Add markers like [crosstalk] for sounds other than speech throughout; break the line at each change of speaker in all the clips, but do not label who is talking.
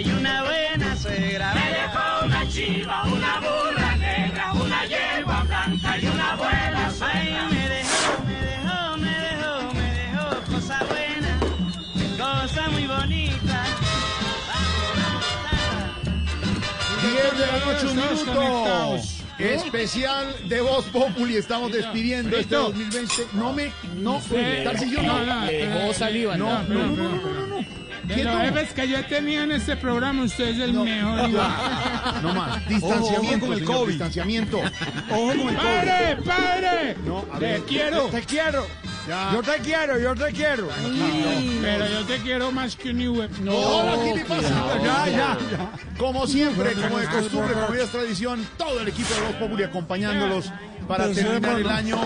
Y una buena suegra. Me dejó una chiva, una burra negra, una yegua blanca y una buena suegra. Ay, me dejó, me dejó, me dejó, me dejó cosa buena, cosa muy bonita.
10 de la noche, un minuto. Especial de Voz Populi. Estamos despidiendo este 2020. No me. No, Tarcisio, no.
No, no,
Dejó saliva,
No,
anda.
no, no, no, no, no.
De los jefes que yo he tenido en este programa, usted es el
No.
mejor. [laughs]
No más. Distanciamiento.
con el COVID.
Distanciamiento.
Ojo con el
¡Padre, padre!
No, a
Te quiero.
Te quiero.
Ya.
Yo te quiero, yo te quiero.
Pero yo te quiero más que un Iwe. No.
¿qué le pasa?
Ya, ya.
Como siempre, como de costumbre, como ya es tradición, todo el equipo de Voz Populi acompañándolos para terminar el año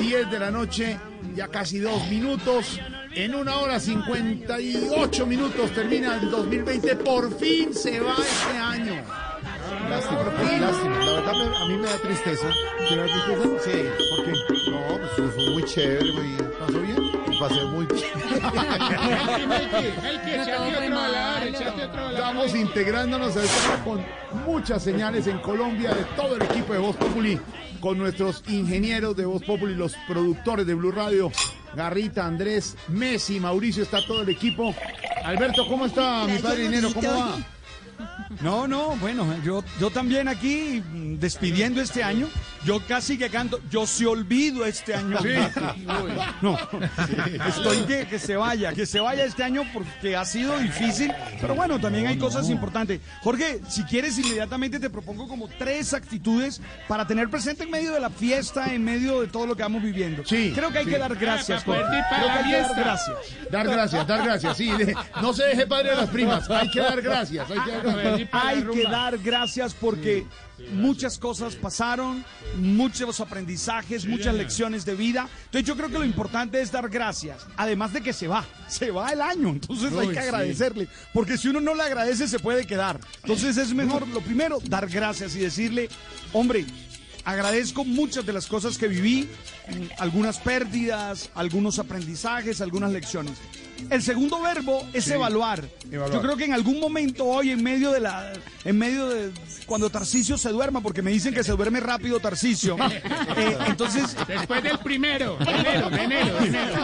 10 de la noche, ya casi dos minutos. En una hora 58 minutos termina el 2020. Por fin se va este año.
Lástima, lástima. La verdad me- a mí me da tristeza. ¿Te da tristeza? Sí. ¿Por qué? No, pues fue muy chévere, muy... ¿Pasó bien? Pasé muy bien. [laughs]
Estamos integrándonos a esta con muchas señales en Colombia de todo el equipo de Voz Populi, con nuestros ingenieros de Voz Populi, los productores de Blue Radio, Garrita, Andrés, Messi, Mauricio, está todo el equipo. Alberto, ¿cómo está mi padre dinero? ¿Cómo va?
No, no, bueno, yo, yo también aquí despidiendo este año, yo casi que canto, yo se olvido este año. No, estoy que, que se vaya, que se vaya este año porque ha sido difícil, pero bueno, también hay cosas importantes. Jorge, si quieres inmediatamente te propongo como tres actitudes para tener presente en medio de la fiesta, en medio de todo lo que vamos viviendo.
Sí,
Creo que hay
sí.
que dar gracias, Jorge. Creo que hay que dar gracias.
Dar gracias, dar gracias, sí. de- no se deje padre de las primas, hay que dar gracias. Hay que dar gracias. [laughs]
Hay que dar gracias porque muchas cosas pasaron, muchos aprendizajes, muchas lecciones de vida. Entonces yo creo que lo importante es dar gracias. Además de que se va, se va el año, entonces hay que agradecerle. Porque si uno no le agradece se puede quedar. Entonces es mejor, lo primero, dar gracias y decirle, hombre, agradezco muchas de las cosas que viví, algunas pérdidas, algunos aprendizajes, algunas lecciones. El segundo verbo es evaluar.
Evaluar.
Yo creo que en algún momento hoy, en medio de la, en medio de cuando Tarcisio se duerma, porque me dicen que se duerme rápido Tarcisio. [laughs] eh, entonces,
Después del primero, de enero, de enero, de enero.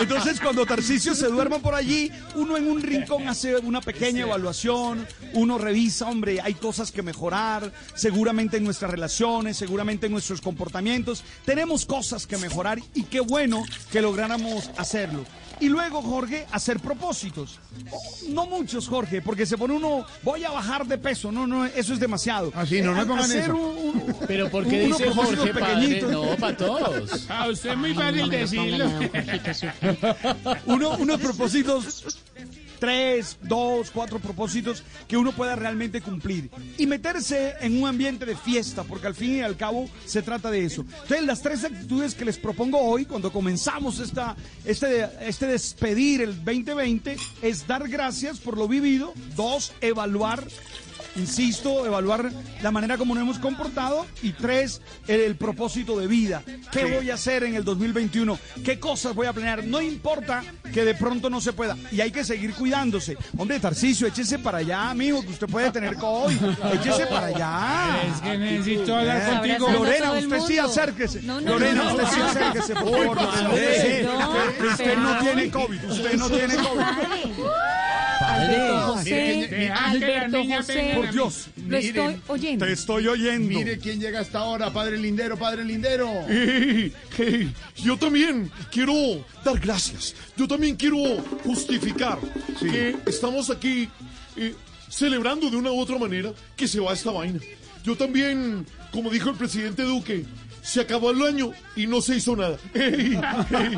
entonces cuando Tarcisio se duerma por allí, uno en un rincón hace una pequeña evaluación, uno revisa, hombre, hay cosas que mejorar, seguramente en nuestras relaciones, seguramente en nuestros comportamientos, tenemos cosas que mejorar y qué bueno que lográramos hacerlo. Y luego, Jorge, hacer propósitos. No muchos, Jorge, porque se pone uno, voy a bajar de peso. No, no, eso es demasiado.
Ah, sí, no, no pongan
Hacer
eso.
un- un-
Pero ¿por qué dice Jorge padre?
pequeñitos.
No, para todos.
A usted es muy fácil decirlo.
uno, unos propósitos, tres, dos, cuatro propósitos que uno pueda realmente cumplir. Y meterse en un ambiente de fiesta, porque al fin y al cabo se trata de eso. Entonces, las tres actitudes que les propongo hoy, cuando comenzamos esta, este, este despedir el 2020, es dar gracias por lo vivido, dos, evaluar insisto, evaluar la manera como nos hemos comportado y tres, el, el propósito de vida. ¿Qué voy a hacer en el 2021? ¿Qué cosas voy a planear? No importa que de pronto no se pueda y hay que seguir cuidándose. Hombre, Tarcicio, échese para allá, amigo, que usted puede tener COVID. Échese para allá.
Es que necesito hablar contigo.
Abrazando a
Lorena, usted sí acérquese.
No, no,
Lorena,
no,
usted sí
no.
acérquese, por favor. Usted,
no,
usted no
pero-
tiene COVID, usted no tiene COVID.
Alberto José, Alberto José.
Por Dios,
Lo estoy oyendo.
te estoy oyendo.
Mire quién llega hasta ahora, padre Lindero, padre Lindero.
Hey, hey, yo también quiero dar gracias. Yo también quiero justificar
Sí.
que estamos aquí eh, celebrando de una u otra manera que se va esta vaina. Yo también, como dijo el presidente Duque, se acabó el año y no se hizo nada. Hey, hey,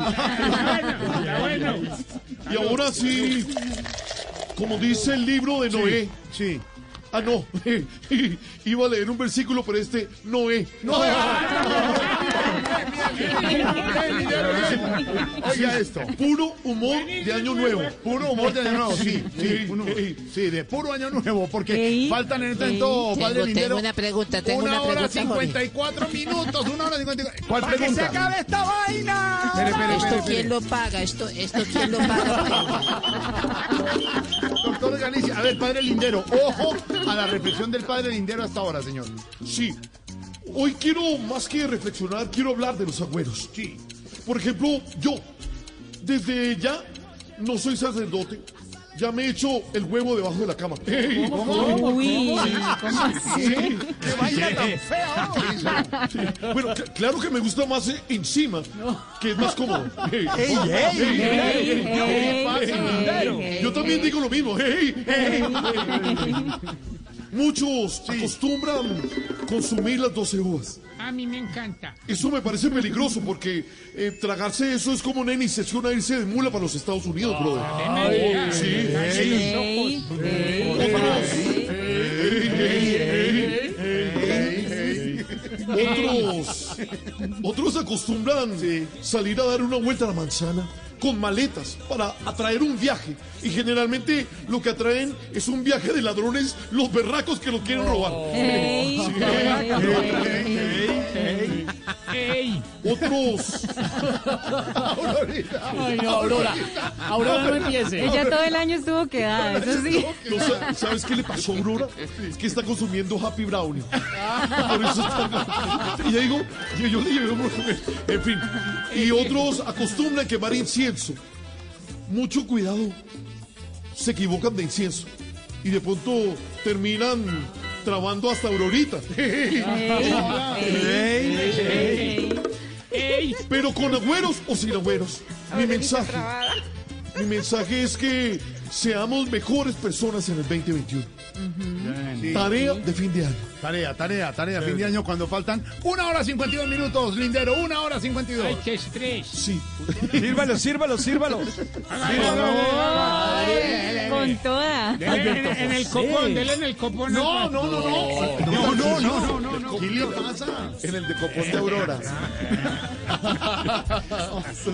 y ahora sí, como dice el libro de Noé.
Sí.
Ah, no, [laughs] iba a leer un versículo, pero este Noé. [laughs]
Oiga esto.
Puro humor de año nuevo.
Puro humor de año nuevo, sí, sí, sí, de puro año nuevo, porque faltan en este
ey.
momento, padre
Tengo-
Lindero.
tengo una pregunta, tengo
una
una
hora
pregunta,
54 minutos, una hora 54. ¿Cuál
¡Para que se
pregunta?
acabe esta vaina!
¿Esto quién lo paga? ¿Esto, esto quién lo paga?
Doctor Galicia, a ver, padre Lindero, ojo a la reflexión del padre Lindero hasta ahora, señor.
Sí. Hoy quiero, más que reflexionar, quiero hablar de los agüeros. Sí. Por ejemplo, yo, desde ya, no soy sacerdote. Ya me he hecho el huevo debajo de la cama.
Uy, ¿cómo así?
¡Qué vaina tan fea! [laughs]
Sí. Bueno, cl- claro que me gusta más eh, encima, que es más cómodo. Ey,
¡Ey, ey!
Ey,
ey,
ey,
pasa,
ey,
Lindero?
ey,
Yo también digo lo mismo. [laughs] Muchos acostumbran consumir las 12 uvas.
A mí me encanta.
Eso me parece peligroso porque eh, tragarse eso es como una iniciación a irse de mula para los Estados Unidos, brother. Sí, Otros, otros acostumbran salir a dar una vuelta a la manzana con maletas para atraer un viaje. Y generalmente lo que atraen es un viaje de ladrones, los berracos que los quieren robar.
ey, ey,
¡Ey!
Otros,
Ay, no, Aurora. Aurora, no empiece.
Ella todo el año estuvo quedada, eso sí.
no ¿sabes qué le pasó a Aurora? Es que está consumiendo Happy Brownie. Por eso está... Y ya digo, yo, yo le llevé un... En fin. Y otros acostumbran quemar incienso. Mucho cuidado. Se equivocan de incienso. Y de pronto terminan trabando hasta Aurorita. [laughs]
¡Ey!
Pero con agüeros o sin agüeros. Mi mensaje. Mi mensaje es que seamos mejores personas en el 2021. Tarea de fin de año.
Tarea, tarea, tarea, fin de año cuando faltan una hora 52 minutos, Lindero, una hora 52.
¡Ay, qué estrés!
Sí. [laughs]
Sírvalo, sírvalo, sírvalo.
Con toda.
Dele en, en el copón, dele en el copón.
No, no, no, no.
No, no, no, no, no.
¿Qué le pasa?
En el de copón de Aurora.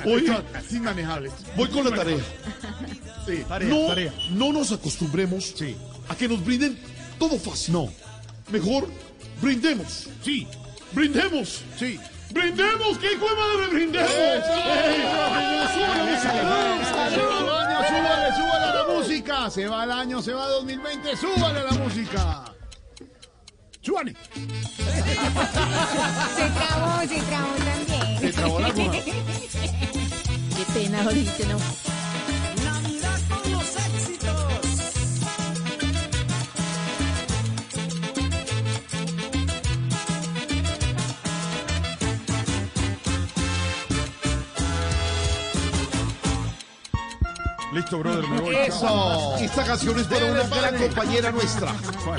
Hoy [laughs] es inmanejable.
Voy con la tarea.
Sí, tarea,
No,
tarea.
no nos acostumbremos
Sí.
a que nos brinden todo fácil. No. Mejor brindemos.
Sí,
Brindemos.
sí.
Brindemos. ¿Qué hijo de madre brindemos?
Año, súbale, súbale a la música. Se va el año, se va 2020, súbale a la música. Súbale.
Se trabó, se trabó también.
Se trabó la. [laughs]
Qué pena, ahorita no.
Listo, brother, me voy.
Eso. Esta canción es para una gran compañera nuestra.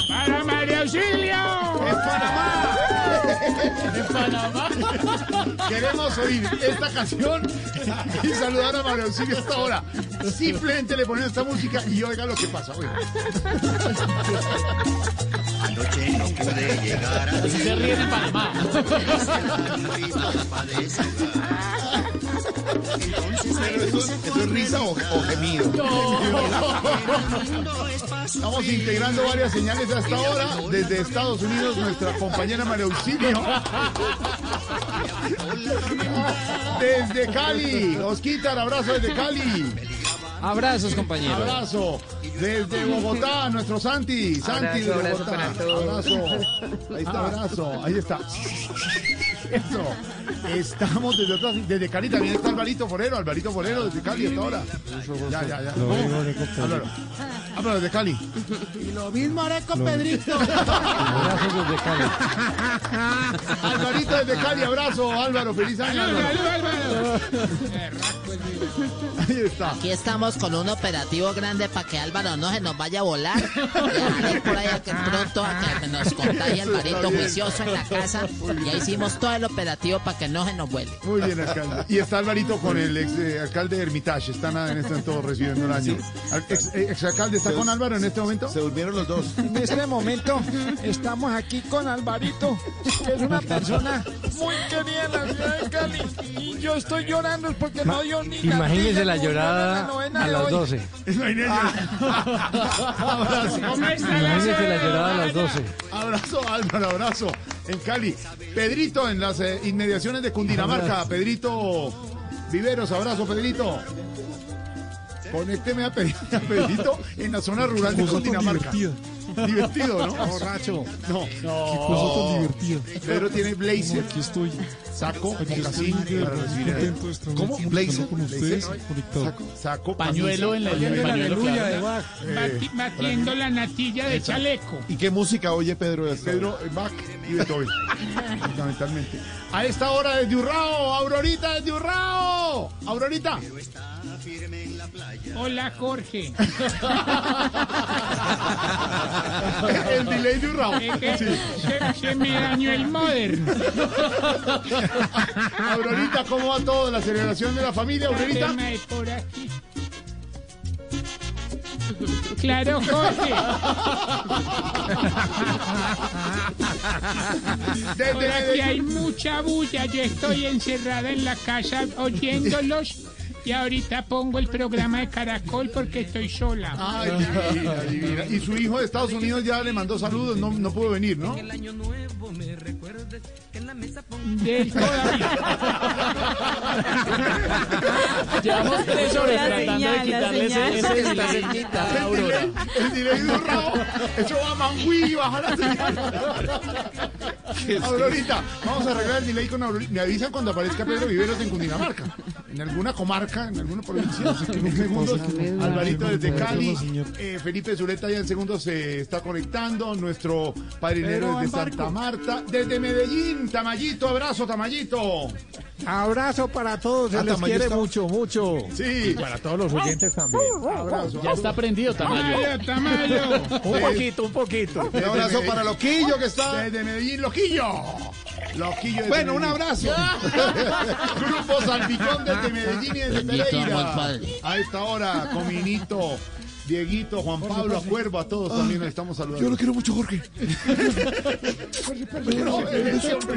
¡Para María Auxilio! [laughs]
Queremos oír esta canción y saludar a María Auxilio hasta ahora. Simplemente le ponemos esta música y oiga lo que pasa. Oiga.
Anoche no pude llegar a
Así se ríe en Panamá. [laughs]
Pero eso, eso es risa o, o gemido. Estamos integrando varias señales hasta ahora. Desde Estados Unidos, nuestra compañera María Auxilio. Desde Cali. Osquitar, abrazo desde Cali.
Abrazos, compañeros.
Abrazo. Desde Bogotá, nuestro Santi. Santi
Abrazo,
de
abrazo
Bogotá.
para todos.
Abrazo. Ahí está, abrazo. Ahí está. Eso. Estamos desde atrás. Desde Cali también está Alvarito Forero. Alvarito Forero desde Cali hasta ahora. Ya, ya, ya. ¿Cómo? Álvaro. Álvaro desde Cali.
Y lo mismo haré con Pedrito.
Abrazos desde Cali. Alvarito desde Cali, abrazo, Álvaro, feliz año. Álvaro. Ahí está.
Aquí estamos con un operativo grande para que Álvaro no se nos vaya a volar. Dejaré por ahí a que pronto a que nos contagie Alvarito juicioso en la casa. Ya hicimos todo el operativo para que no se nos vuele.
Muy bien, alcalde. Y está Alvarito con el ex eh, alcalde de Hermitage. Están en este momento recibiendo el año. Al- Ex, eh, ex alcalde está con Álvaro en este momento.
Se durmieron los dos.
En este momento estamos aquí con Alvarito, que es una persona muy querida en la ciudad de Cali. Y yo estoy llorando porque no dio ni
Imagínese la llorada
novena
a las
hoy.
12.
Abrazo.
Imagínese la llorada a las 12.
Abrazo, Álvaro, abrazo. En Cali. Pedrito en las eh, inmediaciones de Cundinamarca. Pedrito Viveros, abrazo, Pedrito. Conécteme a, Pe- [laughs] a Pedrito en la zona rural de Cundinamarca. Divertido, ¿no?
Borracho.
No, no.
cosa tan divertida.
Pedro tiene blazer,
Aquí estoy.
saco,
Aquí estoy
¿Cómo? Blazer.
con ustedes.
Saco, saco,
Pañuelo en la-
Aleluya de Bach.
Eh,
Batiendo la natilla de chaleco.
¿Y qué música oye Pedro?
Pedro Bach y Beethoven, [laughs] fundamentalmente. A esta hora desde Urrao, Aurorita desde Urrao. Aurorita.
Hola, Jorge. [laughs]
El delay de Urrao.
Es que se, se me dañó el modern.
Aurorita, ¿cómo va todo? La celebración de la familia, Aurorita.
Por aquí. Claro, Jorge.
Desde
Por aquí hay mucha bulla. Yo estoy encerrada en la casa oyéndolos. Y ahorita pongo el programa de Caracol porque estoy sola.
Ay, divina, divina. Y su hijo de Estados Unidos ya le mandó saludos, no, no pudo venir, ¿no?
De [laughs] todavía.
Llevamos tres horas
La
tratando de
la
quitarle ese, ese
Está
delay
cerquita.
a Aurora.
El delay de. Eso va a Mangui, baja la señal. [laughs] Aurorita, vamos a arreglar el delay con Aurorita. Me avisan cuando aparezca Pedro Viveros en Cundinamarca. En alguna comarca, en alguna provincia. En segundos, Alvarito desde Cali. eh, Felipe Zuleta ya en segundos se está conectando. Nuestro padrinero desde Santa Marta. Desde Medellín, Tamayito, abrazo, Tamayito.
Abrazo para todos. Se
Ah,
les
Tamayo
quiere
está-
mucho, mucho.
Sí,
Para todos los oyentes también.
abrazo.
Ya está prendido, Tamayo.
Tamayo.
Un poquito,
un poquito.
Un abrazo para Loquillo que está desde Medellín, Loquillo. Loquillo
Bueno, un abrazo. [laughs]
Grupo Salpicón desde Medellín y desde Pereira. A esta hora, Cominito, Dieguito, Juan Pablo, Acuervo, a todos también les estamos saludando.
Yo lo quiero mucho, Jorge. [laughs]
No, ese hombre,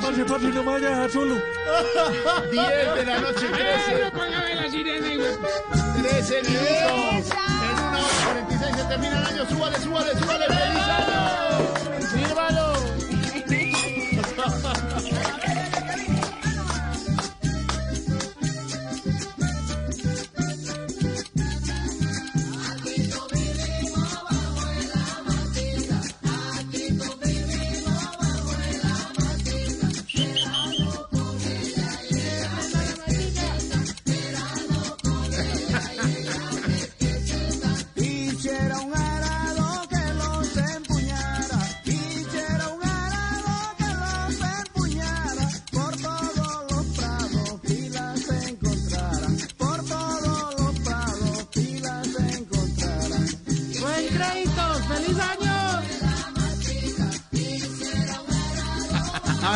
Parce, parce, no me vaya a dejar solo. [laughs]
10 de la noche, 13,
Póngame la sirena, güey.
13 minutos. En una hora 46 se termina el año. Súbale, súbale, súbale. ¡Feliz año!
¡Sírvalo!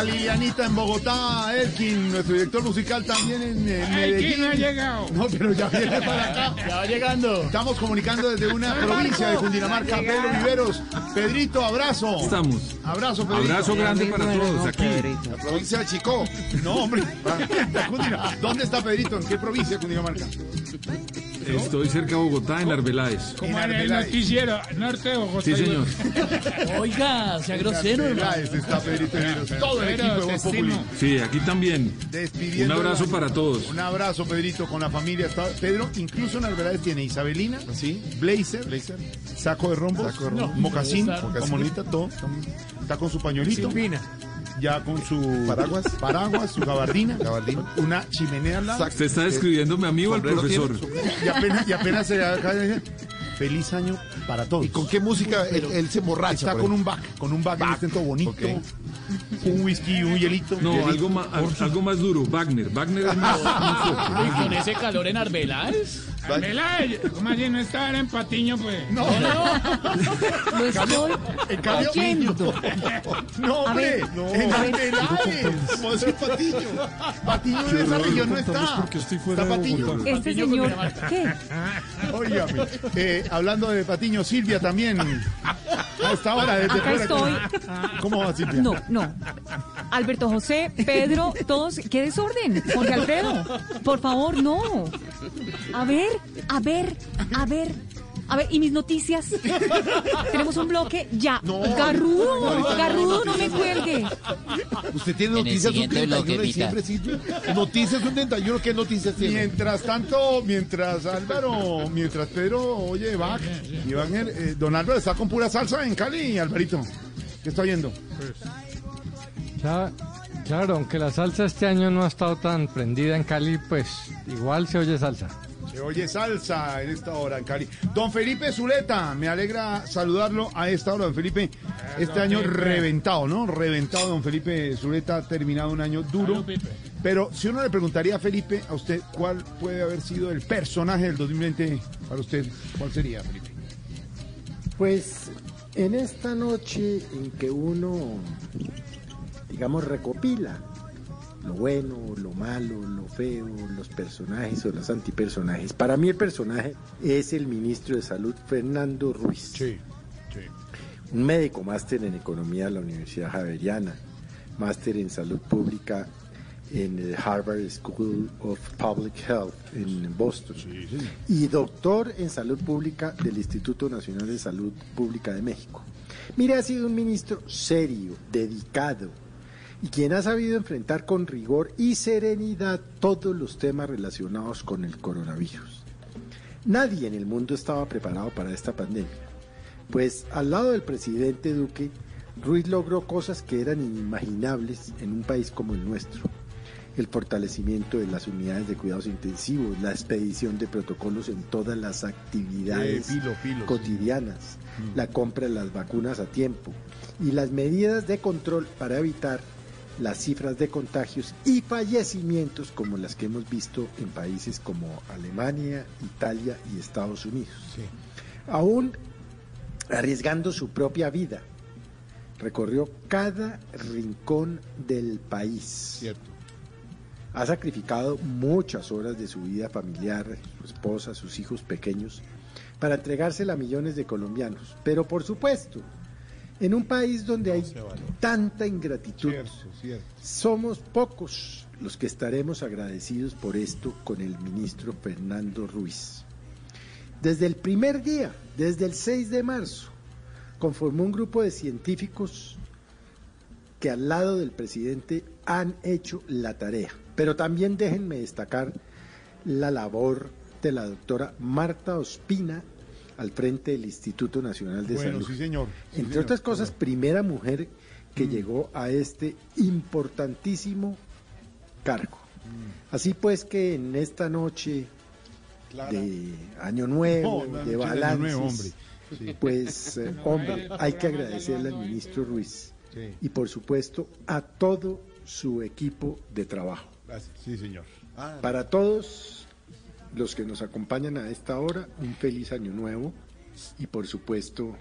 A Lilianita en Bogotá, Elkin, nuestro director musical también en, Medellín.
no ha llegado.
No, pero ya viene para acá. [laughs]
Ya va llegando.
Estamos comunicando desde una provincia de Cundinamarca, Pedro Viveros. Pedrito, abrazo.
Estamos.
Abrazo, Pedrito.
Abrazo grande para todos aquí.
La provincia de Chico.
No, hombre. [laughs] ¿Dónde está Pedrito? ¿En qué provincia de Cundinamarca?
Estoy cerca de Bogotá, en Arbeláez.
Como en el noticiero, norte de Bogotá.
Sí, señor. [laughs]
Oiga, sea grosero.
Este está Pedrito. Todo el equipo de Populi.
Sí, aquí también.
Despidiendo
Un abrazo para todos.
Un abrazo, Pedrito, con la familia. Está, Pedro, incluso en Alvarez tiene Isabelina, blazer, saco de rombo,
rombo.
mocasín,
No, mocasín.
comonita, todo. Está con su pañuelito.
Silvina.
Ya con su
Paraguas.
paraguas, su gabardina,
Gabardina.
una chimenea al lado.
¿Usted está describiéndome a mí o al profesor?
Y apenas, y apenas se acaba de decir, feliz año para todos.
¿Y con qué música él, él se emborracha?
Está con un back, con un back, en este todo bonito. Un whisky, un hielito.
No,
hielito.
algo más, algo más duro, Wagner. Wagner es más, más.
Uy, con ese calor en Arbeláez.
Carmela, ¿cómo así no estaba en Patiño, pues?
No,
Lo estoy
En cambio,
oyendo.
No,
A
hombre,
ver,
no. en. Arbeláez. ¿Cómo es Patiño? Patiño en esa región no está. Está Patiño.
Este señor, ¿qué?
Óigame, eh, hablando de Patiño, Silvia también. A esta hora, desde
Acá
fuera.
estoy.
¿Cómo va, Silvia?
No, no. Alberto José, Pedro, todos, qué desorden. Jorge Alfredo, por favor, no. A ver, a ver, a ver. A ver, ¿y mis noticias? [laughs] Tenemos un bloque ya. Garrudo, Garrudo, no me cuelgue.
¿Usted tiene noticias un
siguiente
31 de diciembre, Silvio? Noticias un 31, ¿qué noticias tiene?
Mientras tanto, mientras Álvaro, mientras Pedro oye Bach y Wagner, eh, don Álvaro está con pura salsa en Cali, Alvarito. ¿Qué está oyendo?
Cla- Claro, aunque la salsa este año no ha estado tan prendida en Cali, pues igual se oye salsa.
Se oye salsa en esta hora en Cali. Don Felipe Zuleta, me alegra saludarlo a esta hora, don Felipe. Este año reventado, ¿no? Reventado, don Felipe Zuleta, ha terminado un año duro. Pero si uno le preguntaría a Felipe, a usted, ¿cuál puede haber sido el personaje del 2020 para usted? ¿Cuál sería, Felipe?
Pues en esta noche en que uno, digamos, recopila lo bueno, lo malo, lo feo, los personajes o los antipersonajes, para mí el personaje es el ministro de Salud, Fernando Ruiz.
Sí,
Un médico máster en economía de la Universidad Javeriana, máster en salud pública en el Harvard School of Public Health en Boston y doctor en salud pública del Instituto Nacional de Salud Pública de México. Mire, ha sido un ministro serio, dedicado y quien ha sabido enfrentar con rigor y serenidad todos los temas relacionados con el coronavirus. Nadie en el mundo estaba preparado para esta pandemia, pues al lado del presidente Duque, Ruiz logró cosas que eran inimaginables en un país como el nuestro. El fortalecimiento de las unidades de cuidados intensivos, la expedición de protocolos en todas las actividades
Eh, pilo, pilo, sí.
cotidianas, la compra de las vacunas a tiempo y las medidas de control para evitar las cifras de contagios y fallecimientos como las que hemos visto en países como Alemania, Italia y Estados Unidos. Aún arriesgando su propia vida, recorrió cada rincón del país. Ha sacrificado muchas horas de su vida familiar, su esposa, sus hijos pequeños, para entregársela a millones de colombianos. Pero por supuesto, en un país donde hay tanta ingratitud, somos pocos los que estaremos agradecidos por esto con el ministro Fernando Ruiz. Desde el primer día, desde el 6 de marzo, conformó un grupo de científicos que al lado del presidente han hecho la tarea. Pero también déjenme destacar la labor de la doctora Marta Ospina al frente del Instituto Nacional de
Bueno,
Salud.
sí, señor. Sí,
Entre
señor.
otras cosas, primera mujer que llegó a este importantísimo cargo. Así pues que en esta noche de Año Nuevo,
No,
de balances.
Sí.
pues, eh, [laughs] hombre, hay que agradecerle al ministro Ruiz y por supuesto a todo su equipo de trabajo.
Sí, señor.
Para todos los que nos acompañan a esta hora, un feliz año nuevo y por supuesto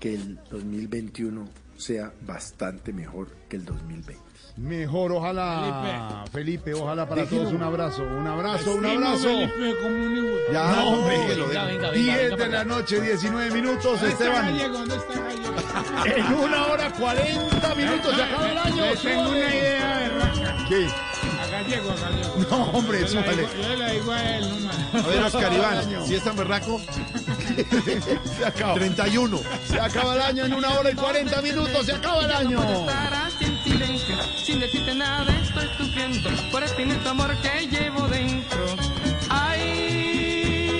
que el 2021 sea bastante mejor que el 2020.
Mejor, ojalá. Felipe, ojalá para
Déjelo.
todos un abrazo. Un abrazo, un abrazo.
Felipe, como un.
Ya,
No,
hombre.
venga, venga, venga,
10
venga
de la noche, 19 minutos,
¿Dónde está
Esteban.
Gallego? ¿Dónde está Gallego?
En una hora 40 minutos se acaba el año.
Tengo una idea de. Gallego, gallego.
No, hombre,
Yo le
súbale.
digo- Yo le digo a él, no más.
A ver, Oscar Iván, si es tan berraco. [laughs]
Se acaba.
31.
Se acaba el año en una hora y 40 minutos. Se acaba el año.
Silencio, sin decirte nada estoy sufriendo por este inmenso amor que llevo dentro. Ay,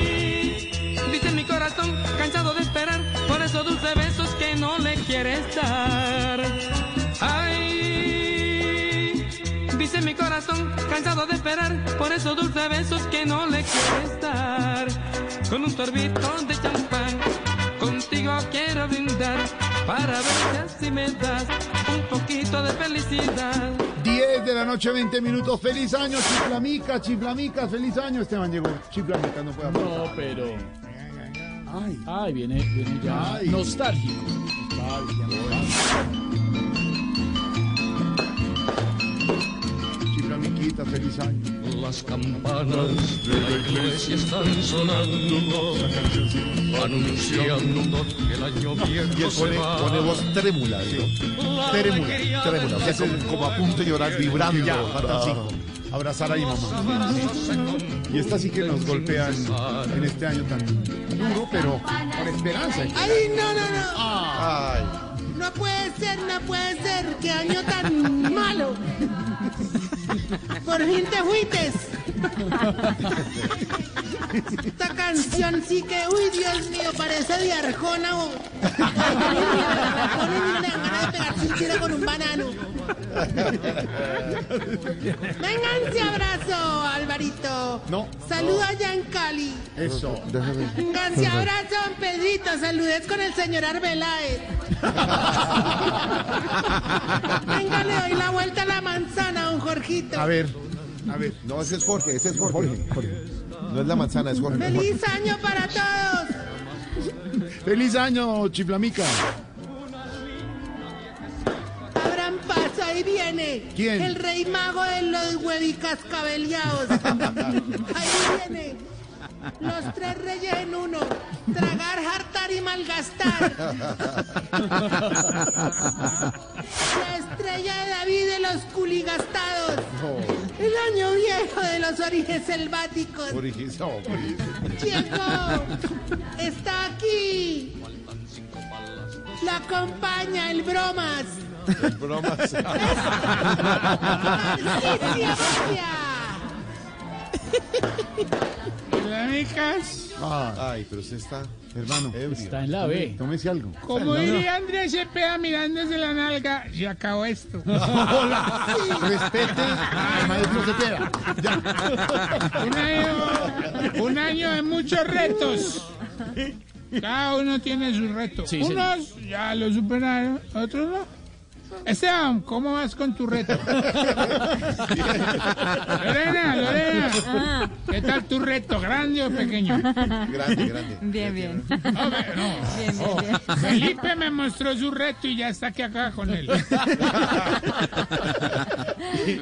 dice mi corazón, cansado de esperar por esos dulces besos que no le quieres dar. Dice mi corazón, cansado de esperar por esos dulces besos que no le quieres dar. Con un sorbito de champán, contigo quiero brindar para ver si así me das un poquito de felicidad.
10 de la noche, 20 minutos. Feliz año, chiflamica, chiflamica. Feliz año. Esteban llegó. Chiflamica, no puede hablar.
No, pero.
Ay,
Ay, viene, viene ya.
Ay.
Nostálgico.
Feliz año.
Las campanas de la iglesia están sonando, anunciando que el año
Y él
viejo se
pone,
va.
pone voz trémula. ¿no? Trémula, trémula. O sea, como, como a punto de llorar, vibrando.
Ya,
Ah.
así, abrazar a mi mamá. Y esta sí que nos golpean en este año tan duro, pero con esperanza.
¡Ay, no, no, no!
Ay.
No puede ser, no puede ser. ¡Qué año tan malo! Por fin te fuites. Esta canción sí que, uy, Dios mío, parece de Arjona o... Ponen ganas de pegarse un tiro con un banano. Vénganse, abrazo, Alvarito.
No.
Saluda allá en Cali.
Eso.
Vénganse, abrazo, don Pedrito. Saludes con el señor Arbeláez. Venga, le doy la vuelta a la manzana, don Jorgito.
A ver, a ver.
No, ese es Jorge, ese es Jorge. No es la manzana, es Jorge.
¡Feliz año para todos!
Feliz año, chiflamica.
Abran paso, ahí viene.
¿Quién?
El rey mago de los huevicascabeleados. [laughs] Ahí viene. Los tres reyes en uno. Tragar, hartar y malgastar. La estrella de David de los culigastados. El año viejo de los orígenes selváticos. Llegó. Está aquí. La acompaña el bromas.
Bromas.
Tarcisio
Dinámicas.
Ay, pero usted está,
hermano.
Está en la B.
Tómese algo.
Como diría Andrés Cepeda mirándose la nalga, se acabó esto. [laughs]
Hola. Respete al maestro Cepeda.
Un año, un año de muchos retos. Cada uno tiene su reto.
Sí,
Unos ya lo superaron, otros no. Esteban, ¿cómo vas con tu reto? Lorena, Lorena,
Ah,
¿qué tal tu reto? ¿Grande o pequeño?
Grande, grande.
bien, bien.
Hombre, no.
Bien, bien,
Oh,
bien.
Felipe me mostró su reto y ya está aquí acá con él. [laughs]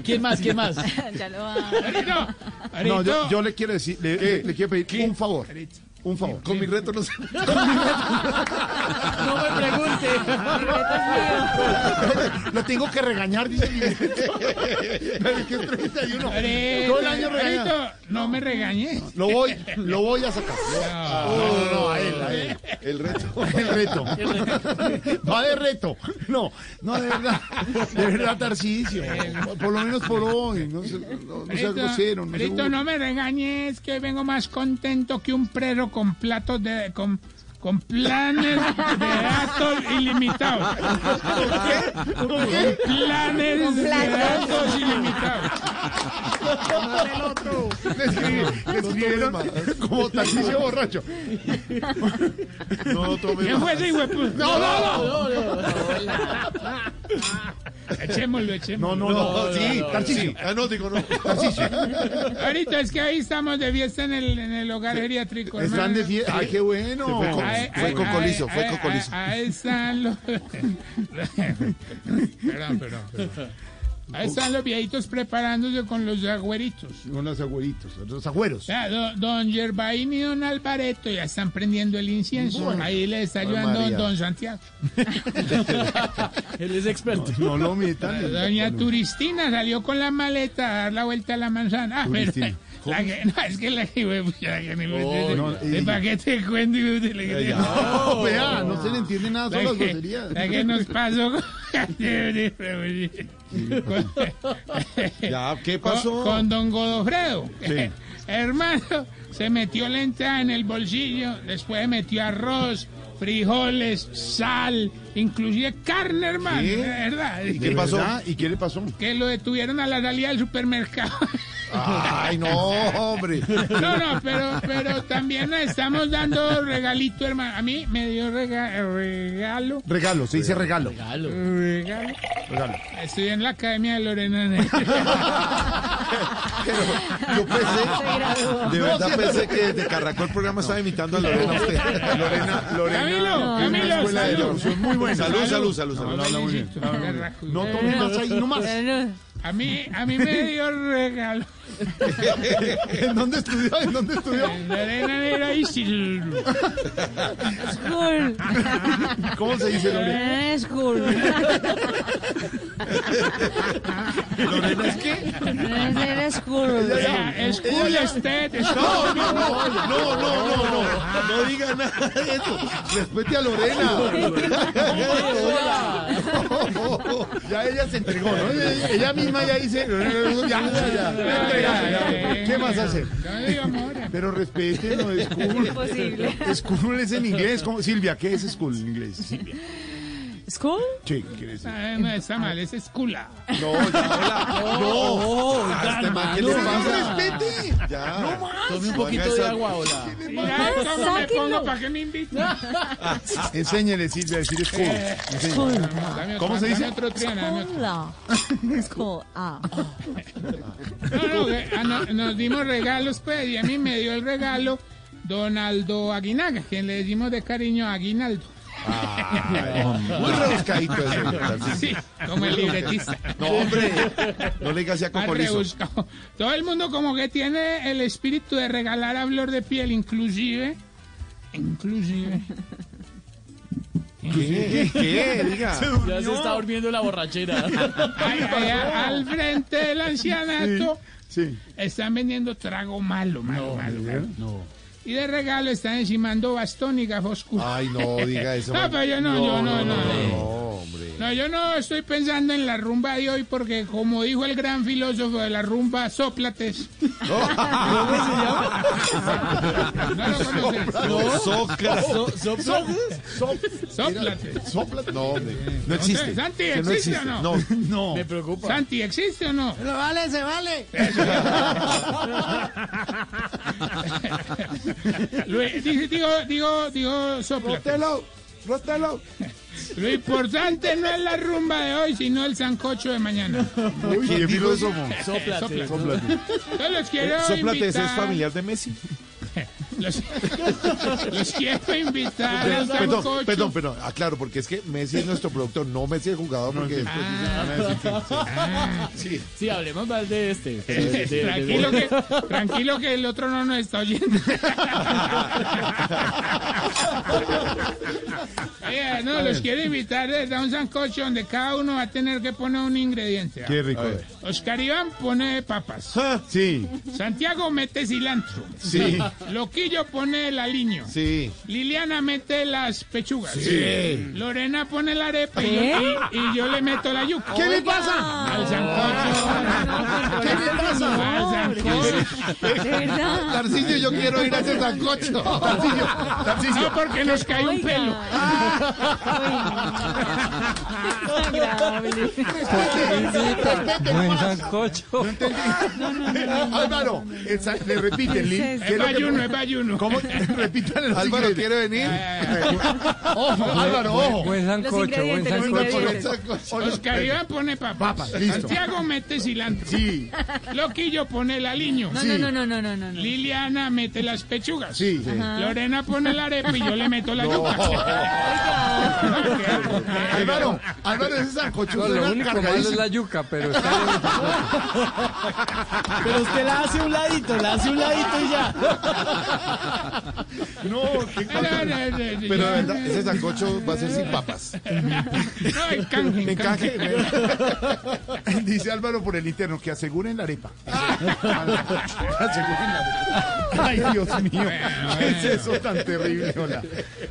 ¿Quién más? ¿Quién más?
ya lo va.
Arito,
No, yo, le quiero decir, le, le- le quiero pedir un favor. Un favor.
Con mi reto no sé. [laughs]
No me pregunte.
Lo tengo que regañar, dice mi Pero [laughs] es que es 31.
Arito,
Todo el año regañado.
No me regañes.
Lo voy, lo voy a sacar. No, no, a él, a él.
El reto.
El reto. [laughs] Va de reto. No, no, de verdad. De verdad, Tarcicio. Por lo menos por hoy. No, se- no, no seas grosero. No,
no me regañes, que vengo más contento que un prero con platos de... Con, con planes de datos ilimitados. Con planes
Con
de datos ilimitados.
Le escribí- le escribieron como Tarcicio borracho.
No tome
¿Quién fue ese hijueputa?
No, no, no.
Echémoslo, echémoslo.
No, no, no. Sí, Tarcicio.
Ah, no, digo no.
Tarcicio. [laughs]
Ahorita es que ahí estamos de fiesta en el, en el hogar geriátrico.
Están
hermano.
de fiesta. Ay, qué bueno.
Fue
Ahí-
fue
ahí-
con colizo,
ahí-
fue
están los... [laughs] perdón, perdón, perdón. Ahí están los viejitos preparándose con los agüeritos.
Con los agüeritos, los agüeros.
Ya, do- don Gervain y don Alvareto ya están prendiendo el incienso.
Bueno.
Ahí le está
Ay,
ayudando
María.
don Santiago. [laughs]
Él es experto.
No lo metan.
Doña Turistina salió con la maleta a dar la vuelta a la manzana. Ah, pero
Turistina.
La que, no, es que la que la que
Oh, ella.
paquete de cuento y de la que- [laughs]
No, vea, no se le entiende nada, son
La
las groserías.
La que nos pasó [laughs] con...
Ya, ¿qué pasó?
Con, don Godofredo.
Sí. [laughs]
Hermano, se metió la entrada en el bolsillo, después metió arroz, frijoles, sal, inclusive carne, hermano.
¿Qué?
verdad.
¿Y qué pasó? ¿Y qué le pasó?
Que lo detuvieron a la salida del supermercado.
Ay, no, hombre.
No, no, pero, pero también estamos dando regalito, hermano. A mí me dio rega- regalo.
Regalo, se dice regalo.
Regalo.
Regalo.
Estoy en la Academia de Lorena. [laughs]
Yo pensé, de verdad pensé que arrancó el programa estaba imitando a Lorena usted.
Lorena, Lorena.
Camilo, Camilo,
escuela de
salud.
muy buena.
Salud, salud, salud,
No,
salud.
no. No tome más ahí, no más.
A mí, a mí me dio regalo.
¿En dónde estudió? [laughs] ¿En dónde estudió?
En Lorena y Sil-
School.
¿Cómo se dice Lorena?
Eh, School.
¿Lorena es qué?
Eh, School.
School State.
No, no, no, no, no, no, no, diga nada de eso. Respete a Lorena. [laughs] Ya ella se entregó, ¿no? Ella, ella misma ya dice, ya, ya, ya, ya, entregaste, ya. ¿Qué más hacer? Pero respete, no es school.
Imposible.
School es en inglés. ¿cómo? Silvia, ¿qué es school en inglés? Silvia.
¿School?
Sí, ¿qué quiere decir?
Ah, no, está mal, es escula.
No, ya, hola. [laughs] No, a este man, ¿qué le
no,
pasa?
no,
respete. Ya.
No más.
Tome un poquito de agua, hola.
Mira, ¿cómo me
Sáquenlo.
pongo para que me inviten? [laughs]
Enséñele, Silvia, a decir school. ¿Cómo se dice?
dame otro triana.
School. [laughs] Ah.
No, no, ah, no, nos dimos regalos, pues, y a mí me dio el regalo Donaldo Aguinaga, quien le decimos de cariño Aguinaldo.
Muy rebuscadito eso. [laughs]
Sí, como el libretista.
No, hombre, no le digas así a
Más
Cocolizo.
rebuscado. Todo el mundo como que tiene el espíritu de regalar a flor de piel, inclusive, inclusive.
¿Qué? ¿Qué? Diga.
Ya se está durmiendo la borrachera. [laughs]
Ay, ay, ay, al frente del ancianato
Sí.
están vendiendo trago malo, malo, malo, malo.
No.
Y de regalo están encimando bastón y oscuras.
Ay, no, diga eso. [laughs]
No, pero yo no, yo no, no.
No, hombre.
No, yo no estoy pensando en la rumba de hoy porque como dijo el gran filósofo de la rumba, Sócrates. [laughs] ¿No lo conoces? [laughs]
No, Sócrates.
Sócrates.
Sóplate.
No, hombre. No existe.
Santi, ¿existe o no?
No.
No.
Me preocupa.
Santi, ¿existe o no?
Se vale, se vale. [laughs]
Luis, digo, digo, digo.
Rótelo, rótelo.
Lo importante no es la rumba de hoy, sino el sancocho de mañana.
Uy, qué filósofo.
Sóplate.
Sóplate.
Yo los quiero
Sócrates es familiar de Messi.
Los, los quiero invitar al
Perdón,
sancocho.
perdón, perdón. Aclaro, porque es que Messi es nuestro productor, no Messi el jugador, porque después a
Ah,
sí.
Sí, hablemos más de este. de- de-
tranquilo, que, tranquilo que el otro no nos está oyendo. [laughs] Oye, no, los quiero invitar a un sancocho donde cada uno va a tener que poner un ingrediente.
Qué rico.
Oscar Iván pone papas.
Sí,
Santiago mete cilantro.
sí,
Loquillo pone el aliño.
Sí.
Liliana mete las pechugas.
Sí.
Lorena pone la arepa y,
¿Qué?
y- y yo le meto la yuca.
¿Qué le pasa?
Al sancocho.
¿Qué le pasa?
Al sancocho.
De verdad.
Tarcillo, yo quiero ir a ese sancocho. Tarcillo, Tarcillo.
No, porque nos cae un pelo.
Buen sancocho.
Álvaro, el sa- le repiten.
Es
¿qué
Es
es lo que-
bayuno, es bayuno. Desayuno.
¿Cómo? [laughs] Los
Álvaro quiere venir.
Ojo, Álvaro, ojo.
Buen sancocho, buen sancocho.
Oscar Iván pone papas.
Papas, listo.
Santiago mete cilantro.
Sí,
Loquillo pone el aliño.
No, no, no, no, no, no, no. no.
Liliana mete las pechugas.
sí.
Lorena pone la arepa y yo le meto la yuca. [laughs]
Álvaro, Álvaro, ese sancocho
lo único malo es la yuca, pero [laughs] está bien.
Pero usted la hace a un ladito, la hace a un ladito y ya. [laughs]
No, qué cosa.
Pero de verdad, ese sancocho va a ser sin papas.
No, encanje, encanje.
Encaje. [laughs] Dice Álvaro por el interno que aseguren la arepa. Aseguren la arepa. Ay, Dios mío. ¿Qué es eso tan terrible? Hola.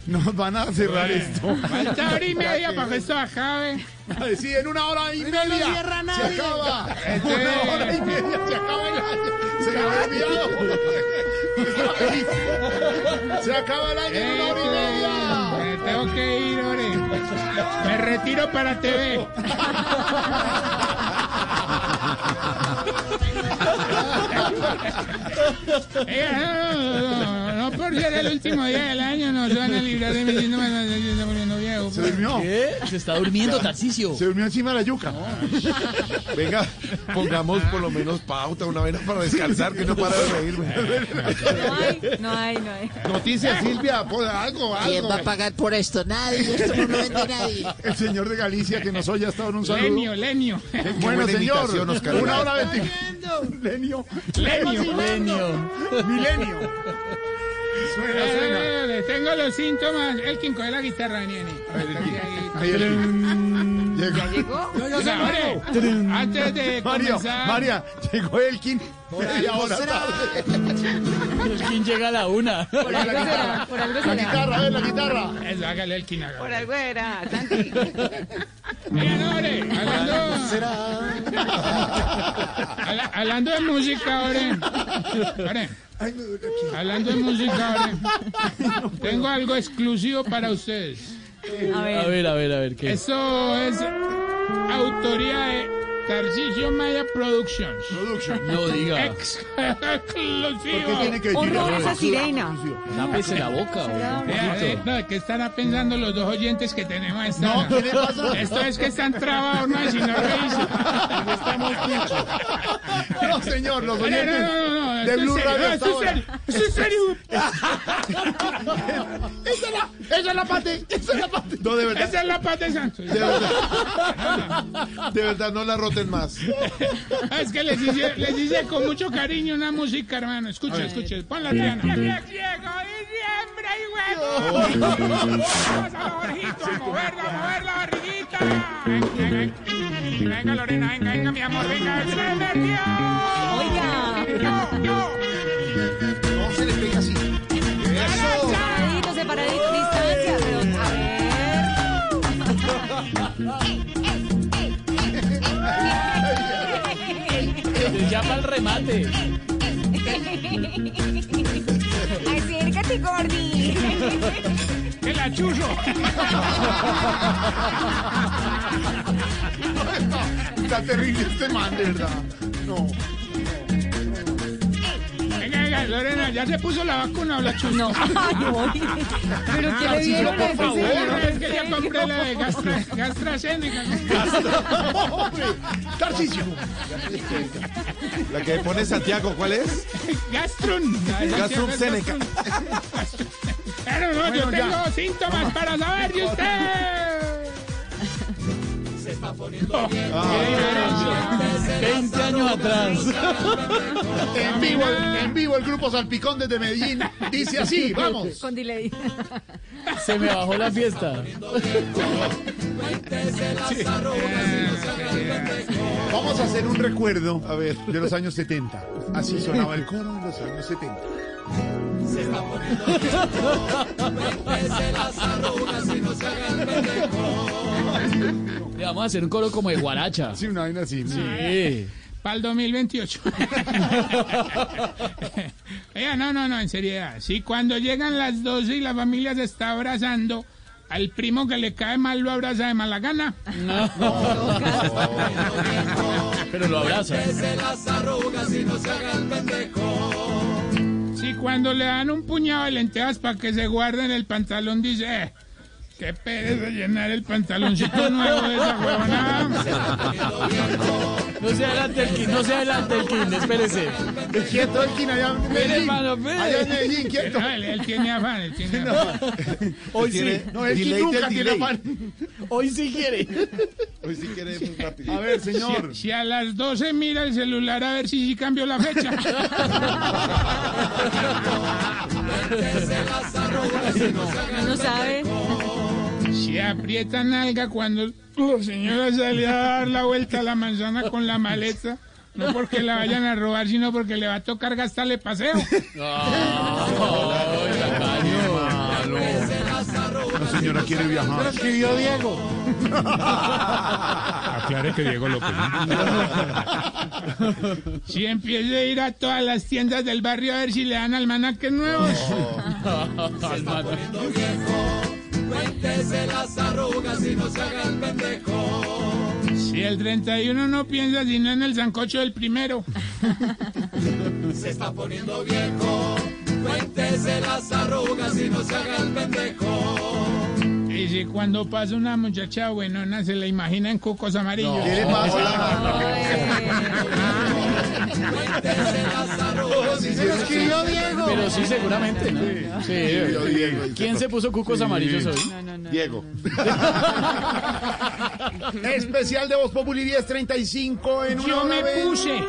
Nos van a cerrar esto.
Falta hora y media para que esto acabe. [laughs]
Sí, en una hora y media.
cierra
Se acaba. [laughs] En una hora y media se acaba el año. Se me había olvidado. Se acaba el año en una hora y media.
Me tengo que ir, ore. Me retiro para TV. [laughs] No, no, no, no por ser el último día del año nos van a librar de mi síndrome de se está poniendo viejo.
Se durmió.
¿Qué? Se está durmiendo, Tarcicio.
Se durmió encima de la yuca. [laughs]
Venga, pongamos por lo menos pauta, una vez para descansar, que no para de reírme.
No hay, no hay, no hay.
Noticias, Silvia, pues, algo,
¿Quién
algo.
va a pagar por esto? Nadie, esto no lo vende nadie.
El señor de Galicia que nos oye ha estado en un saludo.
Lenio, Lenio.
Bueno, señor, una hora veinti. Lenio.
Lenio.
Genio.
Milenio. Suena, suena.
Eh, tengo los síntomas. El quien coge la guitarra, Nene.
Ahí el- Llegó.
¿Llegó?
O sea, ore, antes de
Mario,
comenzar.
María, llegó Elkin media hora tarde.
¿Quién llega a la una?
Por algo será, por algo
La
será.
guitarra, a ver, la guitarra.
Eso, hágale el quinaga.
Por algo era, Santi.
Ore, hablando, Habla- hablando de música, ore. Ore,
Ay, me duele aquí.
hablando de música. [laughs] Tengo algo exclusivo para ustedes.
A
ver, a ver, a ver, ¿qué?
Eso es autoría de Tarcisio Maya Productions.
Production.
No diga.
Exclusivo.
¿Qué tiene que decir?
Horror esa sirena.
Tápese la boca,
eh, no, ¿qué estarán pensando los dos oyentes que tenemos a esta
No,
hora?
¿qué le pasa?
Esto es que están trabados, no, si no reíse. [laughs]
No, señor, los oyentes
no, no, no,
de Blue Radio
esto es serio, esto es serio.
Esa es la, esa es la parte, esa es la parte. No, de verdad,
Esa es la paz de Santos.
De verdad, [laughs] de verdad, no la más.
Es que les hice, les hice con mucho cariño una música, hermano. Escucha, escucha, pon la Triana. Ciego diciembre y huevo. Vamos a los orejitos, a moverla, a mover la barriguita. Venga, venga, venga, Lorena, venga, venga, mi amor, venga, se.
Oiga.
No, no.
no se le pega así. Eso.
Separadito, separadito, distancia, pero a [laughs]
Ya para el remate. [laughs]
Acércate, Gordi.
Que la chuzo. [laughs]
Está terrible este man, de verdad. No.
Venga, Lorena, ¿ya se puso la vacuna o la chuzo?
No, [laughs] ay, voy. [laughs] Pero ¿qué le
Tarcisio,
vieron a
por favor?
Es que ya [laughs] compré la de Gastra, GastraZeneca.
Hombre, Tarcisio.
La que pone Santiago, ¿cuál es?
Gastron.
Gastron Seneca.
Pero no, yo
Bueno,
tengo
ya.
síntomas para saber de usted.
20 años atrás.
En vivo, en vivo el grupo Salpicón desde Medellín dice así, vamos.
Con delay.
Se me bajó la fiesta.
Vamos a hacer un recuerdo, a ver, de los años 70. Así sonaba el coro de los años 70. [laughs]
Le vamos a hacer un coro como de guaracha.
Sí, una vaina así.
Sí.
Para el 2028. Oiga, no, no, no, en seriedad. Si cuando llegan las 12 y la familia se está abrazando, al primo que le cae mal lo abraza de mala gana.
Pero lo abraza.
Si Si cuando le dan un puñado de lentejas para que se guarde en el pantalón, dice, eh, qué pereza llenar el pantaloncito [laughs] nuevo de esa huevonada. [laughs]
No se adelante el kin, no se adelante el kin, espérese.
Quieto el kin allá en Medellín.
hermano.
Allá en Medellín, quieto.
No, él, él tiene afán, él tiene [laughs] afán.
Hoy sí.
No, el kin nunca tiene afán.
Hoy sí quiere.
Hoy sí quiere muy rápido.
A ver, señor.
Si, si a las 12 mira el celular a ver si sí cambió la fecha.
No sabe.
Si aprieta nalga cuando la señora sale a dar la vuelta a la manzana con la maleta, no porque la vayan a robar, sino porque le va a tocar gastarle paseo.
La señora quiere viajar.
escribió Diego.
Aclare que Diego López. Si empieza a ir a todas las tiendas del barrio a ver si le dan almanaques nuevos. Si el 31 no piensa sino en el sancocho del primero.
Se está poniendo viejo. Cuéntese las arrugas y no se haga el pendejo.
Y si cuando pasa una muchacha buenona se la imagina en cucos amarillos.
¿Qué le pasa? [laughs]
Se lo escribió Diego.
Pero sí, seguramente, ¿no? Sí.
Diego, Diego.
¿Quién se puso cucos amarillos hoy?
Diego. [laughs]
Especial de Voz Populi 1035 en una
Yo
hora
me puse. [laughs]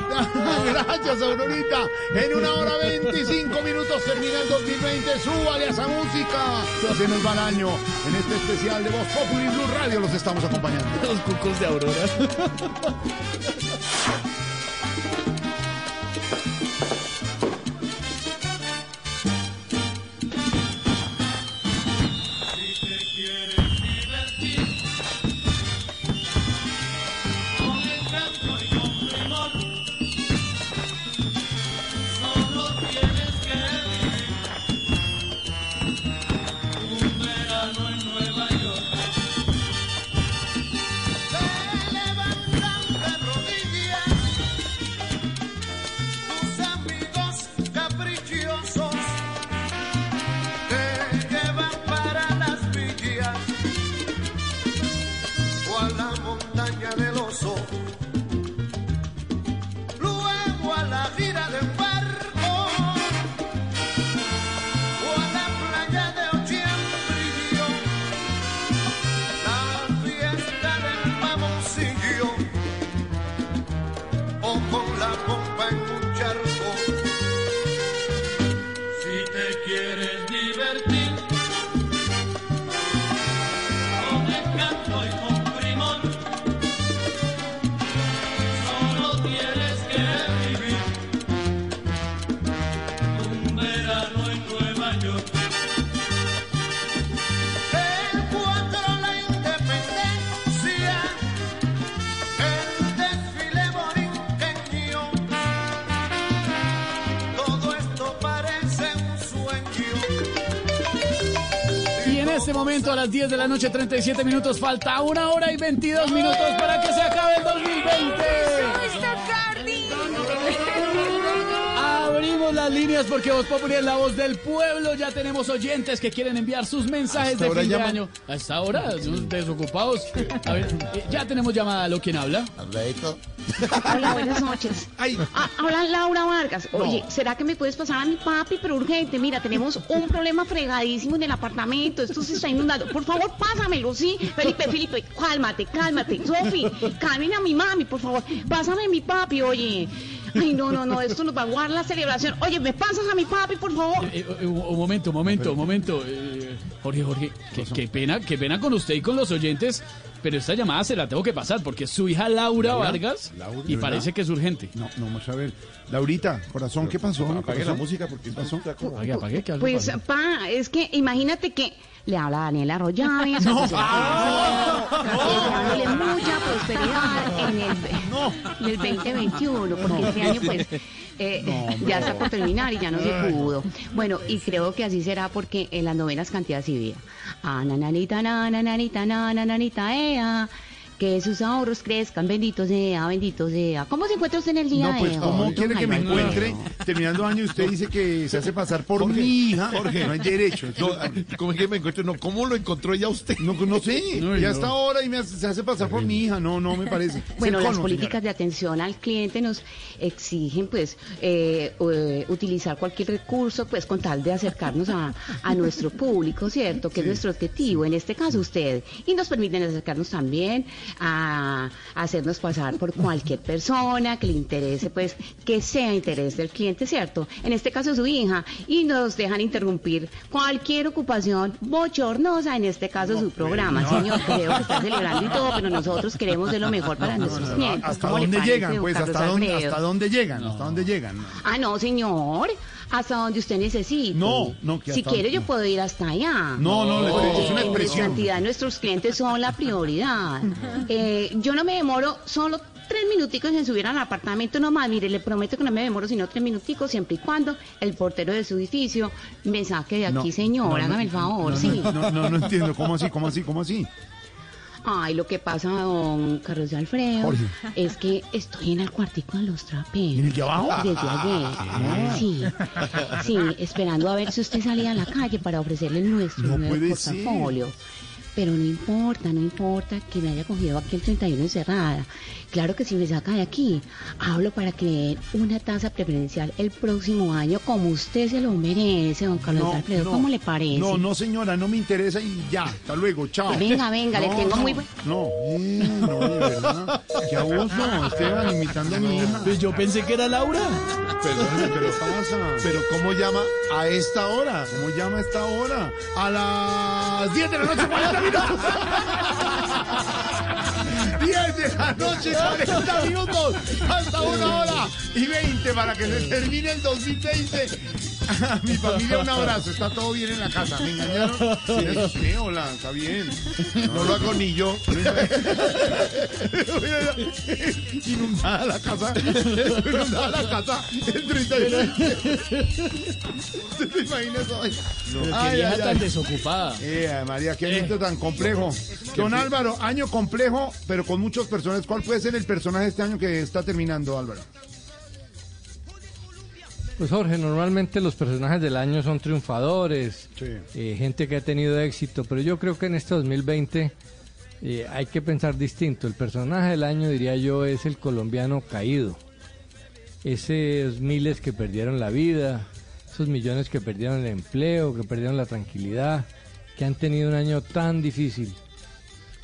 Gracias, Aurorita. En una hora 25 minutos termina el 2020. Súbale a esa música. Se nos va el año. En este especial de Voz Populi Blue Radio los estamos acompañando.
Los cucos de Aurora. [laughs]
las
10 de la noche, 37 minutos, falta una hora y 22 minutos para que se acabe el 2020. Porque Voz Populi es la voz del pueblo. Ya tenemos oyentes que quieren enviar sus mensajes
Hasta
de
ahora
fin de
llaman.
año. A esta hora, son desocupados. A ver, eh, ya tenemos llamada. ¿Lo quién habla?
Hola, buenas noches. Ah, habla Laura Vargas. Oye, ¿será que me puedes pasar a mi papi? Pero urgente, mira, tenemos un problema fregadísimo en el apartamento. Esto se está inundando. Por favor, pásamelo, ¿sí? Felipe, Felipe, cálmate, cálmate. Sofi, calmen a mi mami, por favor. Pásame a mi papi, oye. Ay, no, no, no, esto nos va a guardar la celebración. Oye, ¿me pasas a mi papi, por favor?
Eh, eh, un, un momento, un momento, un momento. Eh, Jorge, Jorge, qué, qué pena, qué pena con usted y con los oyentes, pero esta llamada se la tengo que pasar porque es su hija Laura,
¿Laura?
Vargas
Laura,
y
¿de
parece que es urgente.
No, no, vamos a ver. Laurita, corazón, ¿qué pasó?
Apague la música porque
¿Qué pasó?
Apague, apague, que algo
Pues,
pasó.
pa, es que imagínate que le habla Daniela Arroyaves. [laughs]
No.
pues, deseándole mucha prosperidad en el, en el 2021, porque este año, pues, eh, ya está por terminar y ya no se pudo. Bueno, y creo que así será porque en las novenas cantidades y vida. Ah, nananita, na, nananita, na, nananita, ea. Que sus ahorros crezcan, bendito sea, bendito sea. ¿Cómo se encuentra usted en el día
No, pues,
de
¿cómo
hoy,
quiere
don
que me encuentre terminando año y usted dice que se hace pasar por
Jorge,
mi hija?
Jorge.
no hay derecho.
No, [laughs] ¿Cómo es que me encuentro? No, ¿cómo lo encontró ya usted?
No, no sé,
No,
ya
no.
está ahora y me hace- se hace pasar por mi hija. No, no me parece. [laughs]
Bueno, las políticas de atención al cliente nos exigen, pues, eh, eh, utilizar cualquier recurso, pues, con tal de acercarnos a, a nuestro público, ¿cierto? Que es nuestro objetivo, en este caso usted. Y nos permiten acercarnos también a, a hacernos pasar por cualquier persona que le interese, pues, que sea interés del cliente, ¿cierto? En este caso su hija. Y nos dejan interrumpir cualquier ocupación bochornosa, en este caso su programa,
no.
señor. Creo que está celebrando y todo, pero nosotros queremos de lo mejor para nuestros clientes.
¿Hasta
¿Cómo le
dónde
parece,
llegan? Pues,
Carlos
¿hasta dónde,
Alfredo?
¿hasta dónde llegan? ¿Hasta dónde llegan?
Ah, no, señor. Hasta donde usted necesite.
No, no, que
Si
hasta-
quiere, yo puedo ir hasta allá.
No, no, le estoy-
Porque
es una
en
expresión.
cantidad nuestros clientes son la prioridad. [laughs] Eh, yo no me demoro solo tres minuticos en subir al apartamento nomás. Mire, le prometo que no me demoro sino tres minuticos, siempre y cuando el portero de su edificio me saque de aquí,
No,
señor.
no, no,
hágame el favor,
no,
sí.
No, no, no, no entiendo. ¿Cómo así? ¿Cómo así? ¿Cómo así?
Ay, lo que pasa, don Carlos de Alfredo,
Jorge.
es que estoy en el cuartico de los traperos.
¿En el de abajo?
Desde ayer. Sí, sí, esperando a ver si usted salía a la calle para ofrecerle nuestro
No
nuevo
ser.
portafolio. Pero no importa, no importa que me haya cogido aquí el 31 encerrada. Claro que si me saca de aquí, hablo para que le den una tasa preferencial el próximo año como usted se lo merece, don Carlos
No,
Alfredo.
no.
¿Cómo le parece?
No, no, señora, no me interesa y ya. Hasta luego, chao.
Venga, venga, le
No,
tengo
no,
muy buen-
No, no, de verdad. Qué abuso, Esteban, imitando a mi hija.
Pues yo pensé que era Laura.
Perdóneme, pero pasa.
Pero ¿cómo llama a esta hora?
¿Cómo llama a esta hora? A las 10 de la noche, 40 minutos. 10 de la noche, 40 minutos. Hasta una hora y 20 para que se termine el 2020. A [laughs] mi familia un abrazo, está todo bien en la casa. ¿Me engañaron? Sí, hola, está bien.
No lo hago ni yo. [laughs]
Inundada la casa. Inundada la casa. El 31. ¿Usted se imagina eso?
Pero
Ay,
qué vieja
ay,
tan
ay.
desocupada.
Eh, María, qué añito tan complejo. Don Álvaro, año complejo, pero con muchos personajes. ¿Cuál puede ser el personaje este año que está terminando, Álvaro?
Pues Jorge, normalmente los personajes del año son triunfadores,
Sí.
eh, gente que ha tenido éxito, pero yo creo que en este 2020 eh, hay que pensar distinto. El personaje del año, diría yo, es el colombiano caído. Esos miles que perdieron la vida, esos millones que perdieron el empleo, que perdieron la tranquilidad, que han tenido un año tan difícil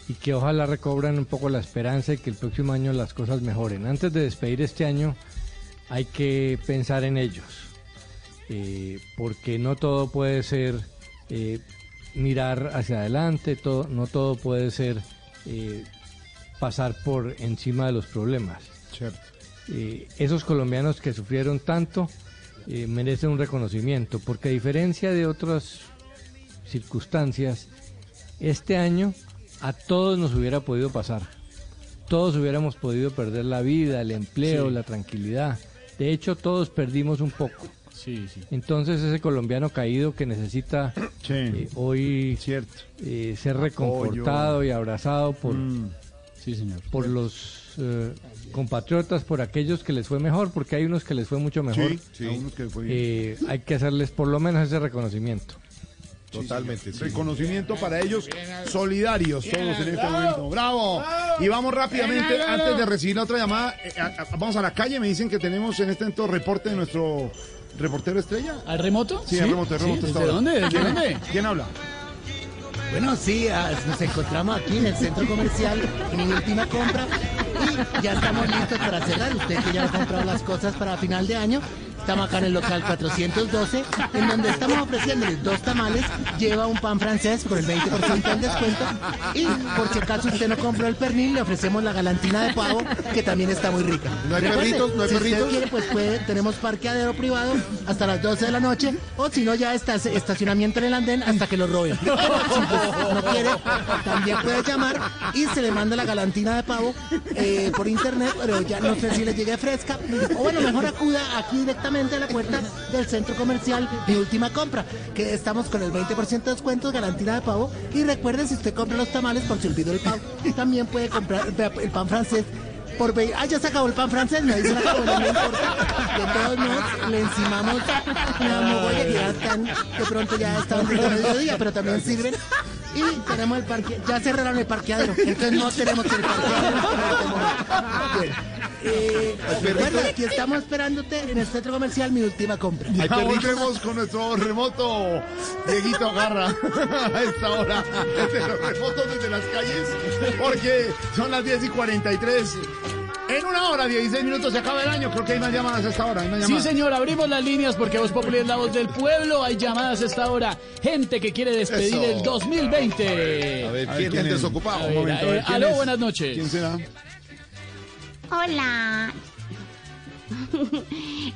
y que ojalá recobren un poco la esperanza y que el próximo año las cosas mejoren. Antes de despedir este año, hay que pensar en ellos, eh, porque no todo puede ser eh, mirar hacia adelante, todo, no todo puede ser eh, pasar por encima de los problemas. Esos colombianos que sufrieron tanto merecen un reconocimiento, porque a diferencia de otras circunstancias, este año a todos nos hubiera podido pasar. Todos hubiéramos podido perder la vida, el empleo,
Sí.
la tranquilidad. De hecho, todos perdimos un poco.
Sí, sí.
Entonces ese colombiano caído que necesita eh, hoy eh, ser reconfortado y abrazado por,
Sí, señor.
por los eh, compatriotas, por aquellos que les fue mejor, porque hay unos que les fue mucho mejor.
Sí, que fue.
Eh, hay que hacerles por lo menos ese reconocimiento.
Totalmente. sí.
Reconocimiento para ellos, solidarios todos en este momento. ¡Bravo! Y vamos rápidamente, antes de recibir la otra llamada, eh, a- a- vamos a la calle. Me dicen que tenemos en este momento reporte de nuestro reportero estrella.
¿Al remoto?
Sí, el remoto, el remoto. está
¿Desde
ahora.
dónde? ¿Desde
¿Quién-
dónde?
¿Quién habla?
Bueno, sí, ah, nos encontramos aquí en el centro comercial, en mi última compra, y ya estamos listos para cerrar. Usted que ya ha comprado las cosas para final de año, estamos acá en el local 412, en donde estamos ofreciéndoles dos tamales, lleva un pan francés con el 20% del descuento, y por si acaso usted no compró el pernil, le ofrecemos la galantina de pavo, que también está muy rica.
¿No hay
Recuerde,
perritos? ¿No hay
si
perritos?
usted quiere, pues puede, tenemos parqueadero privado hasta las 12 de la noche, o si no, ya está estacionamiento en el andén hasta que lo roben. Si pues, no quiere, también puede llamar y se le manda la galantina de pavo eh, por internet, pero ya no sé si le llegue fresca. O bueno, mejor acuda aquí directamente directamente a la puerta del centro comercial Mi Última Compra, que estamos con el 20% de descuento, garantía de pavo. Y recuerden, si usted compra los tamales, por si olvidó el pavo, también puede comprar el pan francés por ve- Ah, ya se acabó el pan francés, me dice la no importa. De todos modos, le encimamos que ya están, de pronto ya están de mediodía, pero también sirven. Y tenemos el parque, ya cerraron el parqueadero, entonces no tenemos el parqueadero. [laughs] Eh, recuerda, aquí estamos esperándote en el centro comercial, mi última compra.
Ya volvemos con nuestro remoto Dieguito Garra [laughs] a esta hora. Desde los remotos desde las calles. Porque son las 10 y 43. En una hora, 16 minutos se acaba el año. Creo que hay más llamadas a esta hora. hay más
Sí, señor, abrimos las líneas porque Voz Populi es la voz del pueblo. Hay llamadas a esta hora. Gente que quiere despedir
Eso.
el 2020.
A ver,
A ver,
¿quién es
¿quién
el
es?
desocupado?
A
Un momento, a ver,
eh,
¿quién
aló,
es?
buenas noches.
¿Quién será?
Hola. [laughs]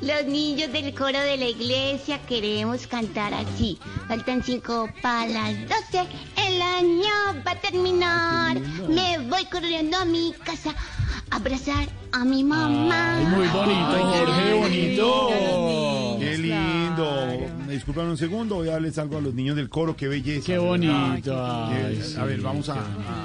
Los niños del coro de la iglesia queremos cantar así. Faltan cinco para las doce. El año va a terminar. Me voy corriendo a mi casa abrazar a mi mamá.
Ay, muy bonito, Jorge, bonito.
Qué lindo. Me disculpan un segundo, voy a darles algo a los niños del coro, qué belleza.
Qué bonito.
Qué-
Ay, sí,
a ver, vamos a,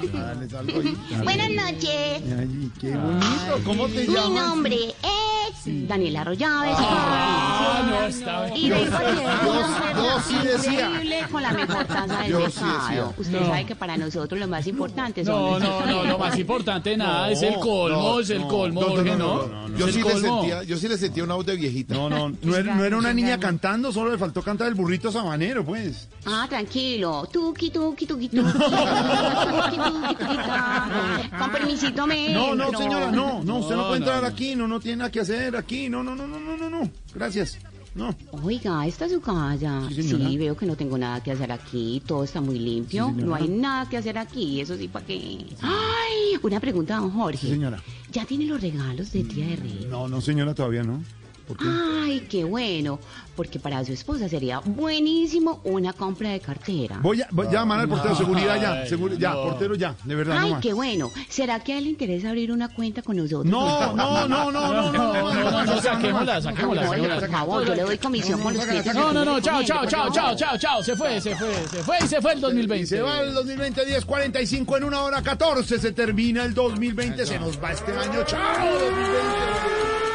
qué
a- a darles algo ahí.
Buenas noches.
Ay, qué bonito. ¿Cómo te
Mi
llamas?
nombre es Daniela Arroyave.
Ah, no, está bien.
Y vengo a hacer
yo-
una oferta
yo sí decía.
increíble con la mejor taza del
Yo sí
mercado.
decía.
Usted
No.
sabe que para nosotros lo más importante son
No,
los
no, no, lo más importante de nada es el colmo,
no,
es el colmo,
No, no,
Jorge,
no,
¿no?
no, no, no.
Yo
Es
sí,
el
le
colmo.
sentía, yo sí le sentía una voz de viejita.
No, no, no era, no era una niña cantando, solo le faltó cantar el burrito sabanero, pues.
Ah, tranquilo. Tuki, tuki, tuki, tuki. [laughs] Tuki, tuki, tuki, ta. Con permisito me
No, no, señora, no, no, usted no, puede entrar aquí, no, no tiene nada que hacer aquí, no, no, no, no, no, no, no, gracias, no.
Oiga, esta es su casa.
Sí, señora.
Sí, veo que no tengo nada que hacer aquí. Todo está muy limpio.
Sí,
no hay nada que hacer aquí. Eso sí, ¿para qué? Ay, una pregunta, don Jorge.
Sí, señora.
¿Ya tiene los regalos de Día de Reyes?
No, no, señora, todavía no. ¿Por qué?
Ay, qué bueno. Porque para su esposa sería buenísimo una compra de cartera.
Voy a, voy a llamar al portero, seguridad ya, ya,
no.
portero ya, de verdad, no
Ay,
más.
qué bueno. ¿Será que a él le interesa abrir una cuenta con nosotros?
No, no, no, no, no, no,
No, no, no, saquémosla, saquémosla,
por favor, yo le doy comisión con los clientes.
No, no, no, chao, chao, chao, chao, chao, chao. Se fue, se fue, se fue y se fue el 2020.
Y se va el 2020, 10, 45 en una hora 14, se termina el 2020, se nos va este año, chao 2020.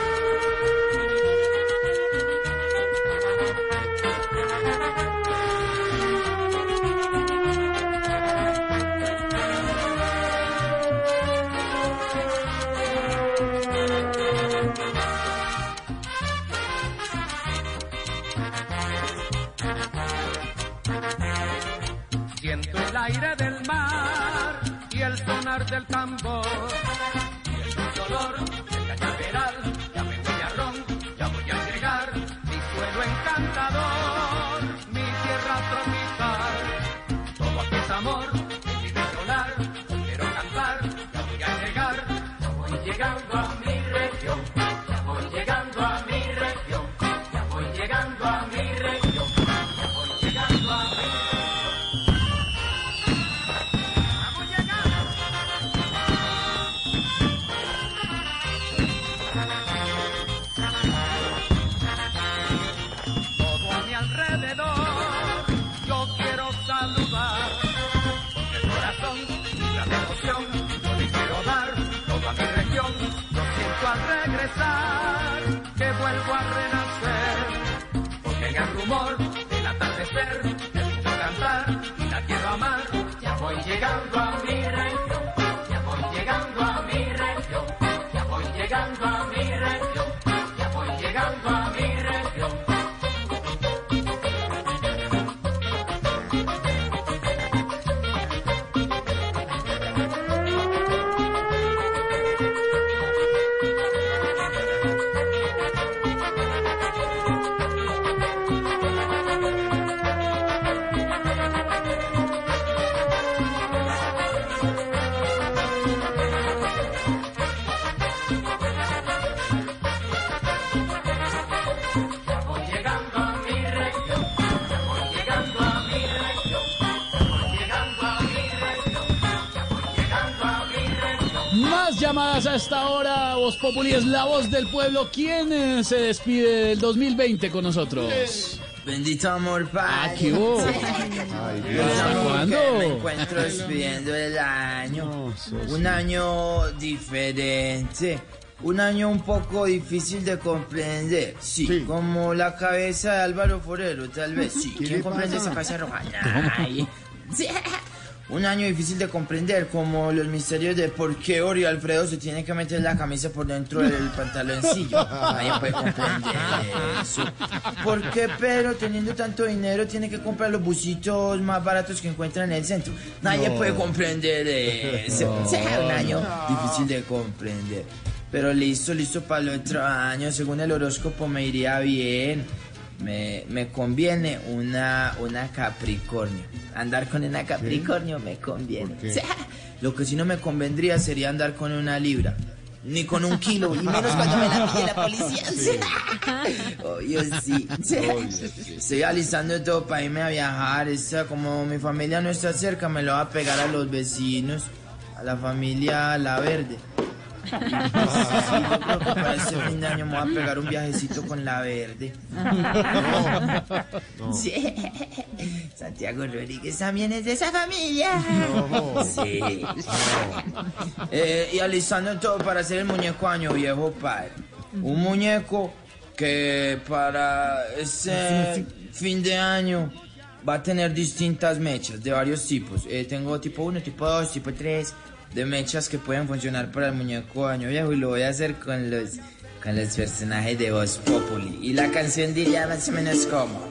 Aire del mar y el sonar del tambor. Voy llegando a
esta hora. Voz Populi es la voz del pueblo. ¿Quién eh, se despide del 2020 con nosotros?
Bendito amor, padre.
Ah, ¿qué hubo?
¿Hasta
cuándo?
Me encuentro despidiendo el año. Un año diferente. Un año un poco difícil de comprender. Sí, como la cabeza de Álvaro Forero, tal vez. Sí,
¿Qué
¿quién comprende
pasa?
esa cabeza roja? Nadie. [laughs] Sí. Un año difícil de comprender, como los misterios de por qué Ori Alfredo se tiene que meter la camisa por dentro del [laughs] pantaloncillo. Nadie puede comprender eso. ¿Por qué Pedro, teniendo tanto dinero, tiene que comprar los busitos más baratos que encuentra en el centro? Nadie
No.
puede comprender eso.
No.
Sí, un año difícil de comprender. Pero listo, listo para el otro año. Según el horóscopo me iría bien. Me, me conviene una, una Capricornio. Andar con una Capricornio me conviene. Sí, Lo que sí no me convendría sería andar con una libra. Ni con un kilo, y menos cuando me la pide la policía. [laughs] Oh, yo sí. Estoy alisando todo para irme a viajar. Esa, como mi familia no está cerca, me lo va a pegar a los vecinos, a la familia La Verde. Sí, yo creo que para este fin de año me voy a pegar un viajecito con La Verde.
No.
Sí. Santiago Rodríguez también es de esa familia.
No.
Sí. Eh, y alistando todo para hacer el muñeco año viejo, padre. Un muñeco que para ese fin de año va a tener distintas mechas de varios tipos. Eh, tengo tipo 1, tipo 2, tipo 3 de mechas que pueden funcionar para el muñeco año viejo y lo voy a hacer con los con los personajes de Voz Populi. Y la canción diría más o menos como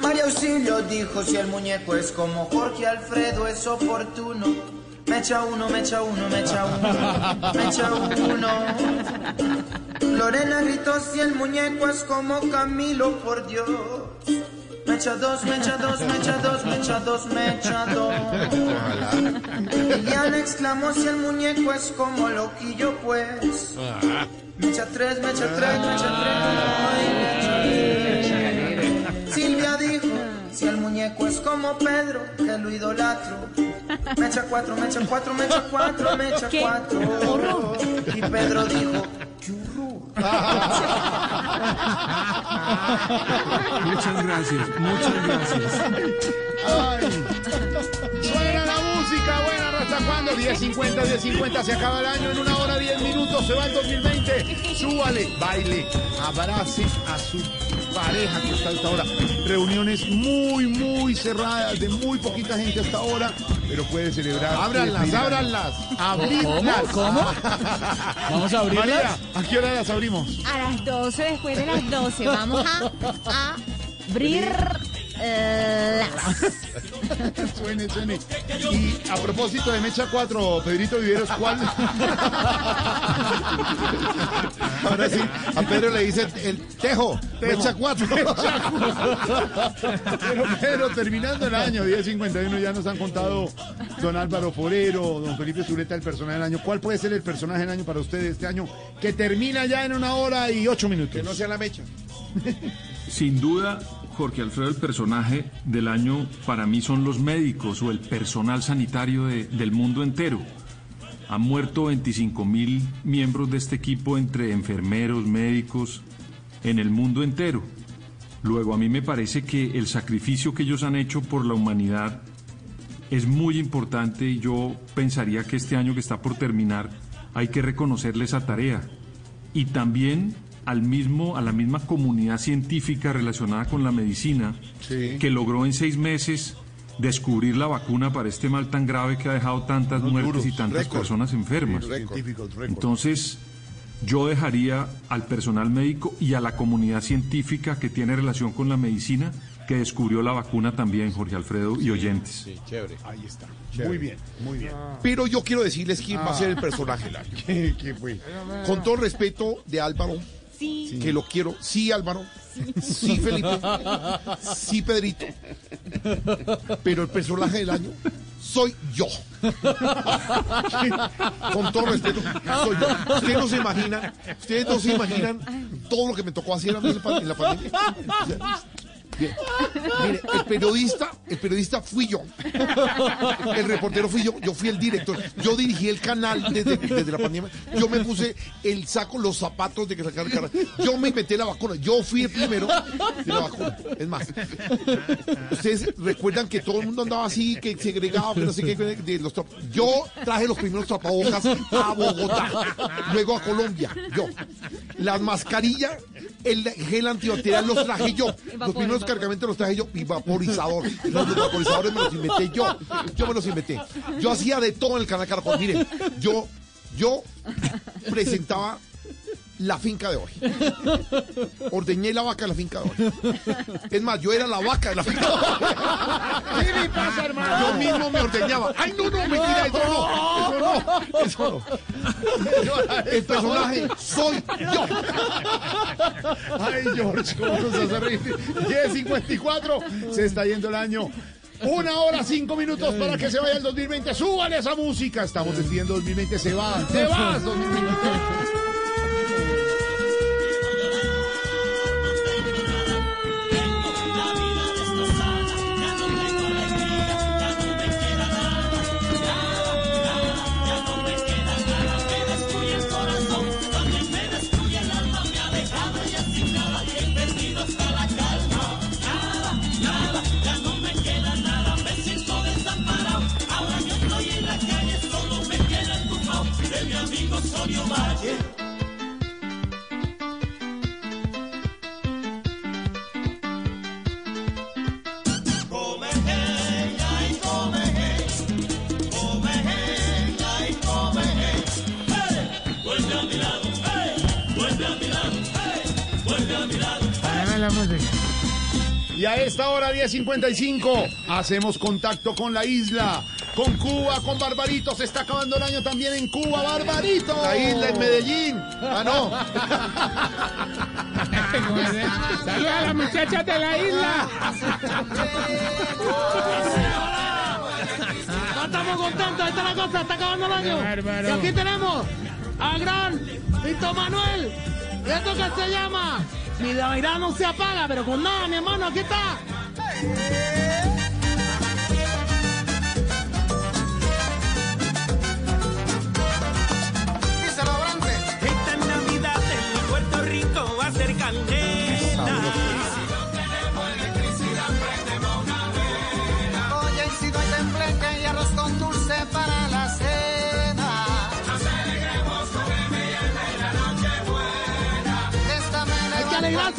María Auxilio dijo si el muñeco es como Jorge Alfredo es oportuno. Me echa uno, me echa uno, me echa uno, me echa uno. Lorena gritó si el muñeco es como Camilo, por Dios. Me echa dos, me echa dos, me echa dos, me echa dos, me echa dos. Liliana exclamó si el muñeco es como Loquillo, pues. Me echa tres, me echa tres, me echa tres. ay, me echa tres. Silvia dijo, si el muñeco es como Pedro, que lo idolatro. Me echa cuatro, me echa cuatro, me echa cuatro, me echa
¿Qué?
cuatro. Y Pedro dijo,
Muchas gracias, muchas gracias.
Suena la música, buena, ¿hasta cuándo? 10.50, 10.50, se acaba el año en una hora, 10 minutos, se va el 2020. Súbale, baile, abrace a su pareja que está a esta hora. Reuniones muy, muy cerradas, de muy poquita gente hasta ahora, pero puede celebrar.
Ábranlas, ábranlas.
Abrirlas.
¿Cómo? ¿Cómo? ¿Vamos a abrirlas?
María, ¿a qué hora las abrimos?
A las 12, después de las 12, vamos a, a abrir. [laughs]
suene, suene. Y a propósito de Mecha 4, Pedrito Viveros, ¿cuál? [laughs]
Ahora sí, a Pedro le dice el tejo, [laughs] mecha cuatro.
Pero, pero terminando el año 1051 ya nos han contado don Álvaro Forero, don Felipe Zuleta el personaje del año. ¿Cuál puede ser el personaje del año para ustedes este año que termina ya en una hora y ocho minutos?
Que no sea la mecha.
Sin duda, Jorge Alfredo, el personaje del año para mí son los médicos o el personal sanitario de- del mundo entero. Han muerto 25 mil miembros de este equipo entre enfermeros, médicos, en el mundo entero. Luego, a mí me parece que el sacrificio que ellos han hecho por la humanidad es muy importante y yo pensaría que este año que está por terminar hay que reconocerle esa tarea. Y también al mismo, a la misma comunidad científica relacionada con la medicina que logró en seis meses descubrir la vacuna para este mal tan grave que ha dejado tantas muertes y tantas personas enfermas.
Sí.
Entonces, yo dejaría al personal médico y a la comunidad científica que tiene relación con la medicina que descubrió la vacuna también, Jorge Alfredo y oyentes.
chévere.
Ahí está. Muy bien, muy bien.
Pero yo quiero decirles quién va a ser el personaje del año. [laughs]
¿Qué, qué fue?
Con todo respeto de Álvaro,
Sí.
que lo quiero. Sí, Álvaro. Sí, Felipe. Sí, Pedrito. Pero el personaje del año soy yo. Con todo respeto, soy yo. Ustedes no se imaginan, ustedes no se imaginan todo lo que me tocó hacer en la pan- en la pandemia. Mire, el periodista, el periodista fui yo. El reportero fui yo. Yo fui el director. Yo dirigí el canal desde, desde la pandemia. Yo me puse el saco, los zapatos de que sacar el canal. Yo me inventé la vacuna. Yo fui el primero de la vacuna. Es más, ustedes recuerdan que todo el mundo andaba así, que segregado, que no sé qué. de yo traje los primeros tapabocas a Bogotá, luego a Colombia. Yo. Las mascarillas, el gel antibacterial los traje yo. [laughs] Los primeros cargamentos los traje yo y vaporizador. Los, vaporizadores me los inventé yo. Yo me los inventé. Yo hacía de todo en el canal Caracol. Miren, yo, yo presentaba la finca de hoy. Ordeñé la vaca de la finca de hoy. Es más, yo era la vaca de la finca de hoy.
¿Qué le pasa, hermano?
Yo mismo me ordeñaba. ¡Ay, no, no! Mentira, eso no. Eso no. Eso no. El personaje soy yo.
Ay, George, ¿cómo nos hace reír? 10.54, se está yendo el año. Una hora, cinco minutos para que se vaya el 2020. Súbale esa música. Estamos despidiendo 2020. Se va. Te vas, 2020. La música. Y a esta hora 10.55 hacemos contacto con la isla, con Cuba, con Barbarito. Se está acabando el año también en Cuba, Barbarito.
La isla en Medellín. Ah, no.
Saludos a las muchachas de la isla.
No estamos contentos, está la cosa, está acabando el año.
bárbaro.
Y aquí tenemos a gran Víctor Manuel. ¿Y esto que se llama? Mi mirada no se apaga, pero con nada, mi hermano, aquí está.
Esta Navidad en Puerto Rico va a ser candela.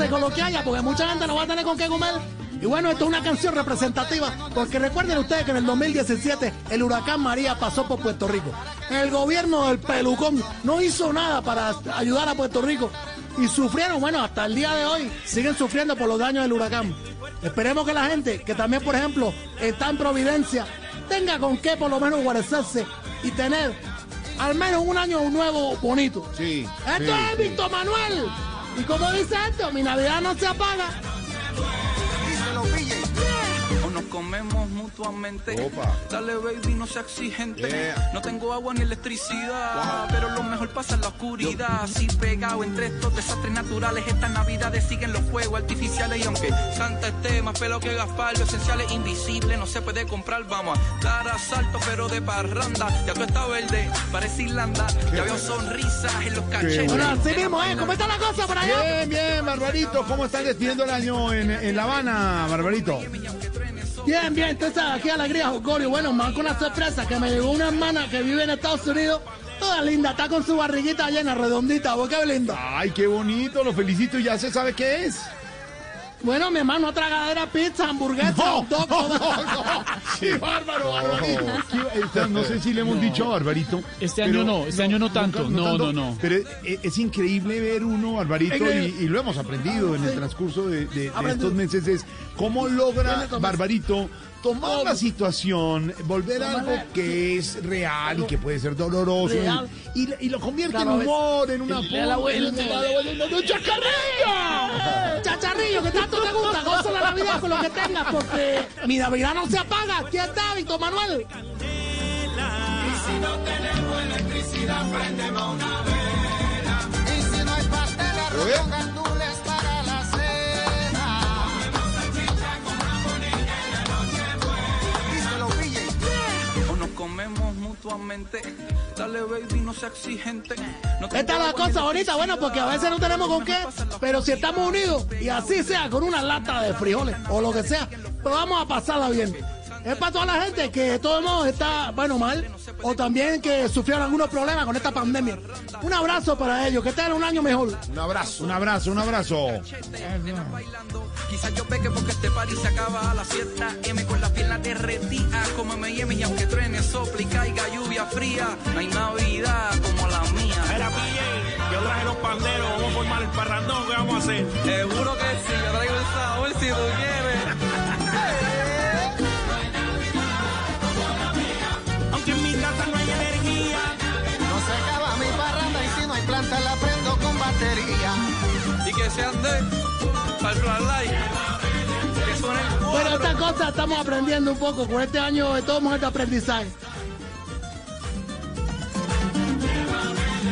Con
lo que haya, porque mucha gente no va a tener con qué comer. Y bueno, esto es una canción representativa, porque recuerden ustedes que en el 2017 el huracán María pasó por Puerto Rico. El gobierno del pelucón no hizo nada para ayudar a Puerto Rico. Y sufrieron, bueno, hasta el día de hoy siguen sufriendo por los daños del huracán. Esperemos que la gente, que también, por ejemplo, está en Providencia, tenga con qué por lo menos guarecerse y tener al menos un año nuevo bonito.
Sí.
Esto
sí,
es
sí.
Víctor Manuel. Y como dice esto, mi Navidad no se apaga.
Mutuamente. Dale, baby, no sea exigente.
Yeah.
No tengo agua ni electricidad, pero lo mejor pasa en la oscuridad. Así pegado entre estos desastres naturales, estas navidades siguen los fuegos artificiales. Y aunque Santa esté más pelo que Gaspar, lo esencial es invisible, no se puede comprar. Vamos a dar asalto, pero de parranda. Ya tú estás verde, parece Irlanda. Ya veo sonrisas en los cachetes.
bueno.
Así mismo, ¿eh? ¿Cómo está la cosa por allá?
Bien, bien, Barbarito. ¿Cómo están despidiendo el año en, en La Habana, Barbarito?
Bien, bien, sabe, aquí alegría, Jocorio. Bueno, me con una sorpresa que me llegó una hermana que vive en Estados Unidos, toda linda, está con su barriguita llena, redondita, ¿vos qué linda?
Ay, qué bonito, lo felicito. ¿Ya se sabe qué es?
Bueno, mi hermano, tragadera, pizza, hamburguesa, hot dog, todo. [laughs]
¡Qué bárbaro, Barbarito! Esta- No sé si le hemos dicho a Barbarito.
Este año no, este año no tanto, no, no, no.
Pero es, es increíble ver uno, Barbarito, y, y lo hemos aprendido en el transcurso de, de- estos meses, es cómo logra Barbarito tomar la situación, volver a algo que es real y que puede ser doloroso, y, y- y lo convierte
Claro,
en humor, en una... no, ¡Chacarrillo! [laughs]
Chacharrillo, que tanto te gusta, goza la Navidad con lo que tengas, porque mi Navidad no se apaga. Aquí está, Víctor Manuel.
Y si no tenemos electricidad, prendemos una vela.
Y si no hay pastel, arroz con
Dale, baby, no sea exigente. No
Esta es la cosa bonita, bueno, porque a veces no tenemos con qué, pero si estamos unidos y así sea con una lata de frijoles o lo que sea, pues vamos a pasarla bien. Es para toda la gente que de todos modos está, bueno, mal, o también que sufrieron algunos problemas con esta pandemia. Un abrazo para ellos, que tengan un año mejor.
Un abrazo. Un abrazo, un abrazo.
Quizás yo peque porque este party se acaba a las 7 M con las piernas derretidas como M&M y aunque truene, sople y caiga lluvia fría, no hay Navidad como la mía.
Era PJ, yo traje los panderos, vamos a formar el parrandón, ¿qué vamos a hacer?
Seguro que sí, yo traigo el sabor si tú quieres.
La prendo con batería.
Y que se ande para el
Bueno, esta cosa estamos aprendiendo un poco con este año de todos este aprendizaje.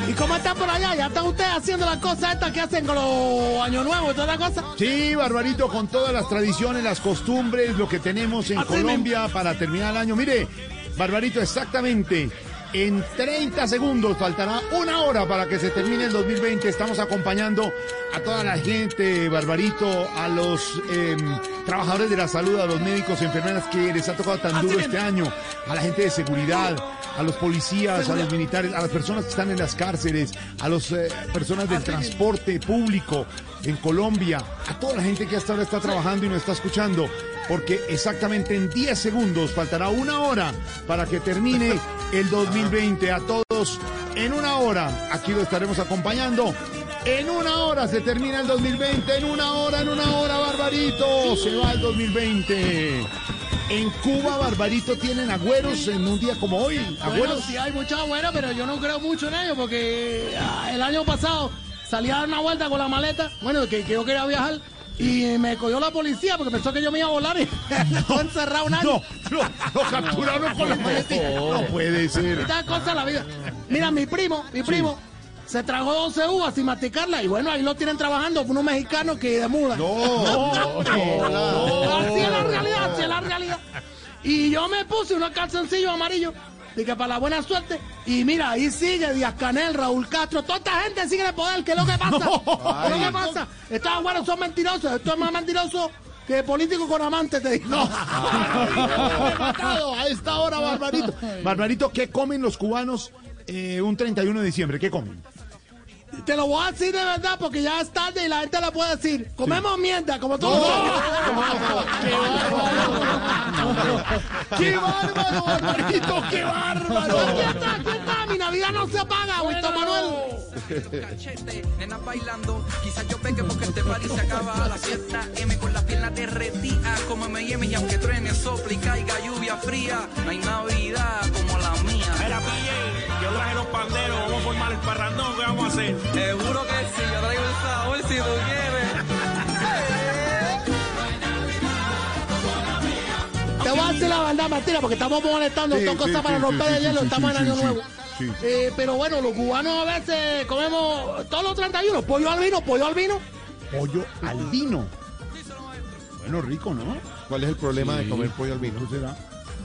¿Y cómo están por allá? ¿Ya están ustedes haciendo las cosas estas que hacen con los años nuevos y toda la cosa?
Sí, Barbarito, con todas las tradiciones, las costumbres, lo que tenemos en
Así
Colombia para terminar el año. Mire, Barbarito, exactamente. En 30 segundos faltará una hora para que se termine el 2020. Estamos acompañando a toda la gente, Barbarito, a los em, trabajadores de la salud, a los médicos, enfermeras que les ha tocado tan duro este año, a la gente de seguridad, a los policías, a los militares, a las personas que están en las cárceles, a las personas del transporte público en Colombia, a toda la gente que hasta ahora está trabajando y nos está escuchando, porque exactamente en 10 segundos faltará una hora para que termine el 2020. A todos en una hora, aquí lo estaremos acompañando. En una hora se termina el 2020, en una hora, en una hora, Barbarito, se va el 2020. En Cuba, Barbarito, tienen agüeros en un día como hoy.
Bueno,
Agüeros.
sí hay mucha buena, pero yo no creo mucho en ello porque ah, el año pasado salí a dar una vuelta con la maleta, bueno, que, que yo quería viajar. Y me cogió la policía porque pensó que yo me iba a volar y me [laughs] dejó encerrado un año.
No, no, lo capturaron con la maletita. No puede ser.
Esta cosa de la vida. Mira, mi primo, mi primo, se tragó 12 uvas sin masticarla y bueno, ahí lo tienen trabajando unos mexicanos que de.
No, no, no.
Así es la realidad, así es la realidad. Y yo me puse unos calzoncillos amarillos. Dije, para la buena suerte. Y mira, ahí sigue Díaz Canel, Raúl Castro. Toda esta gente sigue en el poder. ¿Qué es lo que pasa? ¿Qué es lo que pasa? Estos abuelos son mentirosos. Esto es más mentiroso que político con amante, te digo. No. [laughs]
A esta hora, Barbarito. Barbarito, ¿qué comen los cubanos eh, un 31 de diciembre? ¿Qué comen?
Te lo voy a decir de verdad porque ya es tarde y la gente lo puede decir. Comemos mierda, como todos. [laughs]
¡Qué bárbaro, Barbarito! ¡Qué bárbaro!
Aquí está, aquí está. Mi Navidad no se apaga, Víctor Manuel.
Cachete, nenas bailando. Quizás yo peque porque este party se acaba a las 7 M con las piernas derretidas como M&M y aunque truene, sople y caiga lluvia fría, no hay Navidad como la
traje los panderos, vamos a formar el parrandón, ¿qué vamos a hacer?
Seguro que sí, yo traigo el sabor si tú quieres.
Te voy a decir la verdad, Martina, porque estamos molestando.
Sí,
Son cosas
sí,
para
sí,
romper
sí,
el hielo.
sí,
estamos
sí,
en Año
sí,
Nuevo.
sí.
Eh, pero bueno, los cubanos a veces comemos todos los 31. Pollo al vino, pollo al vino.
Pollo al vino. Bueno, rico, ¿no?
¿Cuál es el problema de comer pollo al vino?
¿No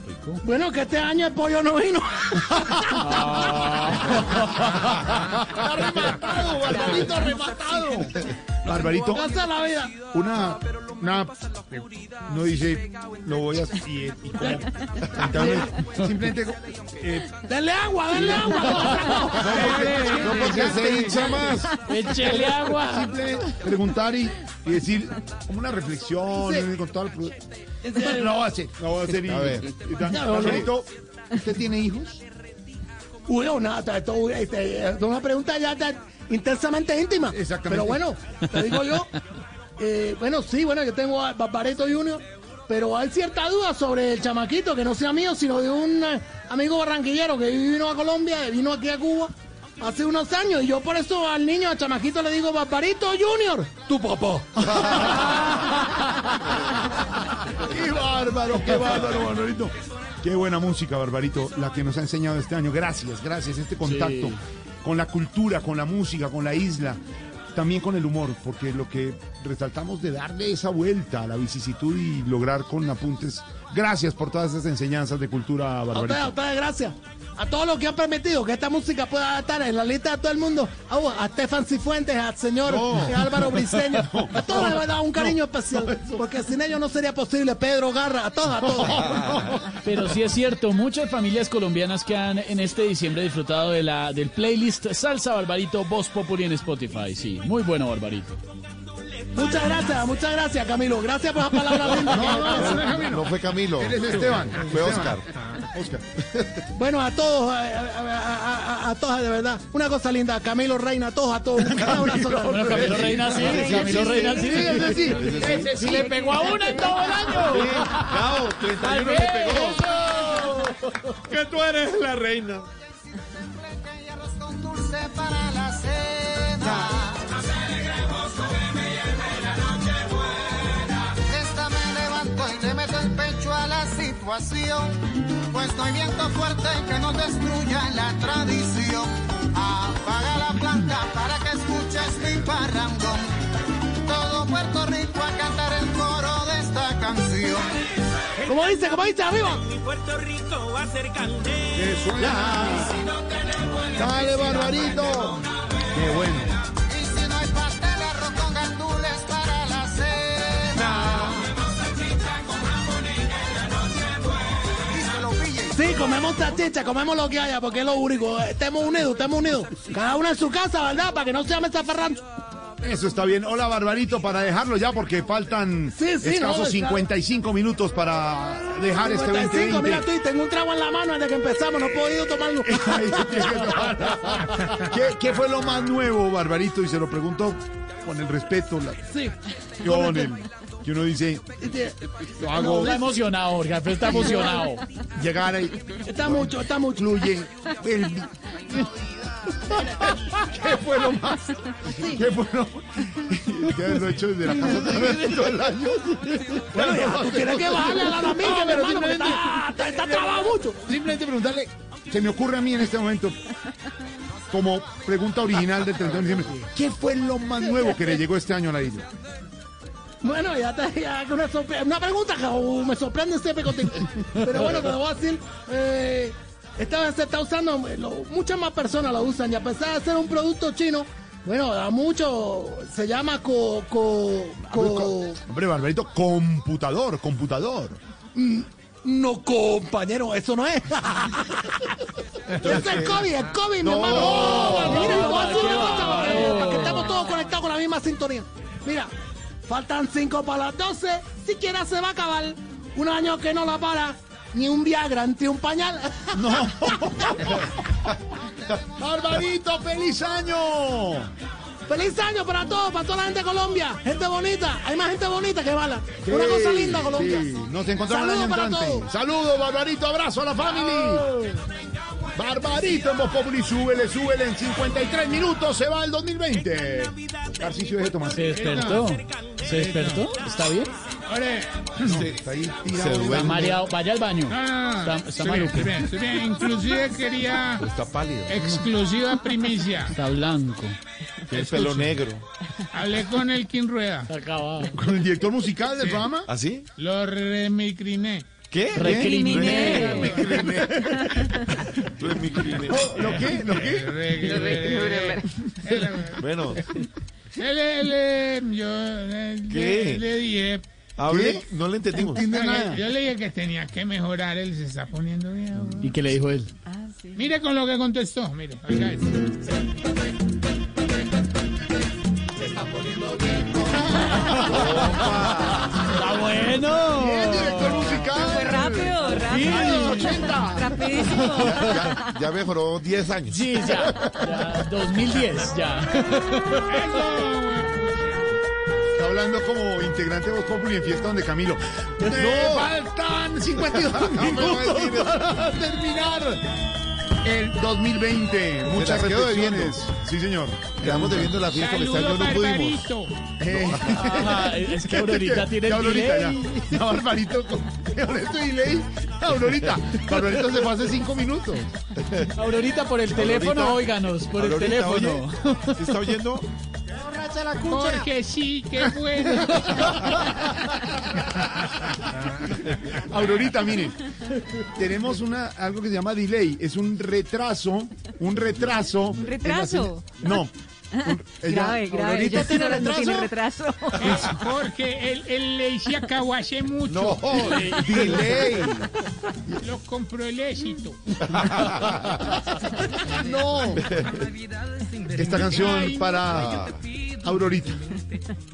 será?
Bueno, que este año el pollo no vino. [laughs]
¡Está rematado, Barbarito, rematado! [laughs] Barbarito, una, una, no dice, lo voy a, y, y como, entonces, simplemente, eh,
Denle agua, denle agua. [laughs]
No, porque se hincha más.
Échele agua.
Simplemente preguntar y, y decir, como una reflexión, eh, con todo el Lo voy a hacer, lo voy a hacer. y-
A ver.
Barbarito, ¿usted tiene hijos?
No, esto, este, es una pregunta ya intensamente íntima.
Exactamente.
Pero bueno, te digo yo, eh, bueno, sí, bueno, yo tengo a Barbareto Junior, pero hay cierta duda sobre el chamaquito, que no sea mío, sino de un eh, amigo barranquillero que vino a Colombia, vino aquí a Cuba hace unos años, y yo por eso al niño, al chamaquito, le digo, Barbarito Junior, tu papá. [laughs]
¡Qué bárbaro, qué bárbaro, Barbarito! Qué buena música, Barbarito, la que nos ha enseñado este año. Gracias, gracias. Este contacto
Sí.
Con la cultura, con la música, con la isla, también con el humor, porque lo que resaltamos de darle esa vuelta a la vicisitud y lograr con apuntes. Gracias por todas esas enseñanzas de cultura,
A ustedes, a ustedes, gracias. A todos los que han permitido que esta música pueda estar en la lista de todo el mundo, a, Stefan Cifuentes, al señor
No.
eh, Álvaro Briceño, [laughs] a todos les voy a dar un cariño especial, porque sin ellos no sería posible. Pedro Garra, a todos, a todos.
Pero sí es cierto, muchas familias colombianas que han en este diciembre disfrutado de la del playlist Salsa Barbarito Voz Populi en Spotify. Sí, muy bueno Barbarito.
Muchas gracias, muchas gracias, Camilo. Gracias por las palabras.
No, no, no.
No fue Camilo.
Él es Esteban.
Fue
Esteban.
Oscar.
Oscar. [laughs]
Bueno, a todos, a, a- a- a- a todos, de verdad. Una cosa linda, Camilo Reina, a todos, a todos. Un abrazo.
Bueno, Camilo Reina sí, Camilo Reina sí.
Sí, ese sí.
Ese sí le pegó a una en todo el año.
Bravo, 31 le pegó.
Que tú eres la reina.
Situación. Pues no hay viento fuerte que nos destruya la tradición. Apaga la planta para que escuches mi parrandón. Todo Puerto Rico a cantar el coro de esta canción.
Como dice, como dice, arriba.
Mi Puerto Rico va a ser candela.
Dale, Barbarito. Qué bueno.
Comemos salchicha, comemos lo que haya, porque es lo único. Estemos unidos, estemos unidos. Cada uno en su casa, ¿verdad? Para que no se llame zafarrancho.
Eso está bien. Hola, Barbarito, para dejarlo ya porque faltan
Sí, sí,
escasos
no,
55 minutos para dejar este
55,
2020.
mira tú, tengo un trago en la mano desde que empezamos, no he podido tomarlo. [laughs]
¿Qué, qué fue lo más nuevo, Barbarito? Y se lo pregunto con el respeto, la,
Sí.
con el que uno dice, lo hago,
Está emocionado, Jorge, Alfredo está emocionado.
llegar ahí,
Está mucho, está mucho.
fluye, el- ¿Qué fue lo más? ¿Qué fue lo que lo he hecho desde la casa de todo el año?
Bueno, ya, tú tienes que bajarle a la
No,
amiga, mi
pero
hermano,
simplemente-
está, está, está trabado mucho.
Simplemente preguntarle, se me ocurre a mí en este momento, como pregunta original del 31 de diciembre, ¿qué fue lo más nuevo que le llegó este año a la isla?
Bueno, ya te ya una, una pregunta que me sorprende siempre contigo. Pero bueno, te lo voy a decir. Eh, esta vez se está usando, eh, lo- muchas más personas lo usan. Y a pesar de ser un producto chino, bueno, a mucho se llama co, co, co-
Hombre, Barbarito, computador, computador.
Mm, No, compañero, eso no es. [laughs] Ese es el COVID, el COVID, mi
No,
hermano.
no,
Mira, te voy a decir una
no,
cosa para, que-
no.
para que estemos todos conectados con la misma sintonía. Mira, faltan cinco para las 12. Siquiera se va a acabar. Un año que no la para. Ni un Viagra entre un pañal. [laughs]
No. [laughs] Barbarito, feliz año.
¡Feliz año para todos, para toda la gente de Colombia! Gente bonita, hay más gente bonita que mala.
Sí,
Una cosa linda, Colombia.
sí. Nos encontramos el
Saludos
año
para
entrante.
todos.
Saludos, Barbarito, abrazo a la familia. Barbarito en Voz Populi, súbele, súbele. En 53 minutos se va el 2020. Tarcisio de Tomás.
Se despertó. ¿Se despertó? ¿Está bien?
Ore,
Está ahí
Se
tirado.
Está mareado. Vaya al baño.
no, no, no.
Está, está maluco.
Inclusive quería
Está pálido.
exclusiva primicia.
Está blanco.
Tiene pelo negro.
Hablé con el King Rueda.
Está acabado.
Con el director musical del programa.
¿Así?
Lo remicriné.
¿Qué?
Recriminé.
Tú eres mi crimen.
Oh, ¿Lo qué? ¿Lo qué?
Bueno,
yo
¿Qué?
le, le dije,
hable. No le entendimos.
yo le dije que tenía que mejorar, él se está poniendo viejo.
¿Y qué le dijo él?
Mire con lo que contestó, mire, oiga esto. [laughs]
¡Está bueno!
Bien, director musical.
Rápido, rápido.
80.
Rapidísimo.
Ya, ya mejoró 10 años.
Sí, ya. ya 2010, ya.
Está hablando como integrante de Voz Populi en fiesta donde Camilo. ¡Me faltan 52 [laughs] minutos para terminar el 2020! Muchas reflexiones. Sí, señor.
Quedamos debiendo la fiesta, este año
Saludos,
no pudimos.
Eh,
es que [laughs] Aurorita tiene
ya
el
Aurorita, ya.
delay.
Ya, Barbarito, con [laughs] este delay. Aurorita, Barbarito se fue hace 5 minutos.
Aurorita, por el teléfono,
Aurorita.
óiganos, por el
Aurorita,
teléfono.
oye, ¿sí está oyendo?
Se la cucha.
Porque sí, qué bueno. [laughs]
Aurorita, mire, tenemos una algo que se llama delay, es un retraso, un retraso. ¿Un
retraso?
No. Ella-
grave, grave.
Aurorita
ella
tiene
no tiene
retraso. [laughs]
Es porque el, el ley se acabó hace mucho.
No, [laughs] delay.
Lo compró el éxito. [laughs]
No. Esta canción para Aurorita.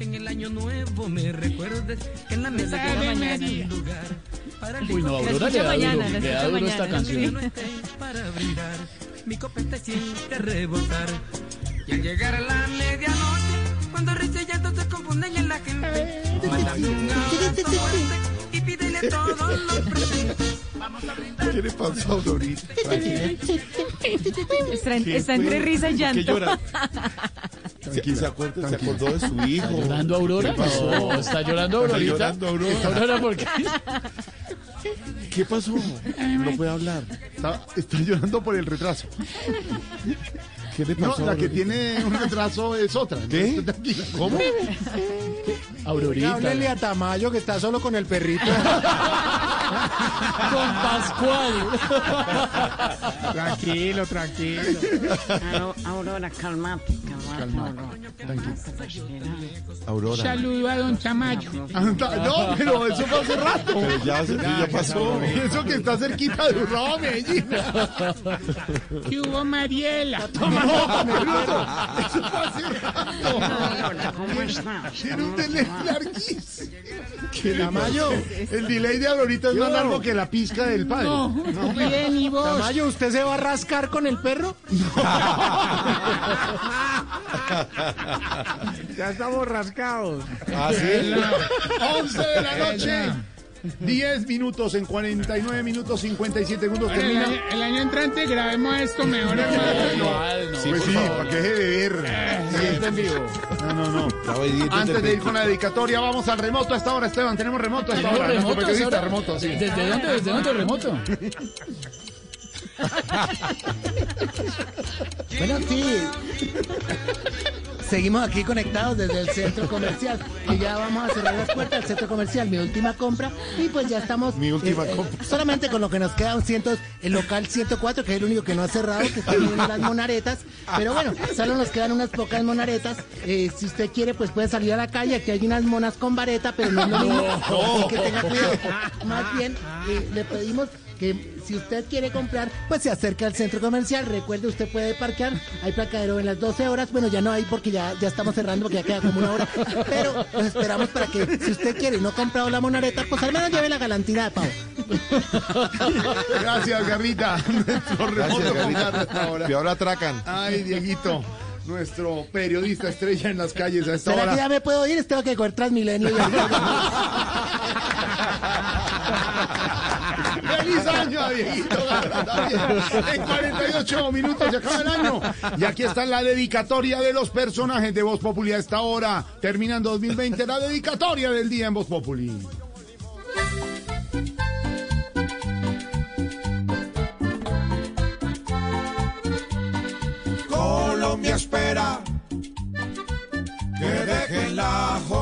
En el año nuevo me recuerdes que en la mesa
María.
mañana lugar para el
Uy, no, Aurora le da duro, le
la
da duro esta canción.
Mi copete siente rebotar. Y al llegar a la medianoche, cuando risa y llanto se confunden en la gente, mándame un abrazo fuerte y pídele todos los presentes. Vamos a brindar.
¿Qué le pasa a Aurorita? [laughs]
Está, en-
¿Qué
está entre risa y
¿Por qué
llanto.
llora? Se, se acuerda- se acordó de su hijo.
¿Está llorando Aurora?
¿Qué pasó?
No, ¿Está llorando
Está
Aurorita?
llorando Aurora.
Aurora, ¿por qué?
¿Qué pasó? No puede hablar.
Está, está llorando por el retraso.
¿Qué le
No,
pasó?
la que tiene un retraso es otra.
¿Qué?
Esté tranquila.
¿Cómo?
Aurorita.
Háblele a Tamayo que está solo con el perrito. [laughs]
Con Pascual.
Tranquilo, tranquilo.
Aurora, calmate, calmate, Aurora.
Aurora.
Saludo a don Tamayo.
No, pero eso fue hace rato.
Pero ya, se- ya pasó.
Eso que está cerquita de Urrao, Medellín.
¿Qué hubo, Mariela?
No, [laughs] Bruto, eso fue rato.
Aurora, ¿cómo estás?
Tiene un delay larguísimo. ¿Qué
Tamayo.
El delay de ahorita es más largo que la pizca del padre.
No, bien, ¿y vos?
Tamayo, ¿usted se va a rascar con el perro? [laughs] ya estamos rascados.
¿Ah, sí?
11 de la noche. 10 minutos en 49 minutos 57 segundos
Bueno, el,
termina.
año, el año entrante grabemos esto mejor, hermano.
Igual, no.
Pues sí, para que deje de ver.
Siempre en vivo.
No, no, no. Antes
el
de ir con la dedicatoria, vamos al remoto a esta hora, Esteban. Tenemos remoto a esta hora.
¿Tenemos
Nuestro
remoto?
periodista remoto, sí.
¿Desde dónde? ¿Desde dónde el remoto? [laughs]
Bueno, sí. Seguimos aquí conectados desde el centro comercial. Y ya vamos a cerrar las puertas del centro comercial. Mi última compra. Y pues ya estamos.
Mi última
eh, eh,
compra.
solamente con lo que nos queda un cientos, el local 104, que es el único que no ha cerrado, que está viendo las monaretas. Pero bueno, solo nos quedan unas pocas monaretas. Eh, si usted quiere, pues puede salir a la calle. Aquí hay unas monas con vareta, pero no es lo mismo. Así que tenga cuidado. Más bien, le pedimos que si usted quiere comprar, pues se acerque al centro comercial. Recuerde, usted puede parquear. Hay parqueadero en las 12 horas. Bueno, ya no hay porque ya, ya estamos cerrando porque ya queda como una hora. Pero los esperamos para que, si usted quiere y no ha comprado la monareta, pues al menos lleve la galantina de pavo.
Gracias, Garrita. Nuestro remoto
Garrita.
Hasta ahora.
Que ahora atracan.
Ay, Dieguito. Nuestro periodista estrella en las calles a esta
¿Será que
hora.
ya me puedo ir? Tengo que coger Transmilenio. y [laughs]
¡Feliz año también! En 48 minutos se acaba el año. Y aquí está la dedicatoria de los personajes de Voz Populi a esta hora. Terminando 2020, la dedicatoria del día en Voz Populi.
Colombia espera que dejen la jodedera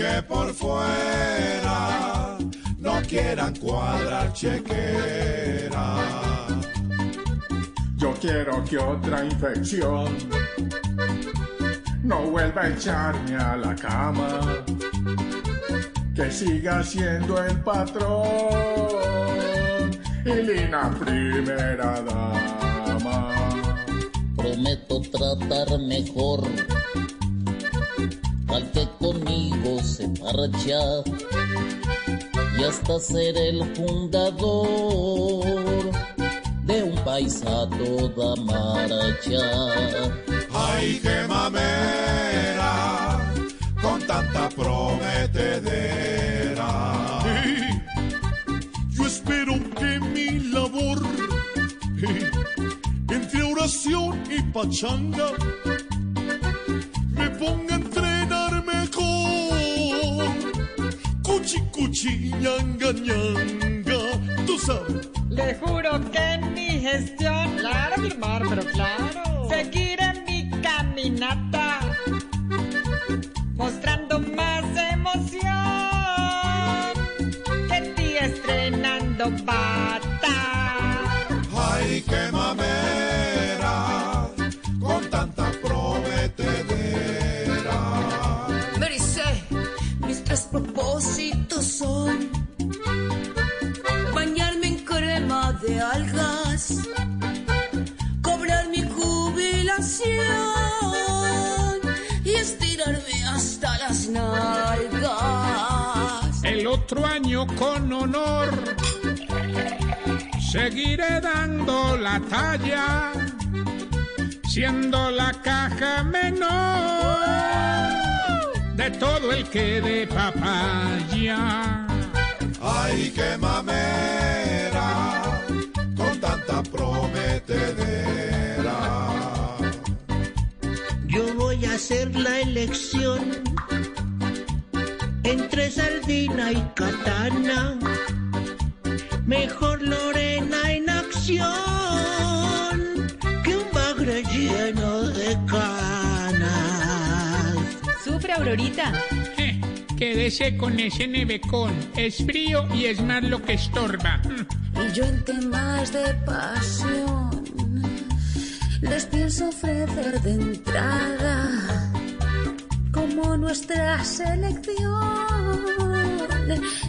que por fuera no quieran cuadrar chequera.
Yo quiero que otra infección no vuelva a echarme a la cama. Que siga siendo el patrón y Lina primera dama.
Prometo tratar mejor al que conmigo se marcha y hasta ser el fundador de un país a toda marcha.
Ay, qué mamera con tanta prometedera.
Yo espero que mi labor entre oración y pachanga me ponga a entrenar mejor. Cuchi cuchi ñanga ñanga, tú.
Le juro que en mi
digestión. Claro, firmar, pero claro. Seguir en mi caminata. Mostrando más emoción. Que ti estrenando pata.
Propósitos son bañarme en crema de algas, cobrar mi jubilación. Y estirarme hasta las nalgas.
El otro año con honor seguiré dando la talla, siendo la caja menor de todo el que de papaya.
Ay, qué mamera, con tanta prometedera.
Yo voy a hacer la elección entre sardina y katana. Mejor Lorena en acción
Sufre, Aurorita.
Je, Quédese con ese nevecón. Es frío y es más lo que estorba.
Y yo en temas de pasión les pienso ofrecer de entrada como nuestra selección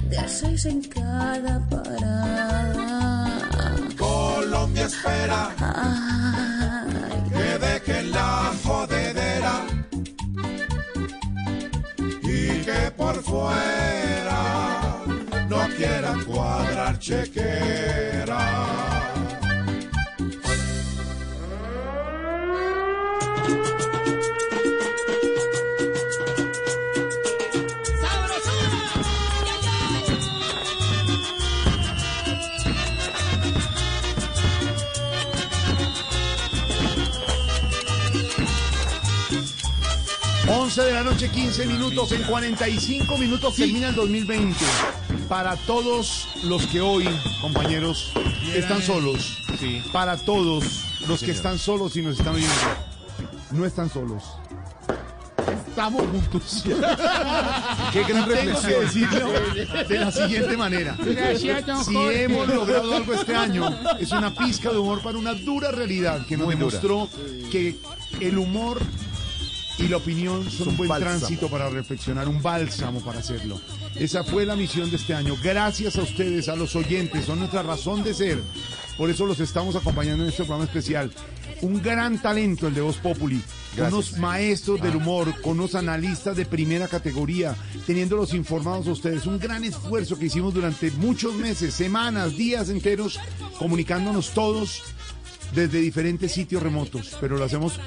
de seis en cada parada.
Colombia espera que dejen la jodedera por fuera no quieran cuadrar chequera.
Noche, 15 minutos. En 45 minutos termina el 2020. Para todos los que hoy, compañeros, están solos. Para todos los que están solos y nos están oyendo. No están solos. Estamos juntos.
Qué gran
Tengo que
reflexión.
decirlo de la siguiente manera.
Gracias, don
Si
Jorge.
hemos logrado algo este año, es una pizca de humor para una dura realidad que nos
Muy dura.
demostró que el humor y la opinión son un buen
bálsamo.
tránsito para reflexionar, un bálsamo para hacerlo. Esa fue la misión de este año. Gracias a ustedes, a los oyentes, son nuestra razón de ser. Por eso los estamos acompañando en este programa especial. Un gran talento el de Voz Populi.
Gracias.
Unos maestros del humor, con unos analistas de primera categoría, teniéndolos informados a ustedes. Un gran esfuerzo que hicimos durante muchos meses, semanas, días enteros, comunicándonos todos desde diferentes sitios remotos, pero lo hacemos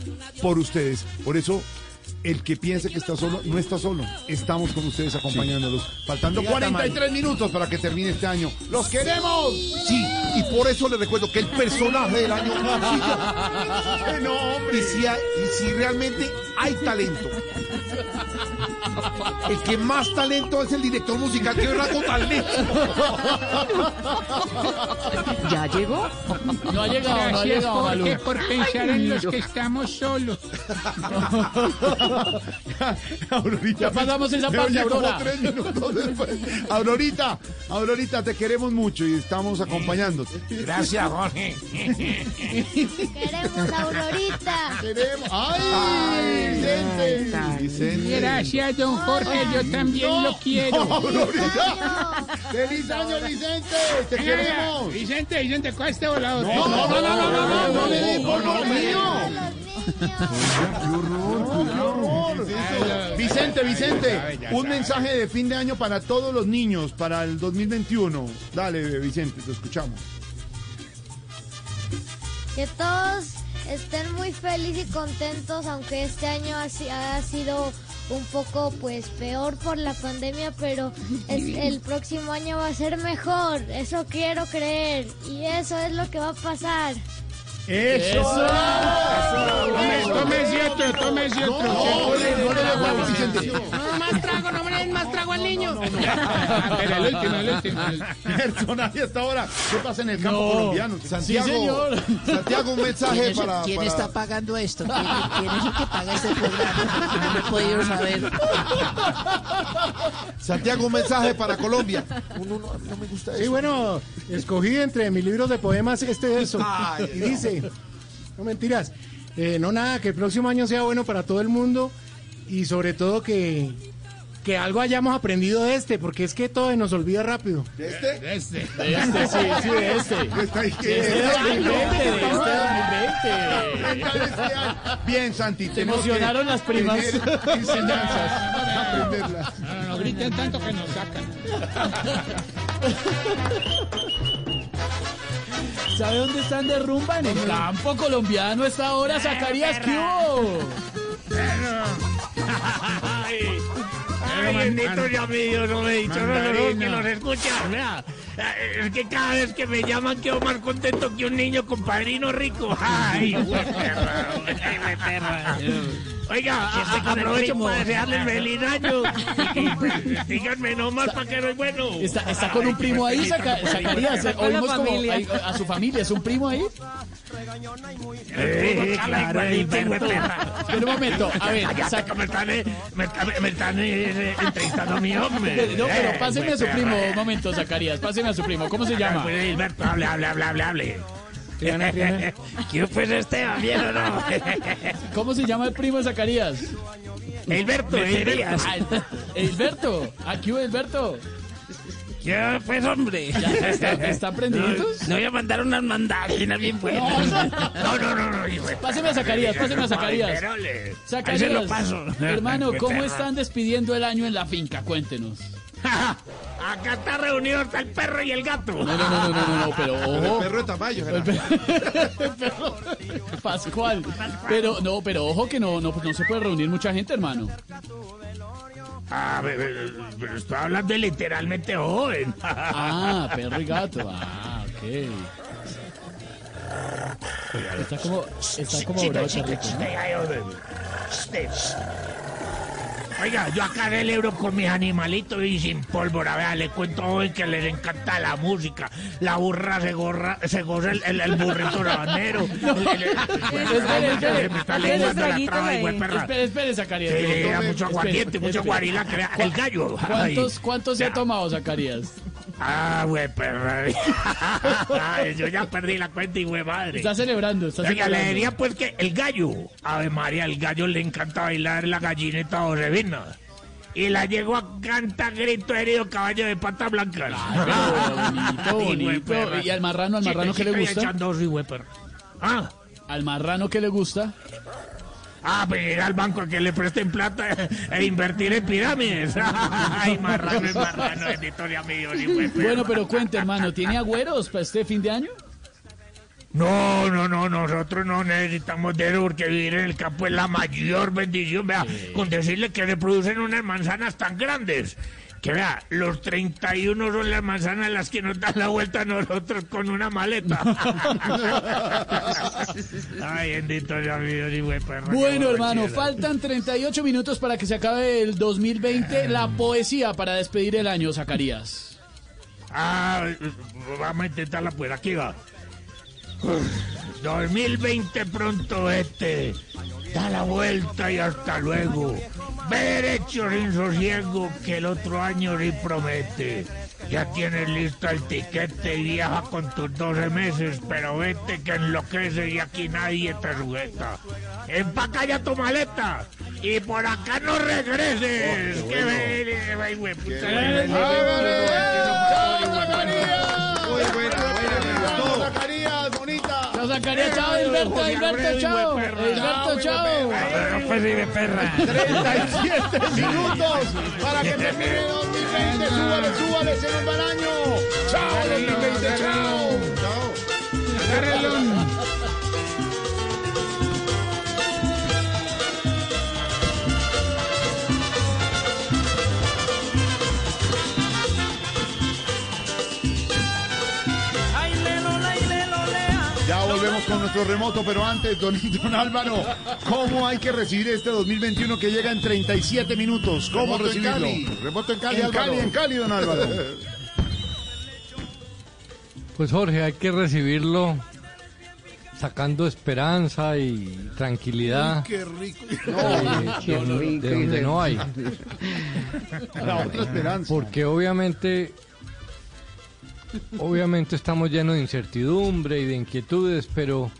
por ustedes. Por eso, el que piense que está solo, no está solo. Estamos con ustedes acompañándolos. Faltando
Diga,
43 minutos para que termine este año. ¡Los queremos!
Sí, y por eso les recuerdo que el personaje del año. [laughs]
no, hombre.
Y si, hay- y si realmente hay talento. El que más talento es el director musical que rasgo talento.
¿Ya llegó?
No ha llegado, no ha
Gracias,
llegado, Malú.
por pensar en los que estamos solos. [laughs]
Aurorita,
Ya pasamos esa parte, Aurora.
tres minutos después. Aurorita, Aurorita, te queremos mucho y estamos acompañándote.
Gracias, Jorge.
Queremos Aurorita.
Queremos. ¡Ay! Vicente. Vicente.
Gracias, don Jorge, yo también lo quiero.
Aurorita. ¡Feliz año, Vicente! ¡Te queremos!
Vicente, Vicente, coge este volador.
No, no, no, no, no, no, no, no le den por lo mío. Vicente, Vicente, un mensaje de fin de año para todos los niños, para el 2021. Dale, Vicente, te escuchamos.
Que todos estén muy felices y contentos, aunque este año ha sido un poco pues peor por la pandemia, pero es- el próximo año va a ser mejor. Eso quiero creer y eso es lo que va a pasar.
¡Eso!
Tome, otro, tome otro.
No, no le- no
más trago, no me
más trago al niño.
Pero el último, el último.
Personaje hasta ahora. ¿Qué pasa en el campo
No.
colombiano?
Santiago. Santiago, un mensaje
¿Quién, es,
para,
quién está pagando esto? ¿Quién, es el que paga este programa? No he podido saber.
Santiago, un mensaje para Colombia. No, me gusta eso.
Sí, bueno, escogí entre mis libros de poemas este de eso.
Ay,
y dice, no mentiras, eh, no nada, que el próximo año sea bueno para todo el mundo y sobre todo que, que algo hayamos aprendido de este, porque es que todo se nos olvida rápido.
¿De este?
De este.
De este, sí, sí, de este.
Está ahí que-
De este 2020, de este 2020.
Bien, Santi. Que
emocionaron las primas.
enseñanzas, aprenderlas.
No, no, no griten tanto que nos sacan.
¿Sabe dónde están de rumba? En el campo colombiano esta hora, Zacarías, ¿qué hubo?
Ay, bendito ya mi Dios, no me he dicho, no, no, no, que escuchan, vea. Es que cada vez que me llaman quedo más contento que un niño con padrino rico. Ay, güey, perra, güey, perra. Oiga, a- aprovecho para desearles feliz año. [laughs] Díganme nomás para que no es bueno.
¿Está, está con un primo ahí, Zaca- Zacarías? Oímos como a su familia, ¿es un primo ahí?
Eh, claro.
Espera un momento, a ver,
que me están, eh, me, están- me están eh, entrevistando a mi hombre.
No, pero
Eh,
páseme a su primo, un momento, Zacarías, páseme a su primo, ¿cómo se llama?
Pues, hable, hable, hable, hable.
Triana, Triana.
¿Quién pues [laughs] Esteban, bien o no? [laughs]
¿Cómo se llama el primo de Zacarías?
Hilberto. [laughs]
Ah, Hilberto, aquí Hilberto.
¿Qué pues, hombre?
¿Ya está- ¿Están prendiditos?
Le voy a mandar unas mandarinas bien buenas. No, no, no, no. de-
Páseme a Zacarías, páseme a Zacarías.
Ahí
Zacarías,
se lo paso.
hermano,
Qué
¿cómo están despidiendo el año en la finca? Cuéntenos. [laughs]
Acá está reunido hasta el perro y el gato.
No, no, no, no, no, no, no, pero [laughs]
El
ojo.
perro de Tamayo,
El perro- [laughs] Pascual. Pero no, pero ojo que no, no, no se puede reunir mucha gente, hermano.
Ah, pero, pero estoy hablando de literalmente joven.
Ah, perro y gato. Ah, ok. Está como, está como bravo el.
Oiga, yo acá celebro con mis animalitos y sin pólvora. Vea, le cuento hoy que les encanta la música. La burra se, gorra, se goza el, el, el burrito rabanero.
Espere, espere. Zacarías.
Sí, mucho aguardiente, mucho guarila, el gallo.
¿Cuántos, cuántos se ha tomado, Zacarías?
Ah, güey, perra. [laughs] Yo ya perdí la cuenta y güey, madre.
Está celebrando, está
Oiga, le
celebrando.
diría pues que el gallo, Ave María, el gallo le encanta bailar la gallineta Josefina. Y la llegó a cantar grito herido caballo de pata blanca. [laughs]
Bonito, bonito. ¿Y al marrano, al marrano qué le gusta?
Ah,
¿Al marrano qué le gusta?
Ah, pues ir al banco a que le presten plata e invertir en pirámides. [laughs] Ay, marrano, es marrano, perra.
Bueno, pero cuente, hermano, ¿tiene agüeros para este fin de año?
No, no, no, nosotros no necesitamos de eso porque vivir en el campo es la mayor bendición. Vea, con decirle que le producen unas manzanas tan grandes. Que vea, los 31 son las manzanas las que nos dan la vuelta a nosotros con una maleta. [laughs] Ay, bendito Dios güey, perra, qué
Bueno, hermano, faltan 38 minutos para que se acabe el 2020. La poesía para despedir el año, Zacarías.
Ah, vamos a intentarla pues, aquí va. 2020 pronto este. Da la vuelta y hasta luego. Ve derecho sin sosiego que el otro año sí promete. Ya tienes listo el tiquete y viaja con tus 12 meses, pero vete que enloquece y aquí nadie te sujeta. Empaca ya tu maleta y por acá no regreses. puta,
bonita.
Chao, Hilberto, Hilberto, chao. Hilberto, chao.
De perra.
37 [laughs] minutos para que termine 2020. Súbale, súbale, se nos va el año. Chao, 2020, chao. Con nuestro remoto, pero antes, don, [laughs] don Álvaro, ¿cómo hay que recibir este 2021 que llega en 37 minutos? ¿Cómo
Remoto en? Cali, remoto en Cali,
En
Álvaro.
Cali, en Cali, don Álvaro.
Pues Jorge, hay que recibirlo sacando esperanza y tranquilidad.
Qué rico.
eh, que no- de donde no hay.
La otra esperanza.
Porque obviamente, obviamente estamos llenos de incertidumbre y de inquietudes, pero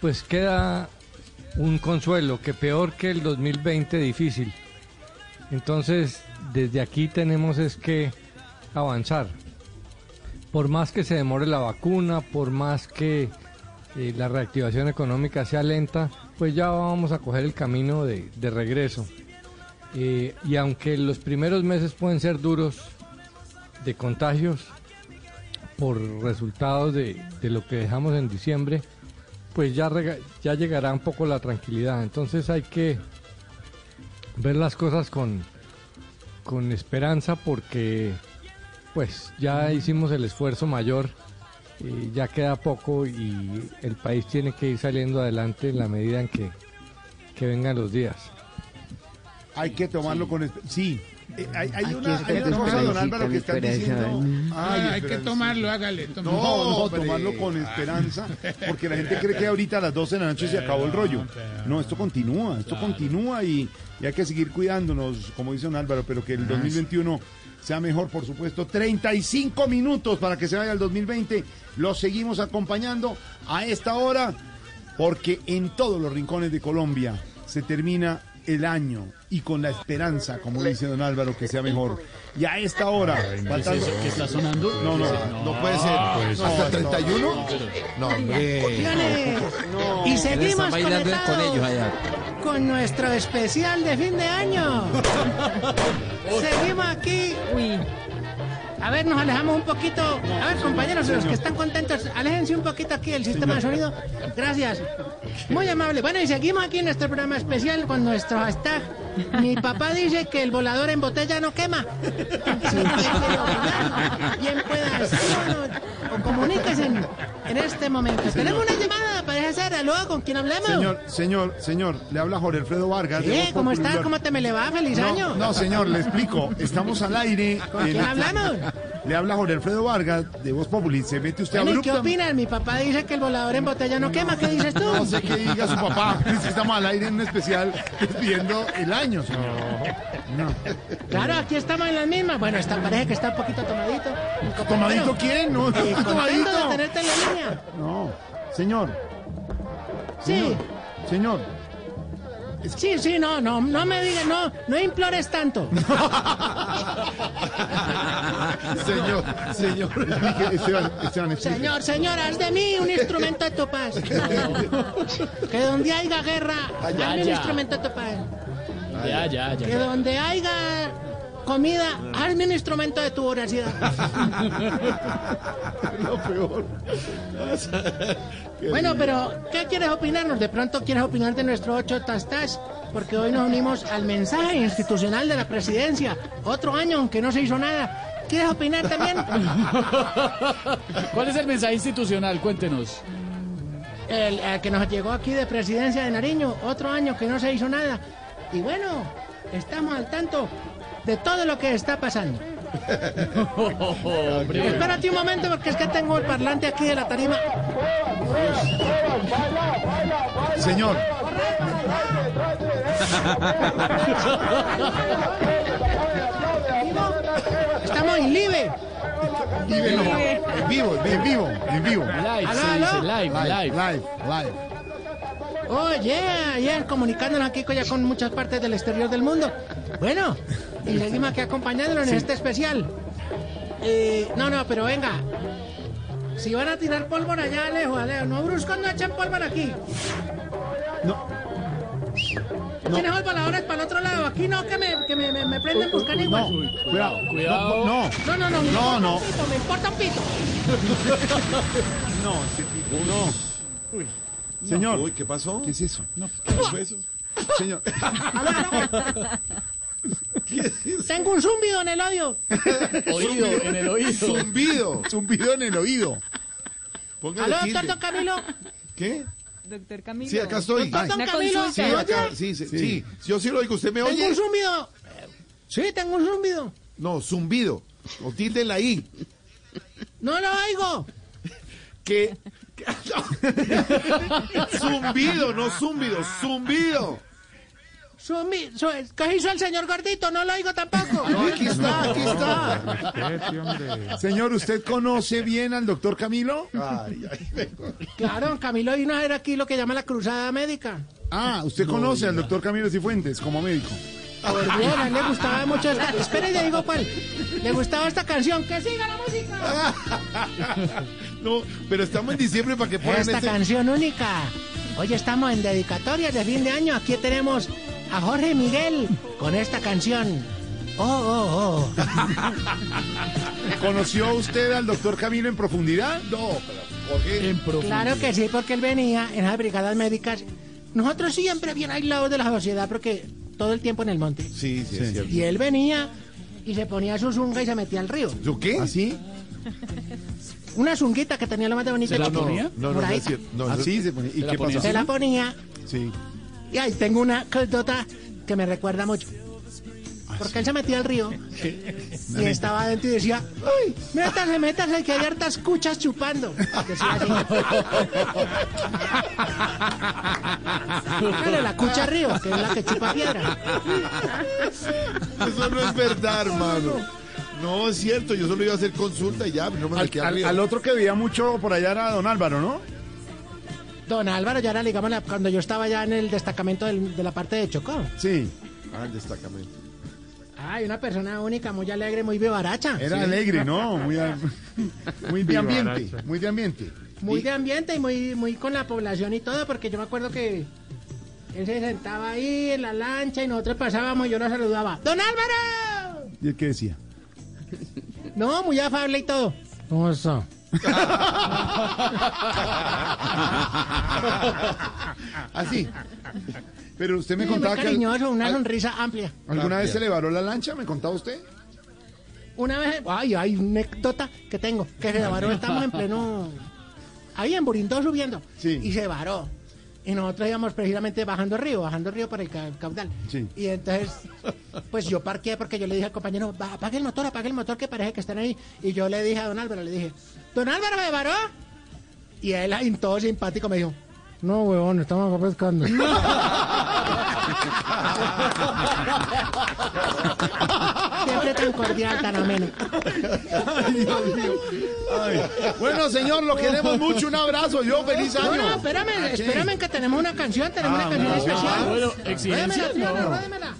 pues queda un consuelo, que peor que el 2020 difícil. Entonces, desde aquí tenemos es que avanzar. Por más que se demore la vacuna, por más que eh, la reactivación económica sea lenta, pues ya vamos a coger el camino de, regreso. Eh, y aunque los primeros meses pueden ser duros de contagios por resultados de, de lo que dejamos en diciembre, pues ya, rega- ya llegará un poco la tranquilidad. Entonces hay que ver las cosas con, con esperanza porque pues ya hicimos el esfuerzo mayor, eh, ya queda poco y el país tiene que ir saliendo adelante en la medida en que, que vengan los días.
Hay que tomarlo con... espe- Sí. Eh, hay, una, hay una cosa, don Álvaro, que están diciendo...
Ah, hay que tomarlo, hágale. tómalo.
No, no,
Hombre.
tomarlo con esperanza, [laughs] porque la gente cree que ahorita a las 12 de la noche se acabó el rollo. No, esto continúa, esto continúa y, y hay que seguir cuidándonos, como dice don Álvaro, pero que el 2021 sea mejor, por supuesto. 35 minutos para que se vaya el 2020. Los seguimos acompañando a esta hora, porque en todos los rincones de Colombia se termina el año y con la esperanza, como dice don Álvaro, que sea mejor. Y a esta hora, faltando-
está sonando?
No, no, no puede ser.
Pues,
No,
¿Hasta
no,
31?
no.
No, hombre.
Y seguimos conectados
allá.
con nuestro especial de fin de año. [laughs] Seguimos aquí. A ver, nos alejamos un poquito. A ver, compañeros, los que están contentos, aléjense un poquito aquí del sistema de sonido. Gracias. Muy amable. Bueno, y seguimos aquí en nuestro programa especial con nuestro hashtag. Mi papá dice que el volador en botella no quema. Bien pueda escribirnos o comuníquese en, este momento. Tenemos una llamada, parece ser. Aló, ¿con quién hablamos?
Señor, señor, señor, le habla Jorge Alfredo Vargas.
¿Qué? ¿Cómo estás? ¿Cómo te me le va? ¡Feliz
no,
año!
No, señor, le explico. Estamos al aire. [laughs]
¿Con quién hablamos? [laughs]
Le habla Jorge Alfredo Vargas de Voz Populi. Se mete usted
Bueno, ¿y qué opinas? Mi papá dice que el volador en botella no quema. ¿Qué dices tú?
No sé qué diga su papá. [laughs] Es que estamos al aire en un especial despidiendo el año, señor. No.
Claro, aquí estamos en las mismas. Bueno, esta parece que está un poquito tomadito.
¿Tomadito quién? No,
eh,
tomadito.
de tenerte en la
No, señor.
Sí.
Señor.
Sí, sí, no, no, no me digas, no, no implores tanto. [laughs]
Señor, señor. Esteban, Esteban, explique.
Señor, señor, haz de mí un instrumento de tu paz. [laughs] Que donde haya guerra,
Ya,
hazme un instrumento de tu paz.
Ya, ya, ya.
Que donde haya comida, hazme un instrumento de tu voracidad. [laughs]
Lo peor. [laughs]
Bueno, pero ¿qué quieres opinarnos? De pronto quieres opinar de nuestro ocho tastas, porque hoy nos unimos al mensaje institucional de la presidencia. Otro año aunque no se hizo nada. ¿Quieres opinar también? [laughs]
¿Cuál es el mensaje institucional? Cuéntenos.
El, el que nos llegó aquí de presidencia de Nariño. Otro año que no se hizo nada. Y bueno, estamos al tanto de todo lo que está pasando.
Hombre. [laughs]
Espérate un momento porque es que tengo el parlante aquí de la tarima.
Señor.
Estamos en live.
Vive, no. En vivo, en vivo, en vivo.
Live, live, live.
Live, live.
Oye, ayer comunicándonos aquí con- ya con muchas partes del exterior del mundo. Bueno, y seguimos aquí acompañándonos en este especial. Eh, no, no, pero venga. Si van a tirar pólvora allá lejos, Alejo, no bruscos no echan pólvora aquí.
No.
¿Tienes voladores para el otro lado? Aquí no, que me, que me, me, me prenden buscan igual.
No, cuidado,
cuidado.
No, no,
No, no, no,
No,
importa
no.
un pito, me importa un pito. [laughs]
no, ese tipo no. Uy. Señor.
Uy, ¿qué pasó?
¿Qué es eso?
¿Qué fue eso?
Señor. [laughs]
Tengo un zumbido en el odio.
Oído, en el oído.
Zumbido. Zumbido en el oído.
Póngale
¿Aló, doctor Don Camilo?
¿Qué?
Doctor Camilo.
Sí, acá estoy.
Doctor Don Camilo.
Sí,
¿me
acá, sí, sí,
Sí.
sí. Yo sí lo oigo. ¿Usted me
Tengo
oye?
un zumbido. Sí, tengo un zumbido.
No, zumbido. O tilde la I.
No lo oigo.
Que. [laughs] zumbido, no zumbido, zumbido.
Zumbi, su, ¿Qué hizo el señor gordito? No lo oigo tampoco.
No, aquí está, aquí está. Señor, ¿usted conoce bien al doctor Camilo? Ay, ay,
Claro, Camilo vino a ver aquí lo que llama la cruzada médica.
Ah, usted conoce al doctor Camilo Cifuentes como médico.
Por bien, a él le gustaba mucho esta... Espere, le digo cuál. Le gustaba esta canción. ¡Que siga la música! [laughs]
No, pero estamos en diciembre para que pongan
Esta
ese-
canción única. Hoy estamos en dedicatorias de fin de año. Aquí tenemos a Jorge Miguel con esta canción. Oh, oh, oh. [laughs]
¿Conoció usted al doctor Camilo en profundidad? No, pero Jorge.
En profundidad.
Claro que sí, porque él venía en las brigadas médicas. Nosotros siempre bien aislados de la sociedad porque todo el tiempo en el monte.
Sí, sí, es cierto.
Y él venía y se ponía su zunga y se metía al río.
¿Yo qué? ¿Así? [laughs]
Una zunguita que tenía lo más de bonito.
¿Se la
que-
ponía?
No, no, no es cierto. No, Así se ponía. ¿Y
¿Se la
qué
ponía
pasó?
Se la ponía
Sí.
y ahí tengo una anécdota que me recuerda mucho. Porque él se metía al río y estaba adentro y decía, ¡Uy! Métase, métase, que hay hartas cuchas chupando. Decía así. Claro, la cucha río, que es la que chupa piedra.
Eso no es verdad, hermano. No, es cierto. Yo solo iba a hacer consulta y ya, no me Al, metí al- arriba. al otro que veía mucho por allá era don Álvaro, ¿no?
Don Álvaro, ya era, digamos, cuando yo estaba ya en el destacamento del- de la parte de Chocó.
Sí.
Ah, el destacamento.
Ay, una persona única, muy alegre, muy vivaracha.
Era
Sí.
alegre, ¿no? Muy, [laughs] muy de ambiente. Muy de ambiente.
Muy de ambiente y muy, muy con la población y todo, porque yo me acuerdo que él se sentaba ahí en la lancha y nosotros pasábamos y yo lo saludaba. ¡Don Álvaro!
¿Y él qué decía?
No, muy afable y todo. ¿Cómo está?
Así. Pero usted me
Sí, muy
contaba que... al-
cariñoso, una
al-
sonrisa amplia.
¿Alguna vez se le varó la lancha? ¿Me contaba usted?
Una vez, ay, hay una anécdota que tengo, que se varó, estamos en pleno, ahí en Burindó subiendo, y se varó. Y nosotros íbamos precisamente bajando el río, bajando el río por el ca- caudal.
Sí.
Y entonces, pues yo parqué porque yo le dije al compañero, "Va, apague el motor, apague el motor, que parece que están ahí. Y yo le dije a don Álvaro, le dije, ¿don Álvaro se varó? Y él, ahí todo simpático, me dijo, no, huevón, estamos acá pescando. [laughs] [laughs] Siempre tan cordial, tan ameno.
Ay, Dios mío. Ay. Bueno, señor, lo queremos mucho. Un abrazo. Yo, feliz año.
No, no, espérame, espérame que tenemos una canción, tenemos
Ah,
una canción
una canción.
especial.
Ah, bueno, no.
ródemela.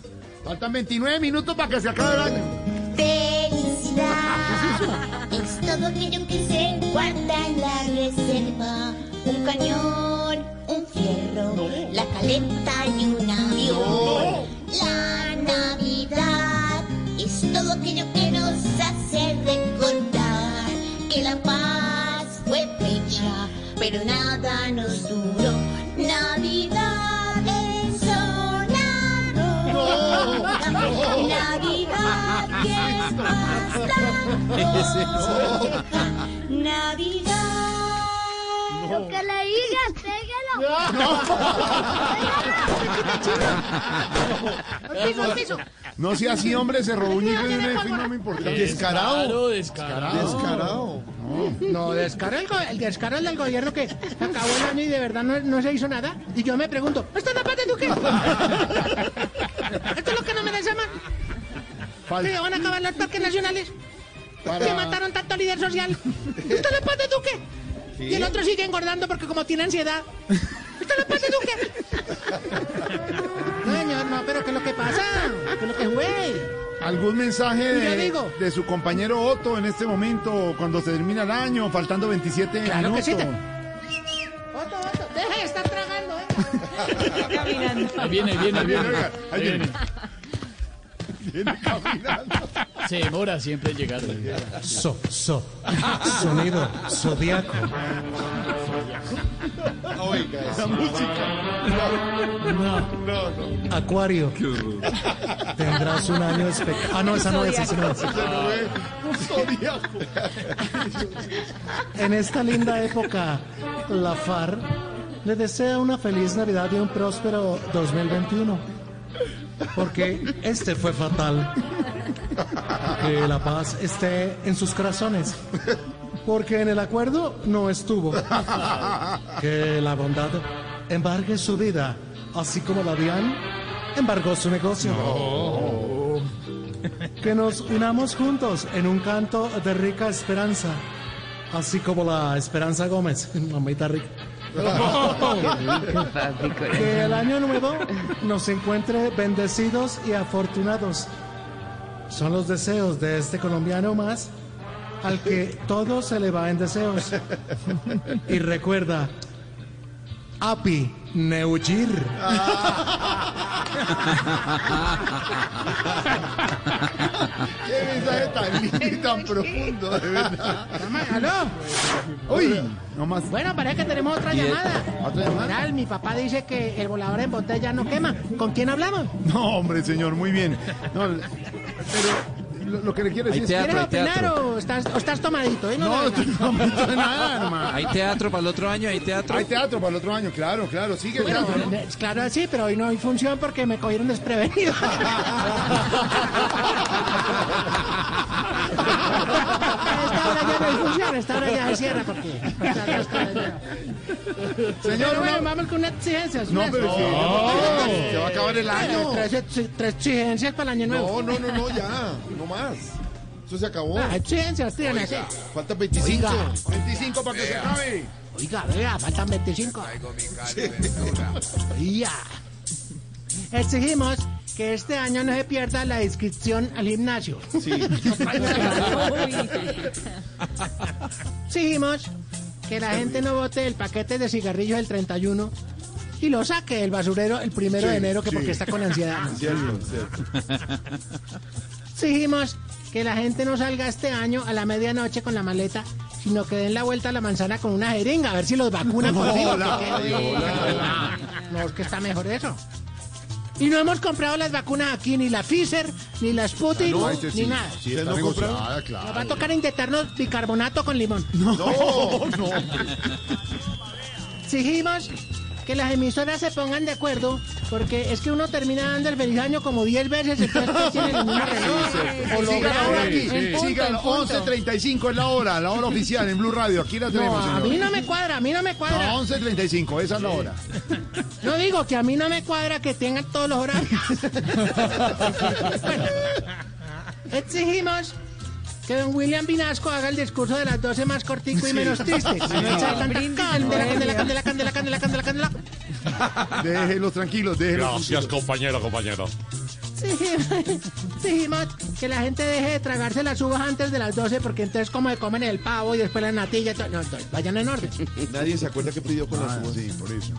Faltan 29 minutos para que se acabe el año.
Felicidad es todo aquello que se guarda en la reserva. Un cañón, un fierro, la caleta y un avión. La Navidad aquello que nos hace recordar que la paz fue fecha, pero nada nos duró. Navidad es sonar. Navidad que es más. [laughs] Navidad.
Lo que le digas, pégalo.
Al piso, al piso.
No sea así, hombre. Se robó un niño de una firma muy importante.
Descarado, descarado.
Descarado.
No, descaro el, el descaro es del gobierno que acabó el año y de verdad no, no se hizo nada. Y yo me pregunto, ¿esto es la paz de Duque? ¿Esto es lo que no me llaman? ¿Que van a acabar los parques nacionales?
Para-
¿Que mataron tanto líder social? ¿Esto es la paz de Duque? Y el otro sigue engordando porque como tiene ansiedad. ¿Esto paz de Duque? No, señor, no, pero ¿qué es lo que pasa? ¿Qué es lo que fue?
¿Algún mensaje de,
digo.
de su compañero Otto en este momento, cuando se termina el año, faltando 27
Claro que
minutos?
sí, te- Otto, Otto, deja de estar tragando, ¿eh?
Caminando.
Ahí viene, viene, viene.
Oiga, ahí
Ahí
viene. Viene caminando.
Se demora siempre en llegar.
So, so. Sonido zodiaco.
Oiga, esa música.
No.
No, no.
Acuario. Tendrás un año espectacular. Ah, no, esa no es, esa no es.
Zodiaco.
En esta linda época, la FAR le desea una feliz Navidad y un próspero 2021. Porque este fue fatal. Que la paz esté en sus corazones. Porque en el acuerdo no estuvo. Que la bondad embargue su vida, así como la DIAN embargó su negocio. Que nos unamos juntos en un canto de rica esperanza, así como la Esperanza Gómez, mamita rica. [laughs] Que el año nuevo nos encuentre bendecidos y afortunados. Son los deseos de este colombiano más al que todo se le va en deseos. [laughs] Y recuerda, Api Neujir.
Qué mensaje tan lindo y tan profundo, de verdad.
¿Aló?
Uy, no más.
Bueno, parece que tenemos otra llamada.
¿Otra llamada?
General, mi papá dice que el volador en botella no quema. ¿Con quién hablamos?
No, hombre, señor, muy bien. No, pero lo, lo que le quiero decir
¿Quieres
es
opinar o estás, o estás tomadito? eh?
No,
No,
estoy tomadito de nada, hermano.
¿Hay teatro para el otro año? ¿Hay teatro?
Hay teatro para el otro año, claro, claro. Sigue el
Bueno,
teatro, ¿no?
eh, claro, sí, pero hoy no hay función porque me cogieron desprevenido. [laughs] esta hora esta hora ya se cierra porque...
Señor,
Pero bueno,
una-
vamos con unas exigencias.
No, pero sí, se va a acabar el año.
Tres, ex- tres exigencias para el año nuevo.
No, no, no, no, ya, no más. Eso se acabó.
Ah, exigencias, tienen así.
Faltan 25.
Oiga.
25 para que se acabe.
Oiga, vea, faltan 25. Ya. Exigimos que este año no se pierda la inscripción al gimnasio.
Sí. [laughs]
Exigimos que la gente no bote el paquete de cigarrillos del 31 y lo saque del basurero el primero de enero que
sí.
porque está con ansiedad. [laughs]
Cierto, cierto.
Exigimos que la gente no salga este año a la medianoche con la maleta, sino que den la vuelta a la manzana con una jeringa, a ver si los vacunan por
No, la-
No, es que está mejor eso. Y no hemos comprado las vacunas aquí, ni la Pfizer, ni la Sputnik,
No, este sí,
ni nada.
sí, está claro.
Nos va a tocar inyectarnos bicarbonato con limón.
No, no,
Exigimos que las emisoras se pongan de acuerdo, porque es que uno termina dando el feliz año como 10 veces, entonces tienen el mismo reloj.
Sigan
Holograma.
ahora aquí.
En punto,
Sigan,
en punto.
11.35 es la hora, la hora oficial en Blue Radio. Aquí la tenemos,
No, a
señor.
mí no me cuadra, a mí no me cuadra.
No, 11.35, esa es la hora.
No digo que a mí no me cuadra que tengan todos los horarios. [laughs] Bueno, exigimos que don William Vinasco haga el discurso de las 12 más cortico y menos triste.
Sí,
No echar
no.
tanta candela, candela, candela, candela, candela, candela, candela.
Déjenlos tranquilos, déjenlos
Gracias, compañero, compañero.
Exigimos, exigimos que la gente deje de tragarse las uvas antes de las 12 porque entonces como se comen el pavo y después la natilla. y todo. No, vayan en orden.
Nadie se acuerda que pidió con las uvas.
Sí, por eso.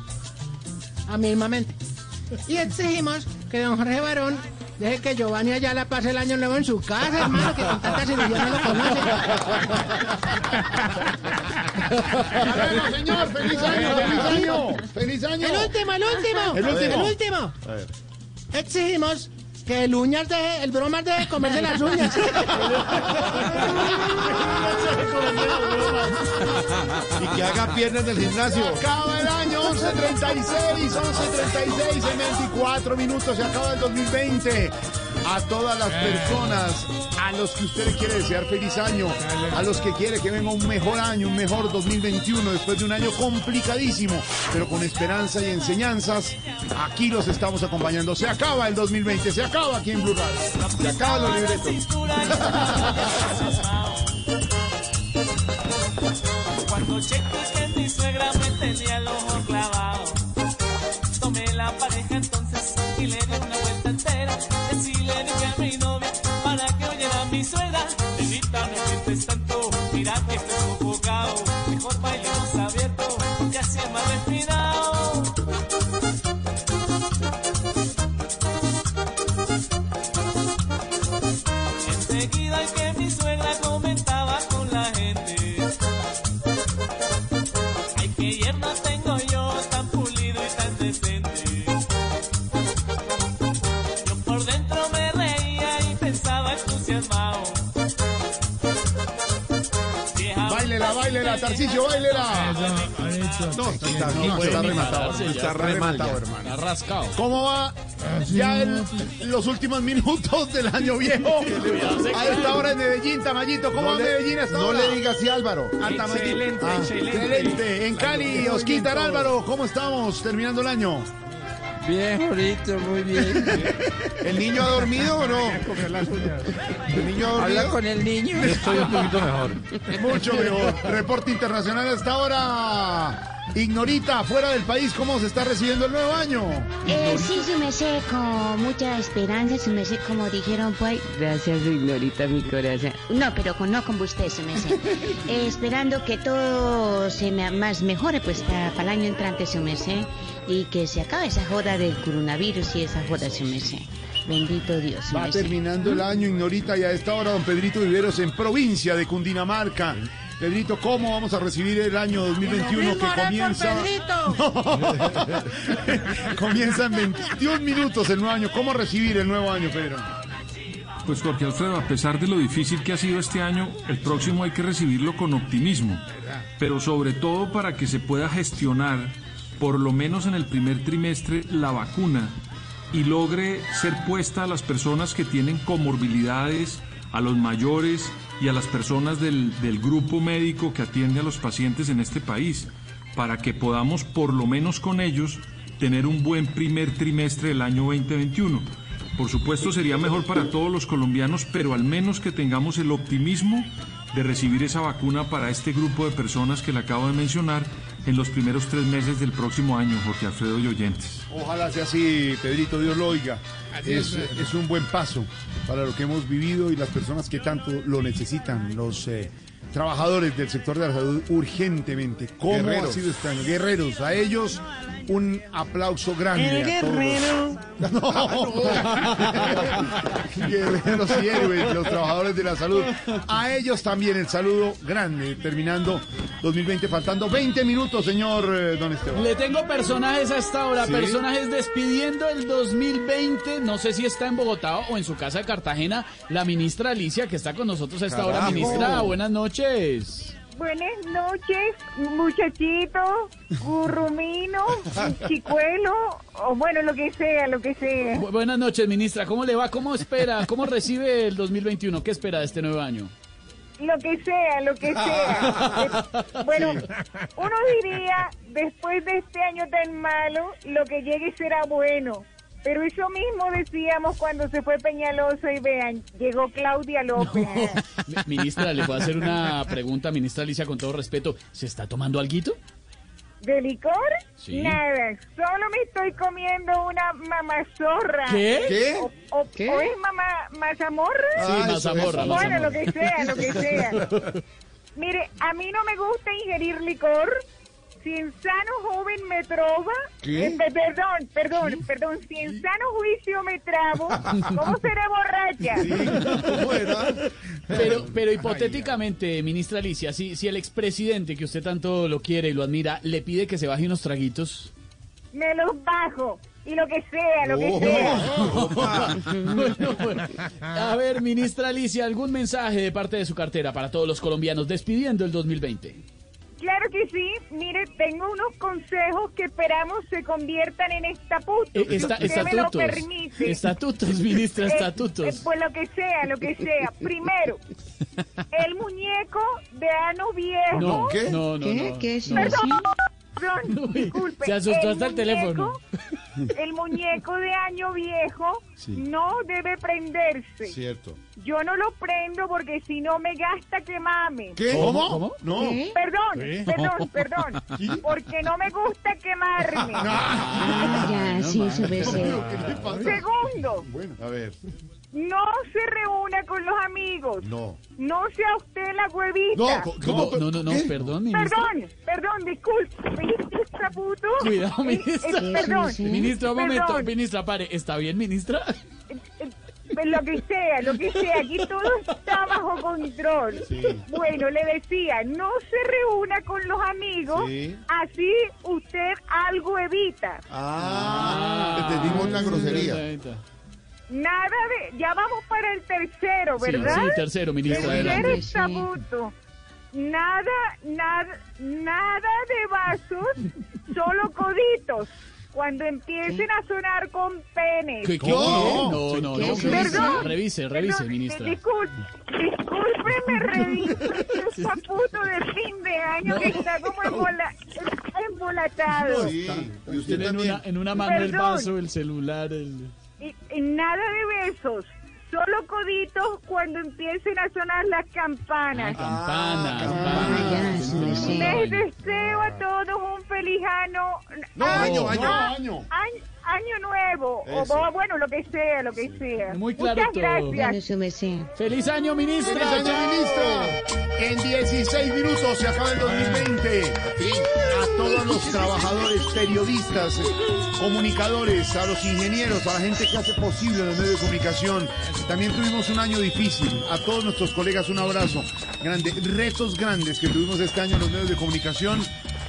a mismamente. Y exigimos que don Jorge Barón deje que Giovanni Ayala pase el año nuevo en su casa, hermano, que con tanta cirugía no lo conoce.
Bueno, señor, feliz año, feliz año. Feliz año.
El último, el último.
El último.
El último.
A ver.
Exigimos que el uñas deje, el bromas deje de comerse las uñas. [laughs]
Y que haga piernas en el gimnasio.
Se acaba el año 11.36, 11.36 en 24 minutos, se acaba el 2020. A todas las personas a los que usted le quiere desear feliz año, a los que quiere que venga un mejor año, un mejor 2021 después de un año complicadísimo, pero con esperanza y enseñanzas, aquí los estamos acompañando. Se acaba el 2020, se acaba aquí en Blue Radio. Se acaban los libretos.
Cuando checo que mi suegra me tenía el ojo clavado. Tomé la pareja entonces y le No,
está,
No
rematado. Está rematado, hermano.
Está rascado.
¿Cómo va ya en los últimos minutos del año viejo? A esta hora en Medellín, Tamayito, ¿cómo
No
va Medellín hasta
no
ahora?
le digas así, Álvaro.
A Tamayito.
Excelente,
Ah,
excelente.
excelente. En Cali, Osquitar Álvaro, ¿cómo estamos terminando el año?
Bien, bonito, muy bien.
¿El niño ha dormido o no? [laughs] ¿El niño ha dormido?
Habla con el niño.
Estoy un poquito mejor.
Mucho mejor. Reporte internacional hasta ahora. Ignorita, fuera del país, ¿cómo se está recibiendo el nuevo año?
Eh, sí, su merced, con mucha esperanza, su merced, como dijeron ahí. Gracias, Ignorita, mi corazón. No, pero con, no con usted, su merced. [laughs] Eh, esperando que todo se me, más mejore, pues, para, para el año entrante, su merced. Y que se acabe esa joda del coronavirus y esa joda, su merced. Bendito Dios, su
Va terminando el año, Ignorita, y a esta hora don Pedrito Viveros en provincia de Cundinamarca. Pedrito, ¿cómo vamos a recibir el año 2021 que comienza? [laughs] comienza en 21 minutos el nuevo año. ¿Cómo recibir el nuevo año, Pedro?
Pues Jorge Alfredo, a pesar de lo difícil que ha sido este año, el próximo hay que recibirlo con optimismo, pero sobre todo para que se pueda gestionar, por lo menos en el primer trimestre, la vacuna y logre ser puesta a las personas que tienen comorbilidades, a los mayores y a las personas del, del grupo médico que atiende a los pacientes en este país, para que podamos por lo menos con ellos tener un buen primer trimestre del año 2021. Por supuesto sería mejor para todos los colombianos, pero al menos que tengamos el optimismo de recibir esa vacuna para este grupo de personas que le acabo de mencionar en los primeros tres meses del próximo año, Jorge Alfredo y oyentes.
Ojalá sea así, Pedrito, Dios lo oiga. Es un buen paso para lo que hemos vivido y las personas que tanto lo necesitan, los eh, trabajadores del sector de la salud urgentemente. ¿Cómo
Guerreros.
ha sido este año? Guerreros, a ellos un aplauso grande.
El
a todos.
guerrero. [laughs]
No. Guerreros y héroes, los trabajadores de la salud. A ellos también el saludo grande, terminando 2020, faltando 20 minutos, señor eh, Don Esteban.
Le tengo personajes a esta hora,
¿Sí?
personajes despidiendo el 2020. No sé si está en Bogotá o en su casa de Cartagena, la ministra Alicia, que está con nosotros a esta hora. Ministra, buenas noches.
Buenas noches, muchachito, gurrumino, [laughs] chicuelo, o bueno, lo que sea, lo que sea.
Bu- buenas noches, ministra. ¿Cómo le va? ¿Cómo espera? ¿Cómo recibe el 2021? ¿Qué espera de este nuevo año?
Lo que sea, lo que sea. [laughs] Eh, Bueno, uno diría, después de este año tan malo, lo que llegue será bueno. Pero eso mismo decíamos cuando se fue Peñaloso y vean, llegó Claudia López.
Mi- Ministra, le puedo hacer una pregunta, ministra Alicia, con todo respeto. ¿Se está tomando alguito?
¿De licor?
Sí.
Nada, solo me estoy comiendo una mamazorra.
¿Qué? ¿Qué?
O, o-
¿Qué?
o es mamá, mazamorra?
Sí, Ah, mazamorra.
Bueno, lo que sea, lo que sea. [laughs] Mire, a mí no me gusta ingerir licor. Si en sano joven me trova,
¿Qué?
eh, pe- perdón, perdón, perdón, si en sano juicio me trabo, [laughs] ¿cómo seré borracha?
Pero, pero hipotéticamente, ministra Alicia, si, si el expresidente, que usted tanto lo quiere y lo admira, le pide que se baje unos traguitos.
Me los bajo. Y lo que sea, lo que
Oh.
sea. [laughs]
Bueno, bueno. A ver, ministra Alicia, ¿algún mensaje de parte de su cartera para todos los colombianos despidiendo el 2020?
Claro que sí. Mire, tengo unos consejos que esperamos se conviertan en estatutos.
Eh, esta-
si usted me lo
estatutos.
permite.
Estatutos, [laughs] ministra,
Eh,
estatutos.
eh, pues lo que sea, lo que sea. Primero, [laughs] el muñeco de ano viejo.
No, ¿Qué? no, no, ¿Qué? no,
¿Qué es
no.
Perdón, perdón, [laughs] disculpe.
se asustó hasta el
muñeco-
teléfono. [laughs]
El muñeco de año viejo
Sí.
no debe prenderse.
Cierto.
Yo no lo prendo porque si no me gasta quemarme.
¿Qué? ¿Cómo? ¿Cómo?
No.
¿Qué? Perdón,
¿Qué?
perdón, [laughs] perdón. Porque no me gusta quemarme. [laughs]
Ya, sí, su merced.
Segundo,
Bueno, a ver.
no se reúna con los amigos.
No.
No sea usted la huevita.
¿Cómo? No, no, no, perdón, ministra.
Perdón, perdón, disculpe. ¿Viste esta puto?
Cuidado,
Eh, eh,
ministra.
perdón.
Ministra, un momento.
Perdón.
Ministra, pare. ¿Está bien, ministra?
Pues Lo que sea, lo que sea, aquí todo está bajo control.
Sí.
Bueno, le decía, no se reúna con los amigos,
Sí.
así usted algo evita.
Ah, entendimos la grosería.
Nada de, ya vamos para el tercero,
Sí,
¿verdad?
sí, tercero, ministra,
Tercer
adelante.
estatuto. Nada, nada, nada de vasos, solo coditos. Cuando empiecen a sonar con penes.
¿Qué, qué? No, no, no. Revise,
Perdón.
revise, revise,
Perdón,
ministra.
discul- discúlpeme, [laughs] revise este zaputo de fin de año que está como embola- embolatado.
Tiene en una, en una mano el vaso, el celular, el...
Y, y nada de besos, solo coditos cuando empiecen a sonar las campanas.
Campana,
Les deseo a todos un feliz año.
No, año, año.
año. Año, año nuevo. O,
Eso.
o bueno, lo que sea, lo que sea.
Muy claro
Muchas
todo.
gracias.
¡Feliz año, ministra!
¡Feliz año,
¡Chao!
ministra! En 16 minutos se acaba el 2020. A todos los trabajadores, periodistas, comunicadores, a los ingenieros, a la gente que hace posible los medios de comunicación. También tuvimos un año difícil. A todos nuestros colegas un abrazo grande. Retos grandes que tuvimos este año en los medios de comunicación.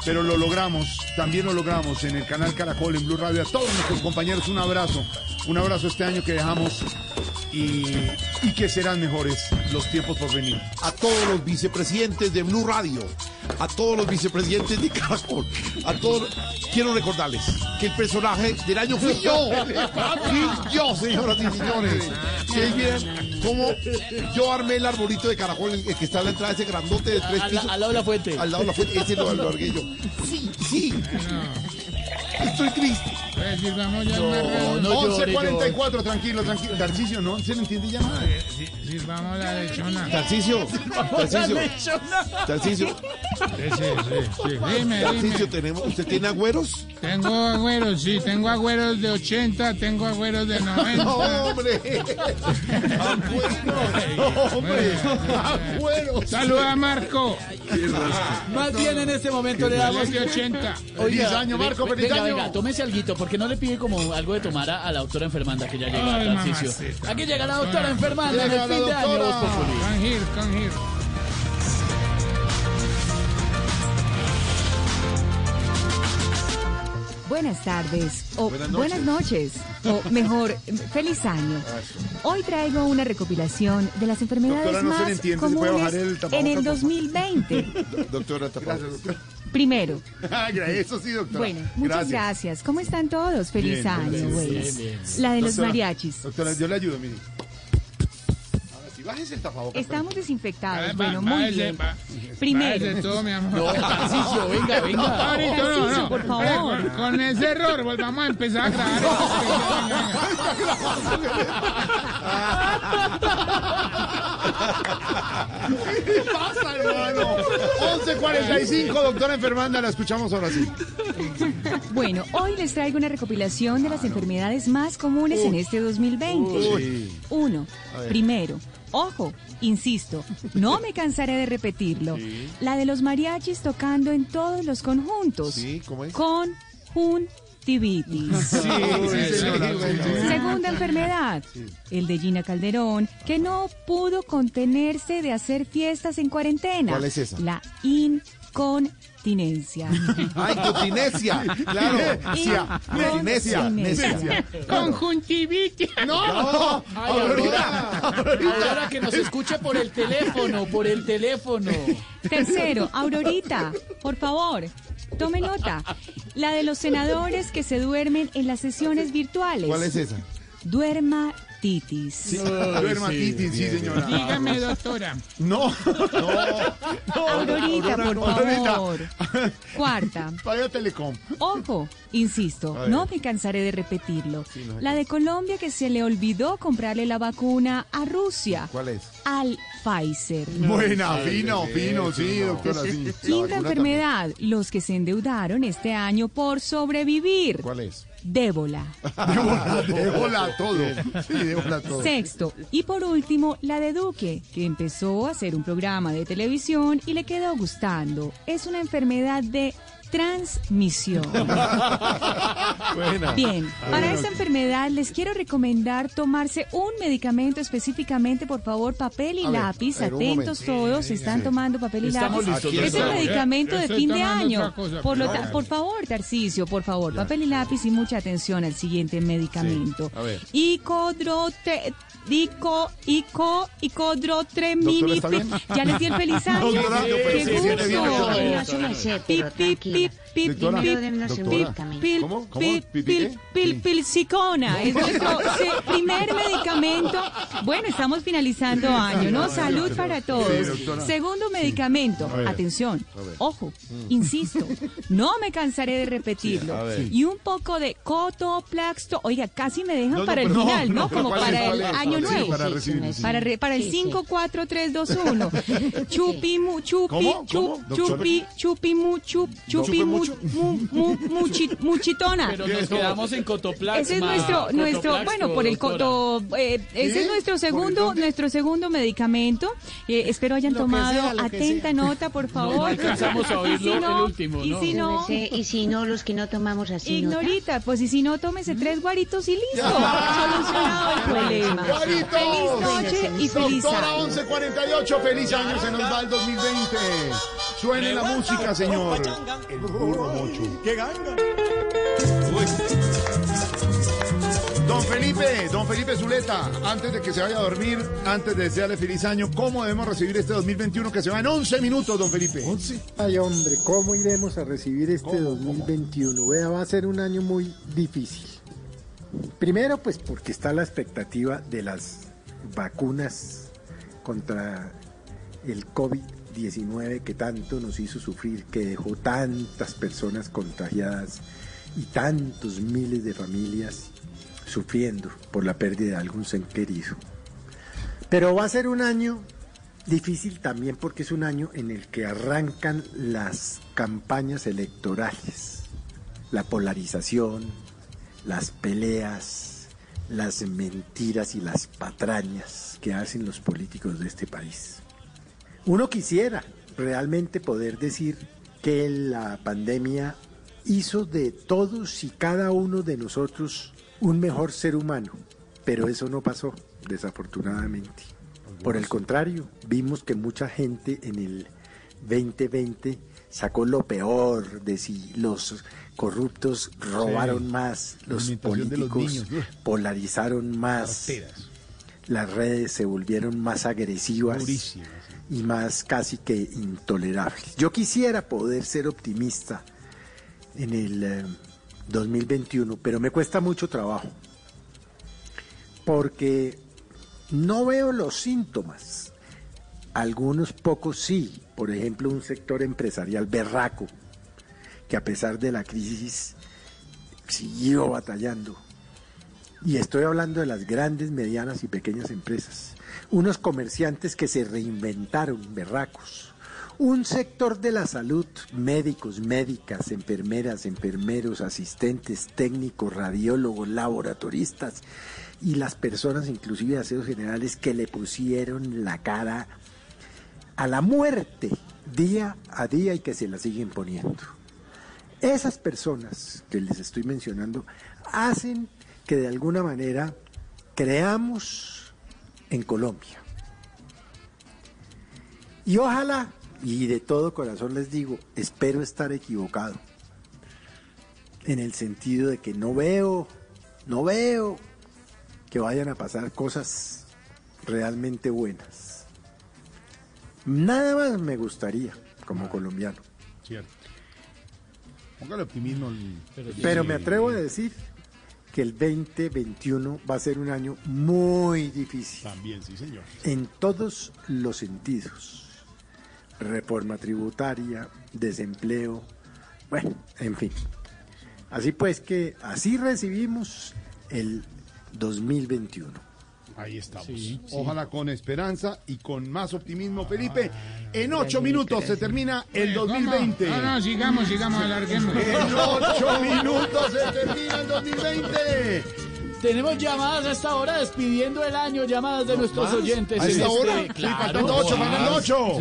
Pero lo logramos, también lo logramos en el canal Caracol, en Blue Radio. A todos nuestros compañeros un abrazo, un abrazo este año que dejamos y, y que serán mejores los tiempos por venir.
a todos los vicepresidentes de Blue Radio, a todos los vicepresidentes de Caracol, a todos. Quiero recordarles que el personaje del año fui yo. Fui yo, señoras y señores. Si bien cómo yo armé el arbolito de Caracol, el que está en la entrada, ese grandote de tres pisos.
al lado de la fuente.
Al lado de la fuente, ese lo, lo yo. Sí, sí. Estoy triste.
Pues sirvamos ya
No, no llore,
11.44, tranquilo, tranquilo. Tarcicio, no se le entiende ya nada.
Sirvamos la lechona.
Tarcicio, Tarcicio, Tarcicio,
Sí, sí, sí. Dime,
Tarcicio,
dime.
tenemos, ¿usted tiene agüeros?
Tengo agüeros, sí, tengo agüeros de 80, tengo agüeros de 90. [laughs]
No, hombre.
Hombre, agüeros.
Saluda a Marco.
Más bien en este momento le damos...
De 80.
Feliz año, Marco,
ve-
feliz
venga,
año.
venga, tómese alguito, porque no le pide como algo de tomar a, a la doctora enfermanda que ya llega,
Ay,
Tarcisio.
mamacita.
Aquí llega la doctora enfermanda en el fin de año,
doctora.
Voz Populi.
Come here, come here.
Buenas tardes, o
Buenas
buenas
noches.
o mejor, feliz año. Hoy traigo una recopilación de las enfermedades
Doctora, no se le
más
entiende, ¿se puede
comunes
bajar el
en el
por favor?
2020. [laughs]
Doctora.
Gracias, doctor.
Primero, [laughs]
Eso sí, doctora.
bueno, muchas gracias. ¿Cómo están todos? Feliz
Bien,
año,
bien,
bueno.
bien, bien.
La de los
Doctora,
mariachis.
Doctora, yo le ayudo, mire. Bájese el tapabocas.
Estamos desinfectados.
Va-
Bueno, muy
ese,
bien.
va-
Primero.
va ese todo, mi amor.
No, Tarcisio, venga, [laughs] venga.
No,
Tarcisio,
no.
por favor.
Eh, Con, con ese error volvamos a empezar a grabar. [laughs]
¿Qué pasa, hermano? 11.45, doctora enfermanda, la escuchamos ahora sí.
Bueno, hoy les traigo una recopilación de las enfermedades más comunes en este 2020. Uno, primero, ojo, insisto, no me cansaré de repetirlo. La de los mariachis tocando en todos los conjuntos.
Sí, ¿cómo es?
Conjuntivitis.
Sí, sí, señora. sí, sí.
Segunda enfermedad, el de Gina Calderón, que no pudo contenerse de hacer fiestas en cuarentena.
¿Cuál es esa?
La incontinencia. [laughs]
¡Ay, continencia! ¡Claro!
Necia, necia, necia.
Conjuntivitis.
No,
Ay, Aurora, Aurora, que nos escuche por el teléfono, por el teléfono.
Tercero, Aurorita, por favor, tome nota. La de los senadores que se duermen en las sesiones virtuales.
¿Cuál es esa?
Duermatitis.
Dermatitis, sí, señora.
Dígame, doctora.
No, [laughs]
Aurorita, por
Aurorita.
favor. Cuarta. [laughs]
Vaya Telecom.
Ojo, insisto, no me cansaré de repetirlo.
Sí, no
La de Colombia que se le olvidó comprarle la vacuna a Rusia,
¿Cuál es?
al Pfizer.
Buena, fino, fino, sí, doctora, sí.
Quinta enfermedad, los que se endeudaron este año por sobrevivir.
¿Cuál es?
Débola.
Débola, débola todo. Sí, débola todo.
Sexto, y por último, la de Duque, que empezó a hacer un programa de televisión y le quedó gustando. Es una enfermedad de transmisión. [laughs]
Buena.
Bien, para esta enfermedad les quiero recomendar tomarse un medicamento específicamente, por favor, papel y
A
lápiz.
ver,
Atentos todos, están
sí.
tomando papel y
Estamos
lápiz.
listos,
es el
doctor.
medicamento de fin de año.
cosa,
Por, lo
pero-
ta- por favor, Tarcicio, por favor, papel y lápiz y mucha atención al siguiente medicamento.
a ver.
Icodrote... Ico, ico, icodrotremini. Ya les di el feliz año. Qué gusto. pip, pip,
Doctora.
Pil,
¿Cómo? ¿Cómo?
pil,
¿Pipi
pil, pil, pilsicona. Es nuestro primer medicamento. Bueno, estamos finalizando año, ¿no? Salud para todos. Segundo medicamento. Atención. Ojo. Insisto. No me cansaré de repetirlo. Y un poco de cotoplaxto. Oiga, casi me dejan para el final, ¿no? Como
¿cuál es,
para el año nuevo.
para
el
Sí, sí.
5, 4, 3, 2, 1. Chupi, mu, chupi, chupi, chupi, mu, chup, chupi, mu,
mucho?
mu, mu, muchi- muchitona.
Pero nos quedamos en Cotoplaxma.
Ese es nuestro, nuestro, bueno, por el coto, eh, ese es nuestro
¿Por
segundo, nuestro segundo medicamento. Eh, espero hayan
Lo
tomado
sea,
atenta
sea.
nota, por favor.
no alcanzamos a
Y
oírlo
si no,
el último,
Y
¿no?
si no,
y si no, los que no tomamos así, ¿no?
ignorita, pues y si no, tómese tres guaritos y listo. Solucionado el problema.
¡Guaritos!
Feliz noche y feliz
Doctora
año.
1148, feliz año, se nos va el 2020. Suene la música, señor. El burro mocho.
¡Qué ganga!
Don Felipe, don Felipe Zuleta, antes de que se vaya a dormir, antes de desearle feliz año, ¿cómo debemos recibir este 2021 que se va en 11 minutos, don Felipe?
Ay, hombre, ¿cómo iremos a recibir este 2021? Vea, va a ser un año muy difícil. Primero, pues porque está la expectativa de las vacunas contra el COVID-19 que tanto nos hizo sufrir, que dejó tantas personas contagiadas y tantos miles de familias sufriendo por la pérdida de algún ser querido. Pero va a ser un año difícil también porque es un año en el que arrancan las campañas electorales, la polarización, las peleas, las mentiras y las patrañas que hacen los políticos de este país. Uno quisiera realmente poder decir que la pandemia hizo de todos y cada uno de nosotros un mejor ser humano, pero eso no pasó, desafortunadamente. Por el contrario, vimos que mucha gente en el 2020 sacó lo peor de si los corruptos robaron
Sí.
más, los políticos
niños.
polarizaron más, las redes se volvieron más agresivas y más casi que intolerables. Yo quisiera poder ser optimista en el eh, 2021, pero me cuesta mucho trabajo, porque no veo los síntomas. Algunos pocos sí, por ejemplo un sector empresarial berraco, que a pesar de la crisis siguió batallando. Y estoy hablando de las grandes, medianas y pequeñas empresas. Unos comerciantes que se reinventaron, berracos. Un sector de la salud, médicos, médicas, enfermeras, enfermeros, asistentes, técnicos, radiólogos, laboratoristas y las personas, inclusive de aseos generales, que le pusieron la cara a la muerte día a día y que se la siguen poniendo. Esas personas que les estoy mencionando hacen que de alguna manera creamos en Colombia. Y ojalá, y de todo corazón les digo, espero estar equivocado. En el sentido de que no veo, no veo que vayan a pasar cosas realmente buenas. Nada más me gustaría como colombiano.
Cierto. Póngale optimismo.
Pero me atrevo a decir que el 2021 va a ser un año muy difícil.
También, sí, señor.
En todos los sentidos. Reforma tributaria, desempleo, bueno, en fin. Así pues que así recibimos el 2021.
Ahí estamos.
Sí, sí.
Ojalá con esperanza y con más optimismo, Felipe. En ocho minutos se termina el
¿Cómo?
2020.
No, no, sigamos, sigamos, alarguemos.
En ocho minutos se termina el 2020.
Tenemos llamadas a esta hora despidiendo el año, llamadas de nuestros
¿más?
oyentes.
¿A esta
este-
hora?
Claro,
faltando ocho, ocho.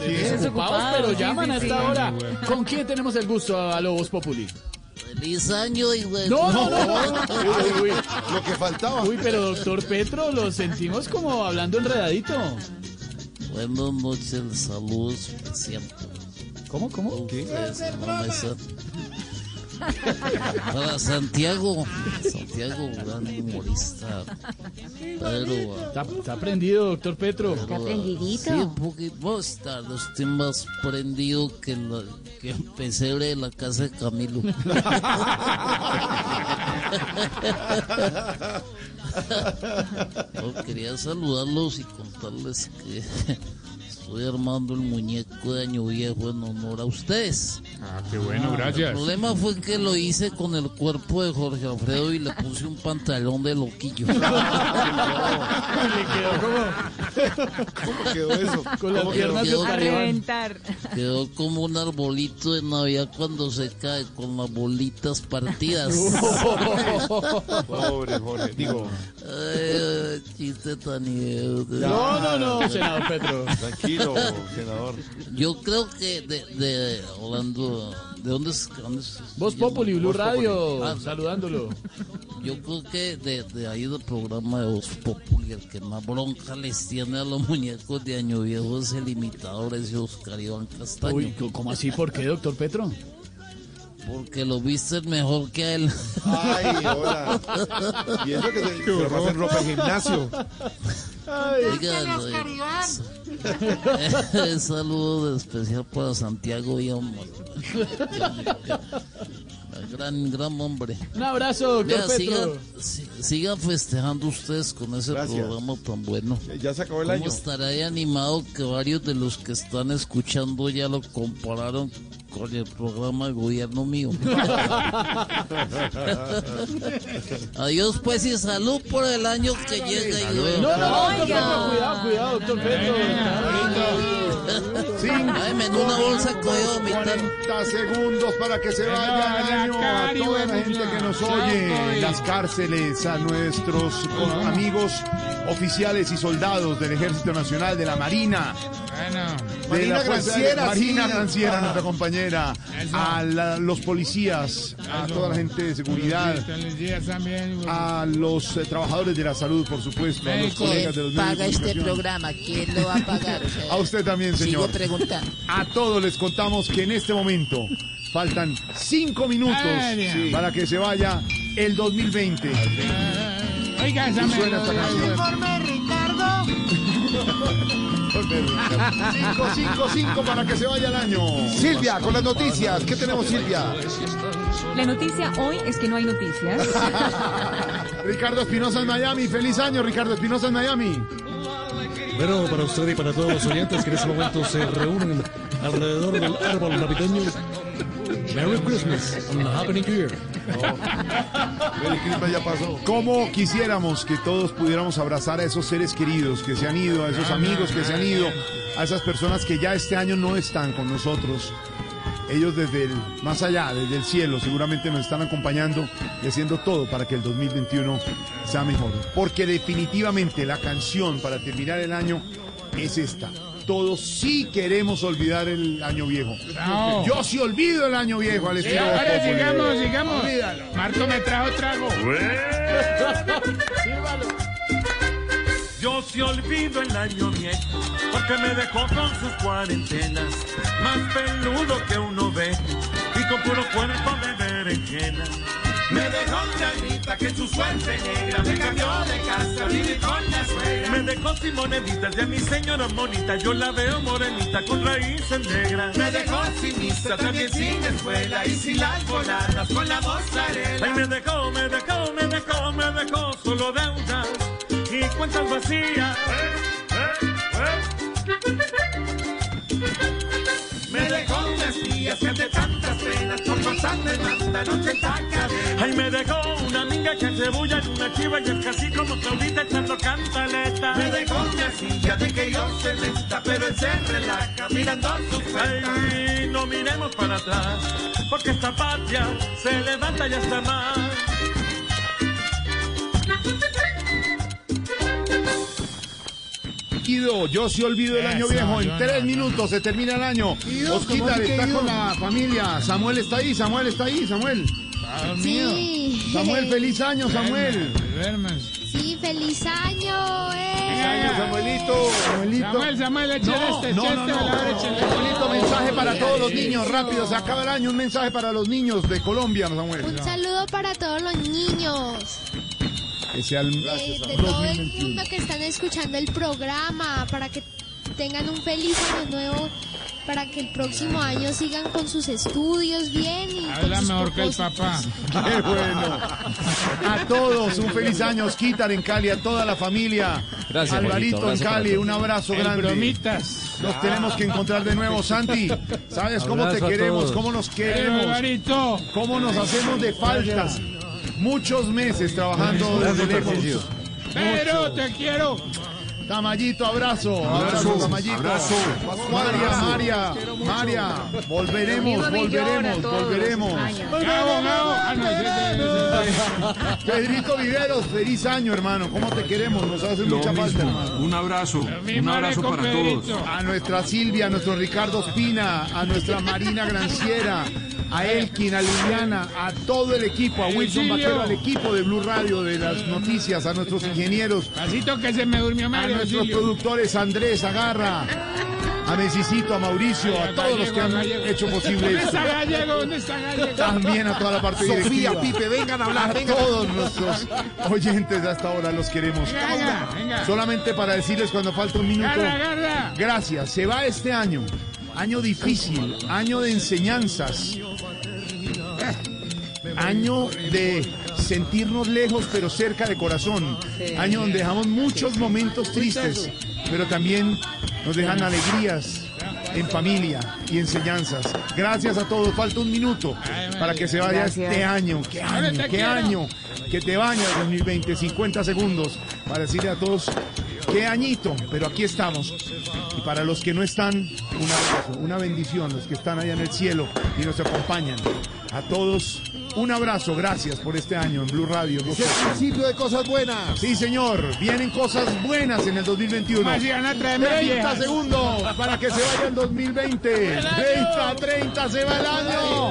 Desocupados, pero llaman a esta hora. ¿Con quién tenemos el gusto a Lobos Populi?
Feliz año y güey.
No, no, no. Uy, uy.
Lo que faltaba.
Uy, pero doctor Petro, lo sentimos como hablando enredadito.
Buenas noches, saludos especial.
¿Cómo, cómo?
¿Qué? Para Santiago, Santiago, gran humorista. Pero.
Está, está prendido, doctor Petro.
Está Sí, un poquito más tarde. Estoy más prendido que, la, que el pesebre de la casa de Camilo. [laughs] No, quería saludarlos y contarles que estoy armando el muñeco de Año Viejo en honor a ustedes.
Ah, qué bueno,
El
gracias.
problema fue que lo hice con el cuerpo de Jorge Alfredo y le puse un pantalón de loquillo. [laughs] [laughs]
Le quedó como...
¿Cómo quedó eso?
Con las
¿Cómo
piernas de
quedó?
A reventar.
Quedó como un arbolito de Navidad cuando se cae con las bolitas partidas. [laughs]
Pobre Jorge, digo.
Ay, chiste tan idiota.
No, no, no, senador Petro.
Tranquilo, senador.
Yo creo que de, de hablando, ¿de dónde es? dónde es-
Voz Populi, Blue
Voz Populi.
Radio,
Ah,
saludándolo.
Yo creo que de, de ahí del programa de Voz Populi, el que más bronca les tiene a los muñecos de Año Viejo es el imitador ese Oscar Iván Castaño.
Uy, ¿cómo así? ¿Por qué, doctor Petro?
Porque lo viste mejor que a él.
Ay, hola. [laughs] Y eso que se, se lo pasa en ropa [laughs] de gimnasio.
Oiga, eh, saludo especial para Santiago y hombre. [laughs] Gran, gran hombre.
Un abrazo,
Vea, sigan, si- sigan festejando ustedes con ese
Gracias.
programa tan bueno.
Ya se acabó el
¿Cómo
año.
estará ahí animado que varios de los que están escuchando ya lo compararon con el programa de gobierno mío? [laughs] Adiós pues y salud por el año que llega y luego.
No, no, no, cuidado, cuidado, doctor Petro.
Ay, me una bolsa cogió mi tan-
40 segundos para que se vaya el año a toda la gente que nos oye. En las cárceles, a nuestros amigos oficiales y soldados del Ejército Nacional, de la Marina, de
Marina
la Fuerza
Granciera,
Aérea, Marina
sí.
Granciera,
Ah.
nuestra compañera,
Eso.
a la- los policías, a toda la gente de seguridad, a los eh, trabajadores de la salud, por supuesto, a los colegas de los medios de
Paga este programa, ¿quién lo va a pagar? O [laughs] sea,
A usted también,
Sigo
señor.
preguntando.
A todos les contamos que en este momento faltan cinco minutos para que se vaya el 2020.
Oiga, esa
suena esta canción.
Ricardo.
5, 5, 5 para que se vaya el año.
Silvia, con las noticias. ¿Qué tenemos, Silvia?
La noticia hoy es que no hay noticias. [laughs]
Ricardo Espinosa en Miami. Feliz año, Ricardo Espinosa en Miami.
Bueno, para usted y para todos los oyentes que en este momento se reúnen alrededor del árbol navideño. Merry Christmas and Happy New Year.
El clima ya pasó.
¿Cómo quisiéramos que todos pudiéramos abrazar a esos seres queridos que se han ido, a esos amigos que se han ido, a esas personas que ya este año no están con nosotros? Ellos desde el más allá, desde el cielo, seguramente nos están acompañando y haciendo todo para que el 2021 sea mejor. Porque definitivamente la canción para terminar el año es esta. Todos sí queremos olvidar el año viejo.
No.
Yo sí olvido el año viejo al
Sí,
estilo.
ahora
Populi.
sigamos, sigamos.
Olvídalo.
Marco me trajo trago. [laughs]
Yo sí olvido el año viejo, porque me dejó con sus cuarentenas, más peludo que uno ve, y con puro cuerpo de berenjena. Me dejó una grita que su suerte negra me cambió de casa, vivir con la suegra. Me dejó sin moneditas de mi señora monita, yo la veo morenita con raíces negras. Me dejó sin misa, también sin escuela, y sin las voladas con la mozzarella. Ay, me dejó, me dejó, me dejó, me dejó solo deudas y cuentas vacías. Me dejó unas días que de de tanta noche cadena. Ay, me dejó una amiga que se bulla en una chiva y es casi como Claudita echando cantaleta. Me dejó una silla de que yo se lenta, pero él se relaja mirando sus Ay, no miremos para atrás, porque esta patria se levanta y hasta más.
Yo sí olvido el año viejo. En tres minutos se termina el año.
Ido,
Osquita
¿cómo así que
está con la familia. Samuel está ahí, Samuel está ahí, Samuel.
Sí.
Samuel, feliz año, Samuel.
Sí, feliz año, eh.
Samuelito. Samuelito.
Samuel, Samuel, échale este,
no, no,
este.
Samuelito, mensaje para todos los niños, rápido, se acaba el año, un mensaje para los niños de Colombia, Samuel.
Un saludo para todos los niños.
Que sea el
de todo el mundo que están escuchando el programa, para que tengan un feliz año nuevo, para que el próximo año sigan con sus estudios bien y con
Habla
sus
mejor que el papá. [laughs]
Qué bueno. A todos, un feliz año, Osquitar en Cali, a toda la familia.
Gracias,
Alvarito en
gracias
Cali, un abrazo grande.
bromitas.
Nos tenemos que encontrar de nuevo, Santi. ¿Sabes cómo te
Abrazo
queremos? ¿Cómo nos queremos?
Alvarito.
¿Cómo nos hacemos de falta? Muchos meses trabajando desde lejos.
Pero te quiero.
Tamayito, abrazo, abrazo,
Abrazo,
Tamayito.
abrazo.
María, María, María, volveremos, volveremos, volveremos. Pedrito Viveros, feliz año, hermano. ¿Cómo te queremos? Nos hace
Lo
mucha falta, hermano.
Un abrazo. Un abrazo para
Pedrito.
todos.
A nuestra Silvia, a nuestro Ricardo Espina, a nuestra Marina Granciera, a Elkin, a Liliana, a todo el equipo, a Wilson. Vaquero, al equipo de Blue Radio, de las noticias, a nuestros ingenieros,
Pasito que se me durmió
a
Mario
nuestros
Auxilio.
productores Andrés, Agarra, a Mesicito, a Mauricio, a todos los que han hecho posible
¿Dónde
esto.
está Gallego? ¿Dónde está Gallego?
También a toda la parte
Sofía,
directiva.
Pipe, vengan a hablar,
A
vengan.
todos nuestros oyentes hasta ahora los queremos.
Venga, venga.
Solamente para decirles cuando falta un minuto.
Agarra, agarra.
Gracias. Se va este año. Año difícil, año de enseñanzas. Año de sentirnos lejos pero cerca de corazón. Año donde dejamos muchos momentos tristes, pero también nos dejan alegrías en familia y enseñanzas. Gracias a todos. Falta un minuto para que se vaya
Gracias.
este año. ¿Qué año? ¿Qué año? Que te bañas 2020, 50 segundos para decirle a todos qué añito, pero aquí estamos. Y para los que no están, un abrazo, una bendición, los que están allá en el cielo y nos acompañan. A todos, un abrazo, gracias por este año en Blue Radio.
Es el principio de cosas buenas.
Sí, señor, vienen cosas buenas en el 2021.
Más si van a traerme
30
viejas.
segundos para que se vaya el 2020. 30, 30, se va el año.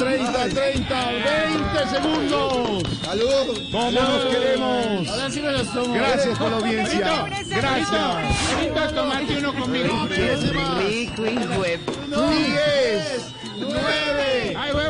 30, 30, 30, 20 segundos.
Salud.
¿Cómo nos queremos?
Ahora sí me los tomo.
Gracias por la audiencia. Gracias.
Ahorita tomate uno conmigo.
Rico, de... 10, 9,
Ay, güey.